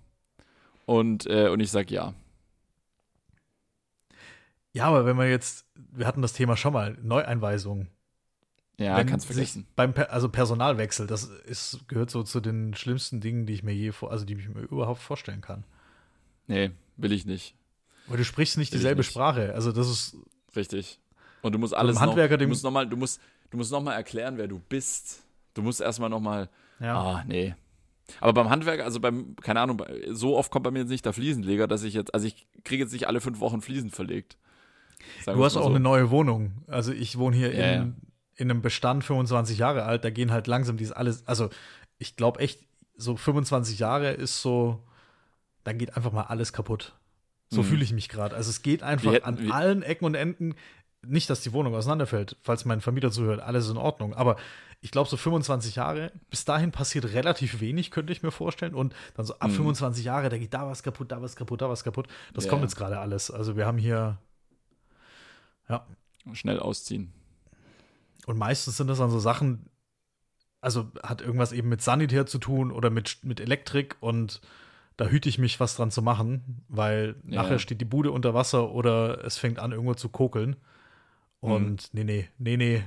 und, äh, und ich sag ja. Ja, aber wenn man jetzt, wir hatten das Thema schon mal, Neueinweisung. Ja, wenn kannst vergessen. Beim also Personalwechsel, das ist, gehört so zu den schlimmsten Dingen, die ich mir je vor, also die ich mir überhaupt vorstellen kann. Nee, will ich nicht. Weil du sprichst nicht Will dieselbe nicht. Sprache. Also das ist, Richtig. Und du musst alles Handwerker, noch, du musst noch mal, du musst, du musst noch mal erklären, wer du bist. Du musst erstmal noch mal, ja. ah, nee. Aber beim Handwerk, also beim, keine Ahnung, so oft kommt bei mir jetzt nicht der Fliesenleger, dass ich jetzt, also ich kriege jetzt nicht alle fünf Wochen Fliesen verlegt. Sagen Du hast auch so. eine neue Wohnung. Also ich wohne hier Ja, in, in einem Bestand 25 Jahre alt. Da gehen halt langsam dieses alles. Also ich glaube echt, so 25 Jahre ist so, da geht einfach mal alles kaputt. So Mhm. fühle ich mich gerade. Also es geht einfach hätten- an allen Ecken und Enden. Nicht, dass die Wohnung auseinanderfällt, falls mein Vermieter zuhört, alles in Ordnung. Aber ich glaube, so 25 Jahre, bis dahin passiert relativ wenig, könnte ich mir vorstellen. Und dann so ab Mhm. 25 Jahre, da geht da was kaputt, da was kaputt, da was kaputt. Das Ja. kommt jetzt gerade alles. Also wir haben hier, ja, Schnell ausziehen. Und meistens sind das dann so Sachen, also hat irgendwas eben mit Sanitär zu tun oder mit, mit Elektrik und da hüte ich mich, was dran zu machen, weil Ja. nachher steht die Bude unter Wasser oder es fängt an, irgendwo zu kokeln. Und nee, nee, nee, nee,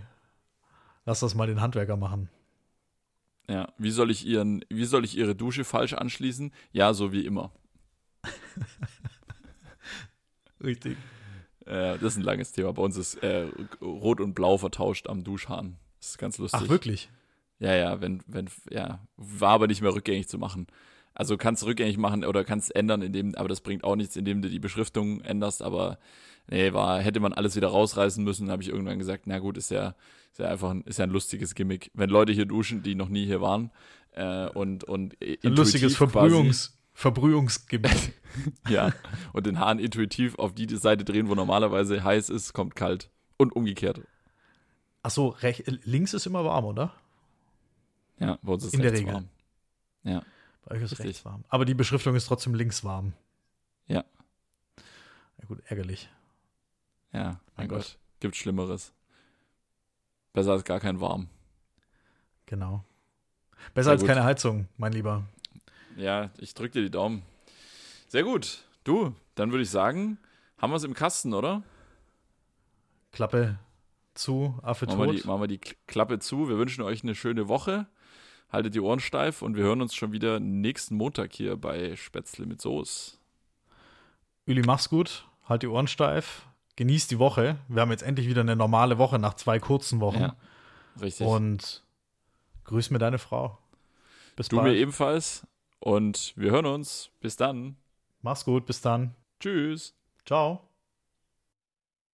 lass das mal den Handwerker machen. Ja, wie soll ich ihren, wie soll ich ihre Dusche falsch anschließen? Ja, so wie immer. [LAUGHS] Richtig. Äh, das ist ein langes Thema. Bei uns ist äh, Rot und Blau vertauscht am Duschhahn. Das ist ganz lustig. Ach, wirklich? Ja, ja, wenn, wenn, ja, war aber nicht mehr rückgängig zu machen. Also kannst du rückgängig machen oder kannst ändern, indem, aber das bringt auch nichts, indem du die Beschriftung änderst, aber nee, war, hätte man alles wieder rausreißen müssen, habe ich irgendwann gesagt, na gut, ist ja, ist ja einfach ein, ist ja ein lustiges Gimmick. Wenn Leute hier duschen, die noch nie hier waren, äh, und, und Ein lustiges Verbrühungs quasi, [LAUGHS] ja, und den Hahn intuitiv auf die Seite drehen, wo normalerweise heiß ist, kommt kalt. Und umgekehrt. Ach so, rech- links ist immer warm, oder? Ja, bei uns ist In der Regel. warm. Bei euch ist Richtig. rechts warm. Aber die Beschriftung ist trotzdem links warm. Ja. Ja gut, ärgerlich. Ja, mein, Mein Gott. Gott. Gibt Schlimmeres. Besser als gar kein Warm. Genau. Besser Sehr als gut. keine Heizung, mein Lieber. Ja, ich drück dir die Daumen. Sehr gut. Du, dann würde ich sagen, haben wir es im Kasten, oder? Klappe zu, Affe Machen wir, tot. die, machen wir die Klappe zu. Wir wünschen euch eine schöne Woche. Haltet die Ohren steif und wir hören uns schon wieder nächsten Montag hier bei Spätzle mit Soße. Uli, mach's gut. Halt die Ohren steif. Genieß die Woche. Wir haben jetzt endlich wieder eine normale Woche nach zwei kurzen Wochen. Ja, richtig. Und grüß mir deine Frau. Bis du mir bald. ebenfalls. Und wir hören uns. Bis dann. Mach's gut. Bis dann. Tschüss. Ciao.